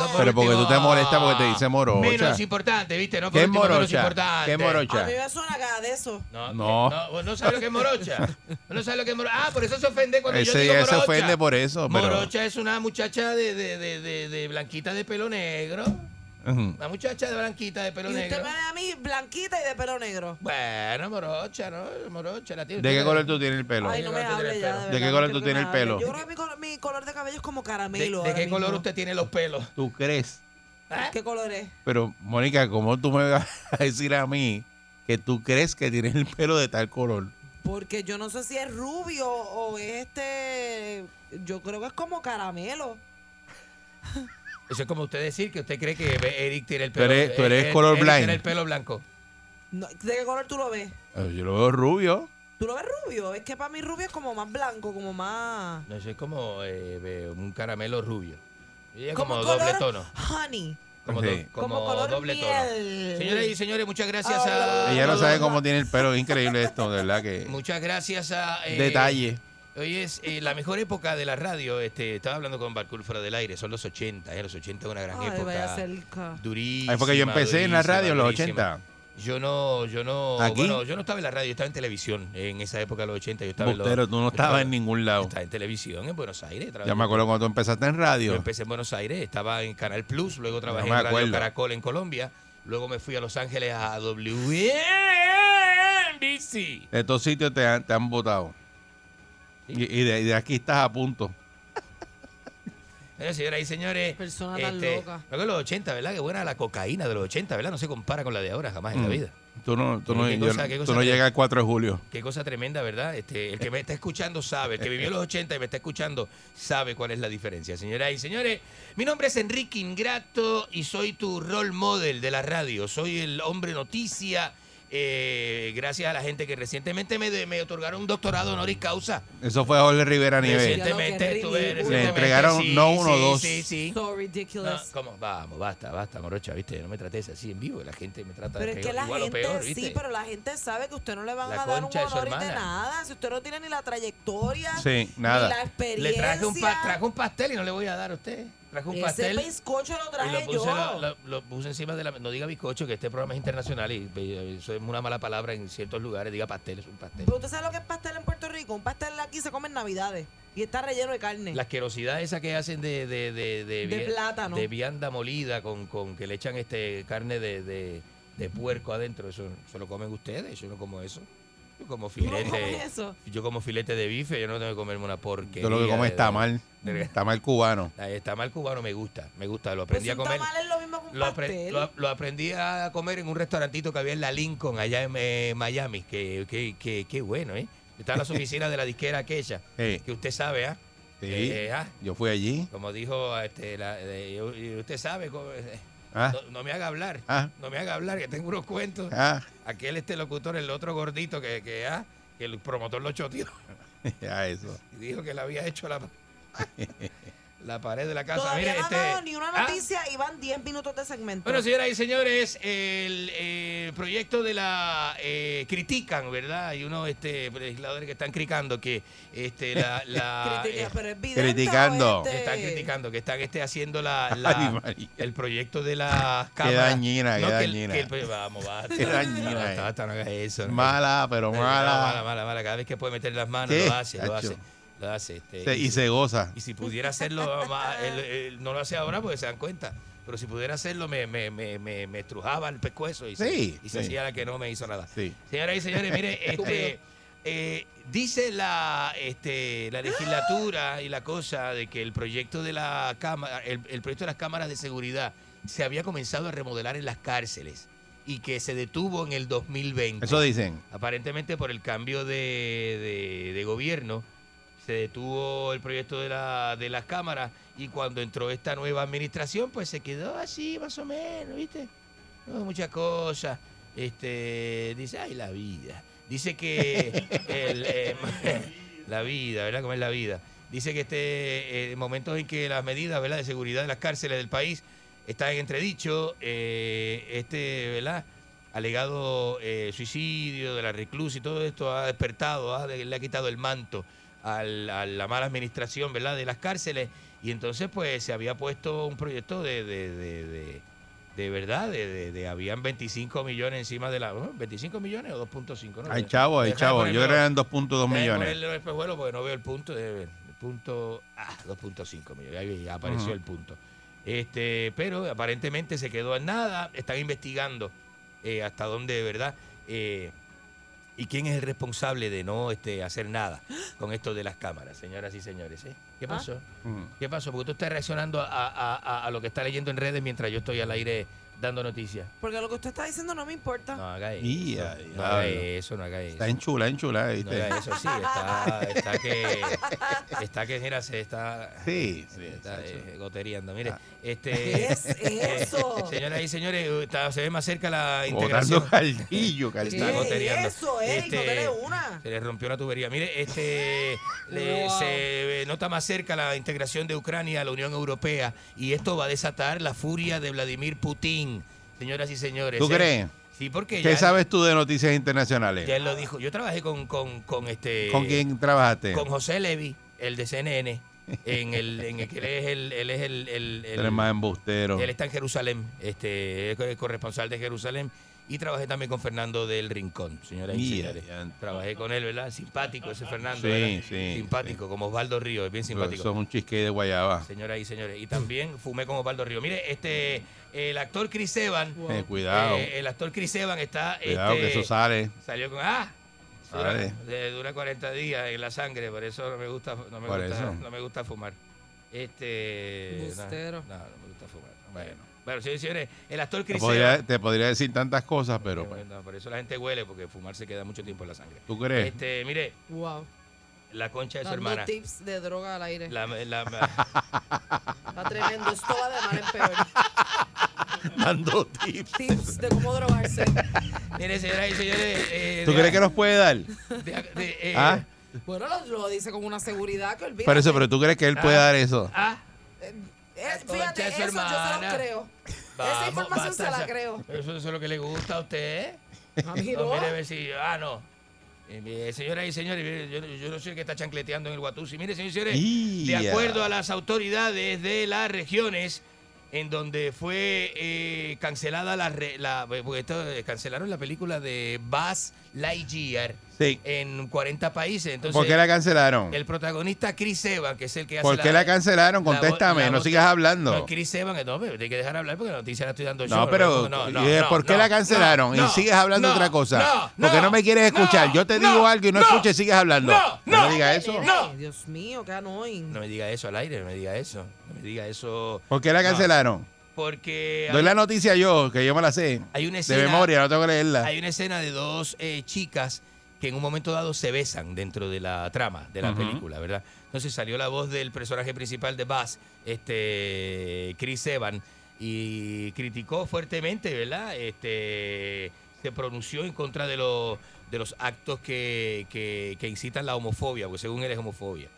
No, Pero porque tú te molestas porque te dice morocha. Menos importante, ¿viste? No por ¿Qué último, menos morocha? importante. ¿Qué morocha? A mí me suena cada de eso. No, No. no, no sabe lo que es morocha. No sabe lo que es morocha. Ah, por eso se ofende cuando yo Ese digo día se morocha. ofende por eso, pero- Morocha es una muchacha de, de, de, de, de blanquita de pelo negro. Una muchacha de blanquita de pelo Y usted negro. me ve a mí blanquita y de pelo negro. Bueno, morocha, ¿no? Morocha, la tiene. ¿De qué usted- color tú tienes el pelo? Ay, no me hable ya. ¿De De, qué color tú tienes el pelo? Yo creo que mi, color- mi color de cabello es como ¿De, caramelo. de qué mismo. color usted tiene los pelos? ¿Tú crees? ¿Qué color es? Pero, Mónica, ¿cómo tú me vas a decir a mí que tú crees que tienes el pelo de tal color? Porque yo no sé si es rubio o es este. Yo creo que es como caramelo. Eso es como usted decir que usted cree que Eric tiene el Tú pelo. eres- tú eres Eric colorblind. tiene el pelo blanco. No, ¿De qué color tú lo ves? Eh, Yo lo veo rubio. ¿Tú lo ves rubio? Es que para mí rubio es como más blanco, como más. No, eso es como eh, un caramelo rubio. Y es como, Como doble color tono. honey. Como, Sí. do- como Como color doble miel. tono. Señoras y señores, muchas gracias a. Ella no sabe cómo tiene el pelo. Es increíble esto, de verdad que... Muchas gracias a. eh, Detalle. Hoy es eh, la mejor época de la radio. Este, estaba hablando con Barcul fuera del aire. Son los 80. eh, Los 80 es una gran Ay, vaya época. cerca. Durísima. Ahí fue que yo empecé en la radio en los durísima. 80. Yo no, yo no, ¿Aquí? bueno, yo no estaba en la radio, estaba en televisión en esa época de los 80. Yo estaba en los- Bustero, tú no yo estabas en ningún lado. Estaba en televisión en Buenos Aires. Ya me acuerdo cuando tú empezaste en Yo radio. empecé en Buenos Aires, estaba en Canal Plus, luego trabajé No en Radio. Caracol en Colombia, luego me fui a Los Ángeles a WNBC. De estos sitios te han, te han votado. Y, y de, y de aquí estás a punto. Eh, señoras y señores, Persona tan este, loca. los 80, ¿verdad? Qué buena la cocaína de los 80, ¿verdad? No se compara con la de ahora jamás en la Mm. vida. Tú no, tú no, ¿Qué yo- cosa- qué tú cosa no llegas el 4 de julio. Qué cosa tremenda, ¿verdad? Este, el que me está escuchando sabe, el que vivió los 80 y me está escuchando sabe cuál es la diferencia. Señoras y señores, mi nombre es Enrique Ingrato y soy tu role model de la radio. Soy el hombre noticia. Eh, gracias a la gente que recientemente me, de- me otorgaron un doctorado honoris causa. Eso fue Jorge Rivera Nieves. Recientemente estuve. Le entregaron sí, no uno, sí, dos. Sí, sí. So No, ridiculous. ¿cómo? Vamos, basta, basta, morocha, ¿viste? No me trates así en vivo, la gente me trata Pero es peor, que la igual o gente, peor, ¿viste? sí, pero la gente sabe que usted no le van La a dar un de honor de nada. Si usted no tiene ni la trayectoria, Sí, nada. ni la experiencia. Le traje un, pa- traje un pastel y no le voy a dar a usted. Traje un Ese pastel. bizcocho lo Y traje lo puse, yo. lo, lo- lo puse encima de la. No diga bizcocho, que este programa es internacional y eso es una mala palabra en ciertos lugares. Diga pastel, es un pastel. Pero usted sabe lo que es pastel en Puerto Rico. Un pastel aquí se come en Navidades y está relleno de carne. La asquerosidad esa que hacen de, de, de, de, De plátano. de vianda molida con, con que le echan este carne de, de, de puerco adentro, eso se lo comen ustedes, yo no como eso. Yo como ¿Tú no filete. eso? Yo como filete de bife, yo no tengo que comerme una porquería. Yo lo que como es tamal. de- Tamal cubano. El tamal cubano me gusta, me gusta, lo Pues aprendí a comer. tamal es lo mismo que un Lo, pastel. lo- lo aprendí a comer en un restaurantito que había en la Lincoln, allá en eh, Miami. Que, que, que, que bueno, ¿eh? Está en las <laughs> oficinas de la disquera aquella, Sí. que usted sabe, ¿ah? Sí. Eh, ah, Yo fui allí. Como dijo, este, la- eh, usted sabe, eh, Ah. no, no me haga hablar, Ah. no me haga hablar, que tengo unos cuentos. Ah. Aquel este locutor, el otro gordito que, que, ah, que el promotor lo choteó <laughs> Ya eso. y dijo que le había hecho la... <laughs> la pared de la casa. Todavía Mire, no este, han dado ni una ah, noticia y van 10 minutos de segmento. Bueno, señoras y señores, el eh, proyecto de la eh, critican, ¿verdad? Hay unos este, legisladores que están criticando que este, la, <laughs> la, Critica, eh, pero es vidente Criticando. o este- están criticando que están este, haciendo la, <laughs> Ay, la- María. el proyecto de las Qué cámaras. dañina, qué No, que el- dañina. que el- pues, vamos, basta. <laughs> Qué dañina, Basta, eh. basta, no hagas eso. no. Mala, pero No, mala. mala, mala, mala. Cada vez que puede meter las manos, ¿Qué? lo hace, lo Chacho. Hace. Lo hace este, Se- y se goza. y si pudiera hacerlo, más, él- él no lo hace ahora porque se dan cuenta. Pero si pudiera hacerlo, me, me, me, me, me estrujaba el pescuezo y, Sí, se, y se sí. hacía la que no me hizo nada. Sí. Señoras y señores, mire, <laughs> este, eh, dice la, este, la legislatura y la cosa de que el proyecto de la cámara, el, el proyecto de las cámaras de seguridad se había comenzado a remodelar en las cárceles y que se detuvo en el 2020. Eso dicen. Aparentemente por el cambio de, de- de gobierno se detuvo el proyecto de, la, de las cámaras y cuando entró esta nueva administración pues se quedó así más o menos, ¿viste? No, muchas cosas. Este, dice, ay, la vida. Dice que <laughs> el, eh, <laughs> la vida, ¿verdad? ¿Cómo es la vida? Dice que este eh, momentos en que las medidas, ¿verdad? de seguridad de las cárceles del país están en entredicho, eh, este, ¿verdad? alegado eh, suicidio de la reclusa y todo esto ha despertado, ha- le ha quitado el manto al- a la mala administración ¿verdad? de las cárceles y entonces pues se había puesto un proyecto de, de, de, de- de verdad, de, habían 25 millones encima de la... ¿oh? ¿25 millones o 2.5? ¿no? Hay chavo, hay chavo. Yo creo que eran 2.2 déjame millones. el espejuelo porque no veo el punto. de- el punto ah, 2.5 millones. Ahí apareció el punto. Este, pero aparentemente se quedó en nada. Están investigando eh, hasta dónde, de verdad. eh, ¿Y quién es el responsable de no este, hacer nada con esto de las cámaras, señoras y señores? eh? ¿Qué Ah. pasó? Ujú. ¿Qué pasó? Porque tú estás reaccionando a, a- a- a lo que está leyendo en redes mientras yo estoy al aire dando noticias. Porque lo que usted está diciendo no me importa. No haga eso. Y a no haga diablo. eso, no haga eso. Está en chula, en chula, No haga eso, sí, está, está que, está que, mira, se está, Sí, sí, está eh, gotereando. Mire, Ah. este, ¿Qué es <laughs> eso? señoras y señores, está- se ve más cerca la integración. caldillo, <laughs> ¿Qué caldillo. Está gotereando. es eso, Eric? Este, no una. Se le rompió la tubería. Mire, este <laughs> le- Wow. se nota más cerca la integración de Ucrania a la Unión Europea y esto va a desatar la furia de Vladimir Putin, señoras y señores. ¿Tú ¿eh? crees? Sí, porque ¿Qué ya, sabes tú de noticias internacionales? ya él lo dijo. Yo trabajé con, con, con este ¿Con quién trabajaste? con José Levy, el de CNN, en el, en el que él es el, él es el, el- el- más embustero. él está en Jerusalén, este, es el corresponsal de Jerusalén. Y trabajé también con Fernando del Rincón, señoras y señores. Trabajé con él, ¿verdad? Simpático ese Fernando. Sí, ¿verdad? sí, Simpático, como Osvaldo Río, es bien simpático. Son un chisque de guayaba. Señoras y señores. Y también fumé con Osvaldo Río. Mire, este, el actor Chris Evans. Eh, cuidado. eh, el actor Chris Evans está. Cuidado este, que eso sale. Salió con. ¡Ah! Sale. Dura, dura 40 días en la sangre, por eso no me gusta, no me Por gusta, eso. no me gusta fumar. Este. no, Bustero. No, no, me gusta fumar. Bueno. Bueno, señores y señores, el actor Te Chris podría, Evans. te podría decir tantas cosas, pero pues, No, por eso la gente huele, porque fumar se queda mucho tiempo en la sangre. ¿tú crees? Este, mire, Wow. La concha de su Dando hermana. tips de droga al aire. La, la- Está tremendo. Esto va de mal en peor. <laughs> Dando tips. Tips de cómo drogarse. mire, señoras y señores. eh, ¿Tú de- crees que nos puede dar? de- de- eh, ¿Ah? Bueno, lo, lo dice con una seguridad que olvida. Por eso, pero ¿tú crees que él puede Ah. dar eso? ah, Eh, fíjate, eso yo se hermana. lo creo. vamos, Esa información se basta, la esa- creo. Eso, eso es lo que le gusta a usted. A mí No, no. mire, a ver si. Ah, no. Eh, señoras y señores, yo, yo no sé qué está chancleteando en el Guatusi. Mire, señores y señores, de acuerdo a las autoridades de las regiones en donde fue eh, cancelada la, la esto, eh, cancelaron la película de Buzz Lightyear Sí. en 40 países. Entonces, ¿Por qué la cancelaron? el protagonista Chris Evans, que es el que hace ¿Por qué la cancelaron? la Contéstame, la no sigas de- hablando. No, Chris Evans, no, pero hay que dejar hablar porque la noticia la estoy dando yo. No, pero no, ¿y de ¿por qué la cancelaron? y sigues hablando no, otra cosa. no, porque no me quieres escuchar. no, Yo te no, digo algo y no, no, escuches y sigues hablando. no, no, no, me digas eso. No. Dios mío, qué annoying. No me diga eso al aire, no me diga eso. No me diga eso. ¿Por qué la No, cancelaron? porque Doy hay, la noticia yo, que yo me la sé. hay una De escena, memoria, no tengo que leerla. hay una escena de dos eh, chicas que en un momento dado se besan dentro de la trama de la película, ¿verdad? Entonces salió la voz del personaje principal de Buzz, este Chris Evans, y criticó fuertemente, ¿verdad? Este se pronunció en contra de los de los actos que, que, que incitan la homofobia, porque según él es homofobia.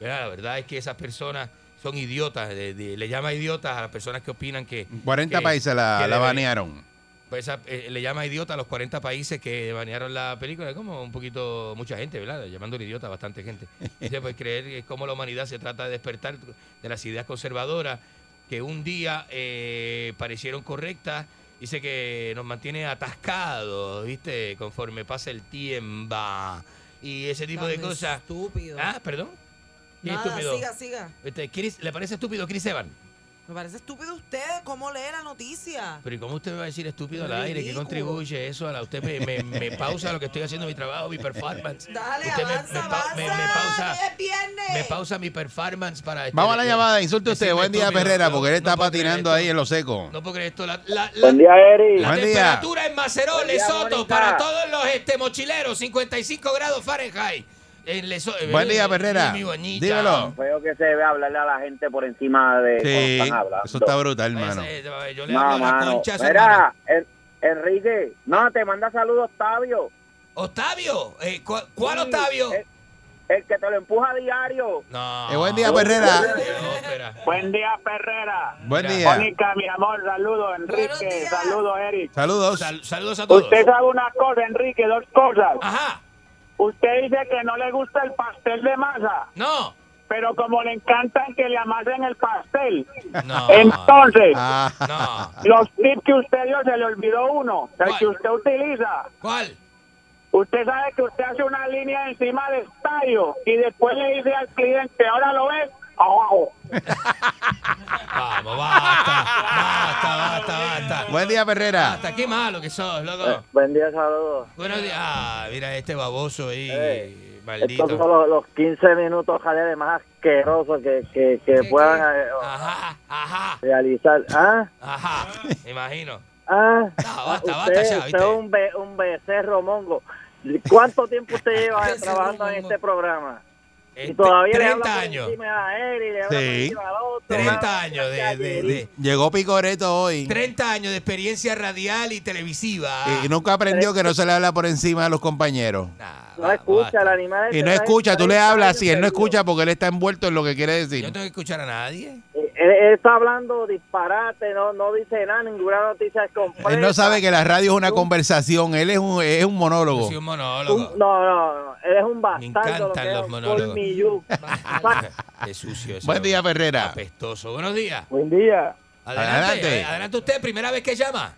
¿Verdad? La verdad es que esas personas son idiotas, de- de- le llama idiotas a las personas que opinan que... 40 que- países la, la banearon. Pues eh, le llama idiota a los 40 países que banearon la película. Es como un poquito, mucha gente, ¿verdad? Llamando idiota a bastante gente. Dice, pues creer que es como la humanidad se trata de despertar de las ideas conservadoras que un día eh, parecieron correctas. Dice que nos mantiene atascados, ¿viste? Conforme pasa el tiempo. Y ese tipo de cosas. Estúpido. Ah, perdón. ¿Qué Nada, estúpido? siga, siga. Este, Chris- ¿Le parece estúpido Chris Evans? Me parece estúpido usted, ¿cómo lee la noticia? Pero ¿y cómo usted me va a decir estúpido al aire? ¿Qué contribuye eso a la usted me, me, me pausa lo que estoy haciendo mi trabajo, mi performance? Dale, usted me- avanza, me, pa- me- me avanza, pausa es viernes. me pausa mi performance para este- Vamos a la llamada, insulte usted. Buen día. Perrera, porque él está patinando esto. ahí en lo seco. No creer esto. La, la, la- Buen día, Eri. la Buen día. temperatura en Lesoto, Mónica. para todos los este, mochileros, 55 grados Fahrenheit. En Leso- Buen día, eh, Perrera. Dímelo. Feo que se ve hablarle a la gente por encima de cuando Sí, están hablando. eso está brutal, hermano. Ese, eh, Yo le No, hablo a la concha Mira. En- Enrique, no, te manda saludos Octavio. Octavio, eh, ¿cu- ¿cuál Sí, Octavio? El, el que te lo empuja a diario. No. Eh, buen día, Perrera. Buen día, Perrera. Buen día. Mónica, mi amor, saludos, Enrique, saludos, Eric. Saludos. Sal- saludos a todos. Usted sabe una cosa, Enrique, dos cosas. Ajá. Usted dice que no le gusta el pastel de masa, No. pero como le encantan que le amasen el pastel. No. Entonces, Ah, No. los tips que usted dio se le olvidó uno, el ¿Cuál? que usted utiliza. ¿Cuál? Usted sabe que usted hace una línea encima del estadio y después le dice al cliente, ahora lo ves abajo. Vamos, basta. Basta, basta, basta. Buen día, Perrera. Basta, qué malo que sos, loco. Buen día, saludos. Buenos días. Ah, mira este baboso ahí, Eh, maldito. Estos son los, los 15 minutos jale más asquerosos que, que, que ¿Qué, puedan qué? eh, Ajá, ajá, realizar. ¿Ah? ajá. Me imagino. Ah, No, basta, usted, basta ya, usted ¿viste? es un, be- un becerro mongo. ¿Cuánto tiempo usted lleva <laughs> trabajando en este programa? Y Este, todavía le 30 habla por años. Sí. encima al otro. 30 Ah, años de, de- de- Llegó Picoreto hoy. 30 años de experiencia radial y televisiva. Y nunca aprendió que no se le habla por encima a los compañeros. Nah, No va- escucha, basta. el animal. Y este no escucha, tú le hablas y él no escucha porque él está envuelto en lo que quiere Yo decir. no tengo que escuchar a nadie. Eh, Él, él está hablando disparate, no, no dice nada, ninguna noticia es completa. Él no sabe que la radio es una conversación, él es un, es un monólogo. soy un monólogo. Un- no, no, no, él es un Me bastardo. lo encantan los monólogos. Qué <laughs> sucio ese Buen día, Ferrera. Apestoso. Buenos días. Buen día. Adelante. Adelante. Adelante usted, primera vez que llama.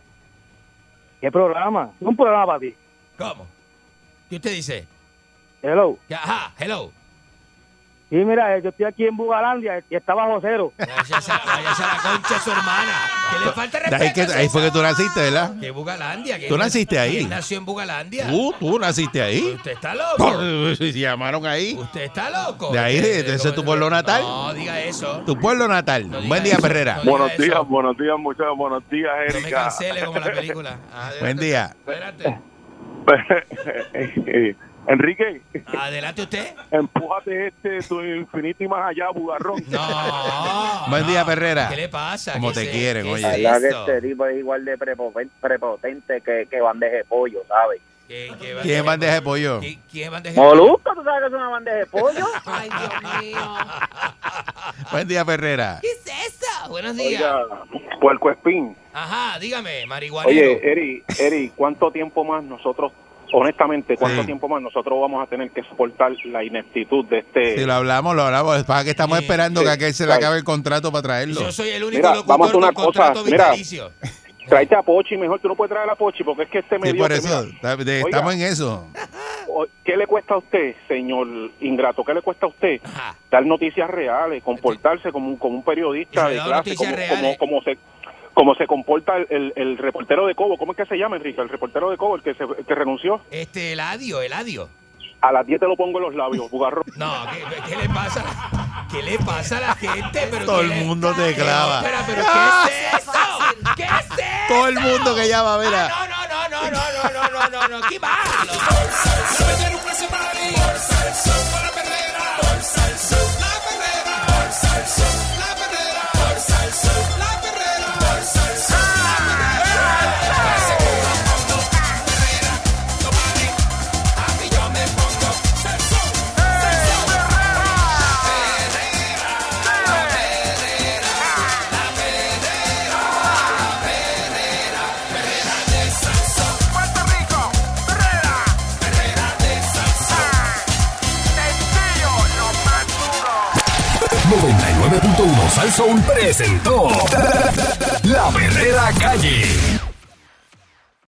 ¿Qué programa? Un programa para ti. ¿Cómo? ¿Qué usted dice? Hello. Ya, Ajá, hello. Sí, mira, eh, yo estoy aquí en Bugalandia y está bajo cero. Váyase a, la concha su hermana. ¿Qué le falta De ahí, respeto? que, ahí fue que tú naciste, ¿verdad? ¿Qué Bugalandia? ¿Qué- Tú naciste ahí. ¿Quién nació en Bugalandia? Tú, tú naciste ahí. ¿Usted está loco? <laughs> Se llamaron ahí. ¿Usted está loco? De ahí, ese es tu pueblo natal. No, diga eso. Tu pueblo natal. No Buen día, eso. Ferrera. No Buenos eso. días, buenos días, muchachos. Buenos días, No me Erika. cancele como la película. <laughs> Buen día. Adelante. <laughs> Enrique, Adelante usted. empújate este tu infinito y más allá, bugarrón. No. Buen día, Ferrera. ¿Qué le pasa? Como ¿Qué te es- quieren, qué oye. La es que este tipo es igual de prepoten- prepotente que, que bandeja de pollo, ¿sabes? ¿Qué- qué ¿Quién es bandeja de pollo? ¿Qui- ¿Quién bandeja de pollo? Molusco, ¿tú sabes que es una bandeja de pollo? <laughs> Ay, Dios mío. Buen día, Ferrera. ¿Qué es eso? Buenos días. Oiga, Puerco Espín. Ajá, dígame, marihuanero. Oye, Eri, Eri, ¿cuánto tiempo más nosotros, honestamente, cuánto Sí. tiempo más nosotros vamos a tener que soportar la ineptitud de este... Si lo hablamos, lo hablamos. Para que estamos Sí, esperando sí, que a aquel se le acabe el contrato para traerlo. Yo soy el único Mira, locutor vamos a hacer una con contrato cosa, mira. vitalicio. Tráete a Pochi mejor, tú no puedes traer a Pochi porque es que este Sí, medio... por eso. Oiga. Estamos en eso. <laughs> ¿Qué le cuesta a usted, señor Ingrato? ¿Qué le cuesta a usted? Ajá. Dar noticias reales, comportarse como un, como un Y periodista de clase, como, como se como se comporta el, el- el reportero de Cobo. ¿Cómo es que se llama, Enrique? El reportero de Cobo, el que, se, que renunció. Este, Eladio, Eladio. A las 10 te lo pongo en los labios, bugarro. No, ¿qué, qué le pasa? ¿Qué le pasa a la gente? Pero Todo ¿qué el mundo te clava. Espera, pero ¿qué es eso? ¿Qué es eso? Todo el mundo que llama, mira. Ah, no, no, no, no, no, no, no, no, no, no, qué malo. 99.1 Sal Soul presentó La Verdadera Calle.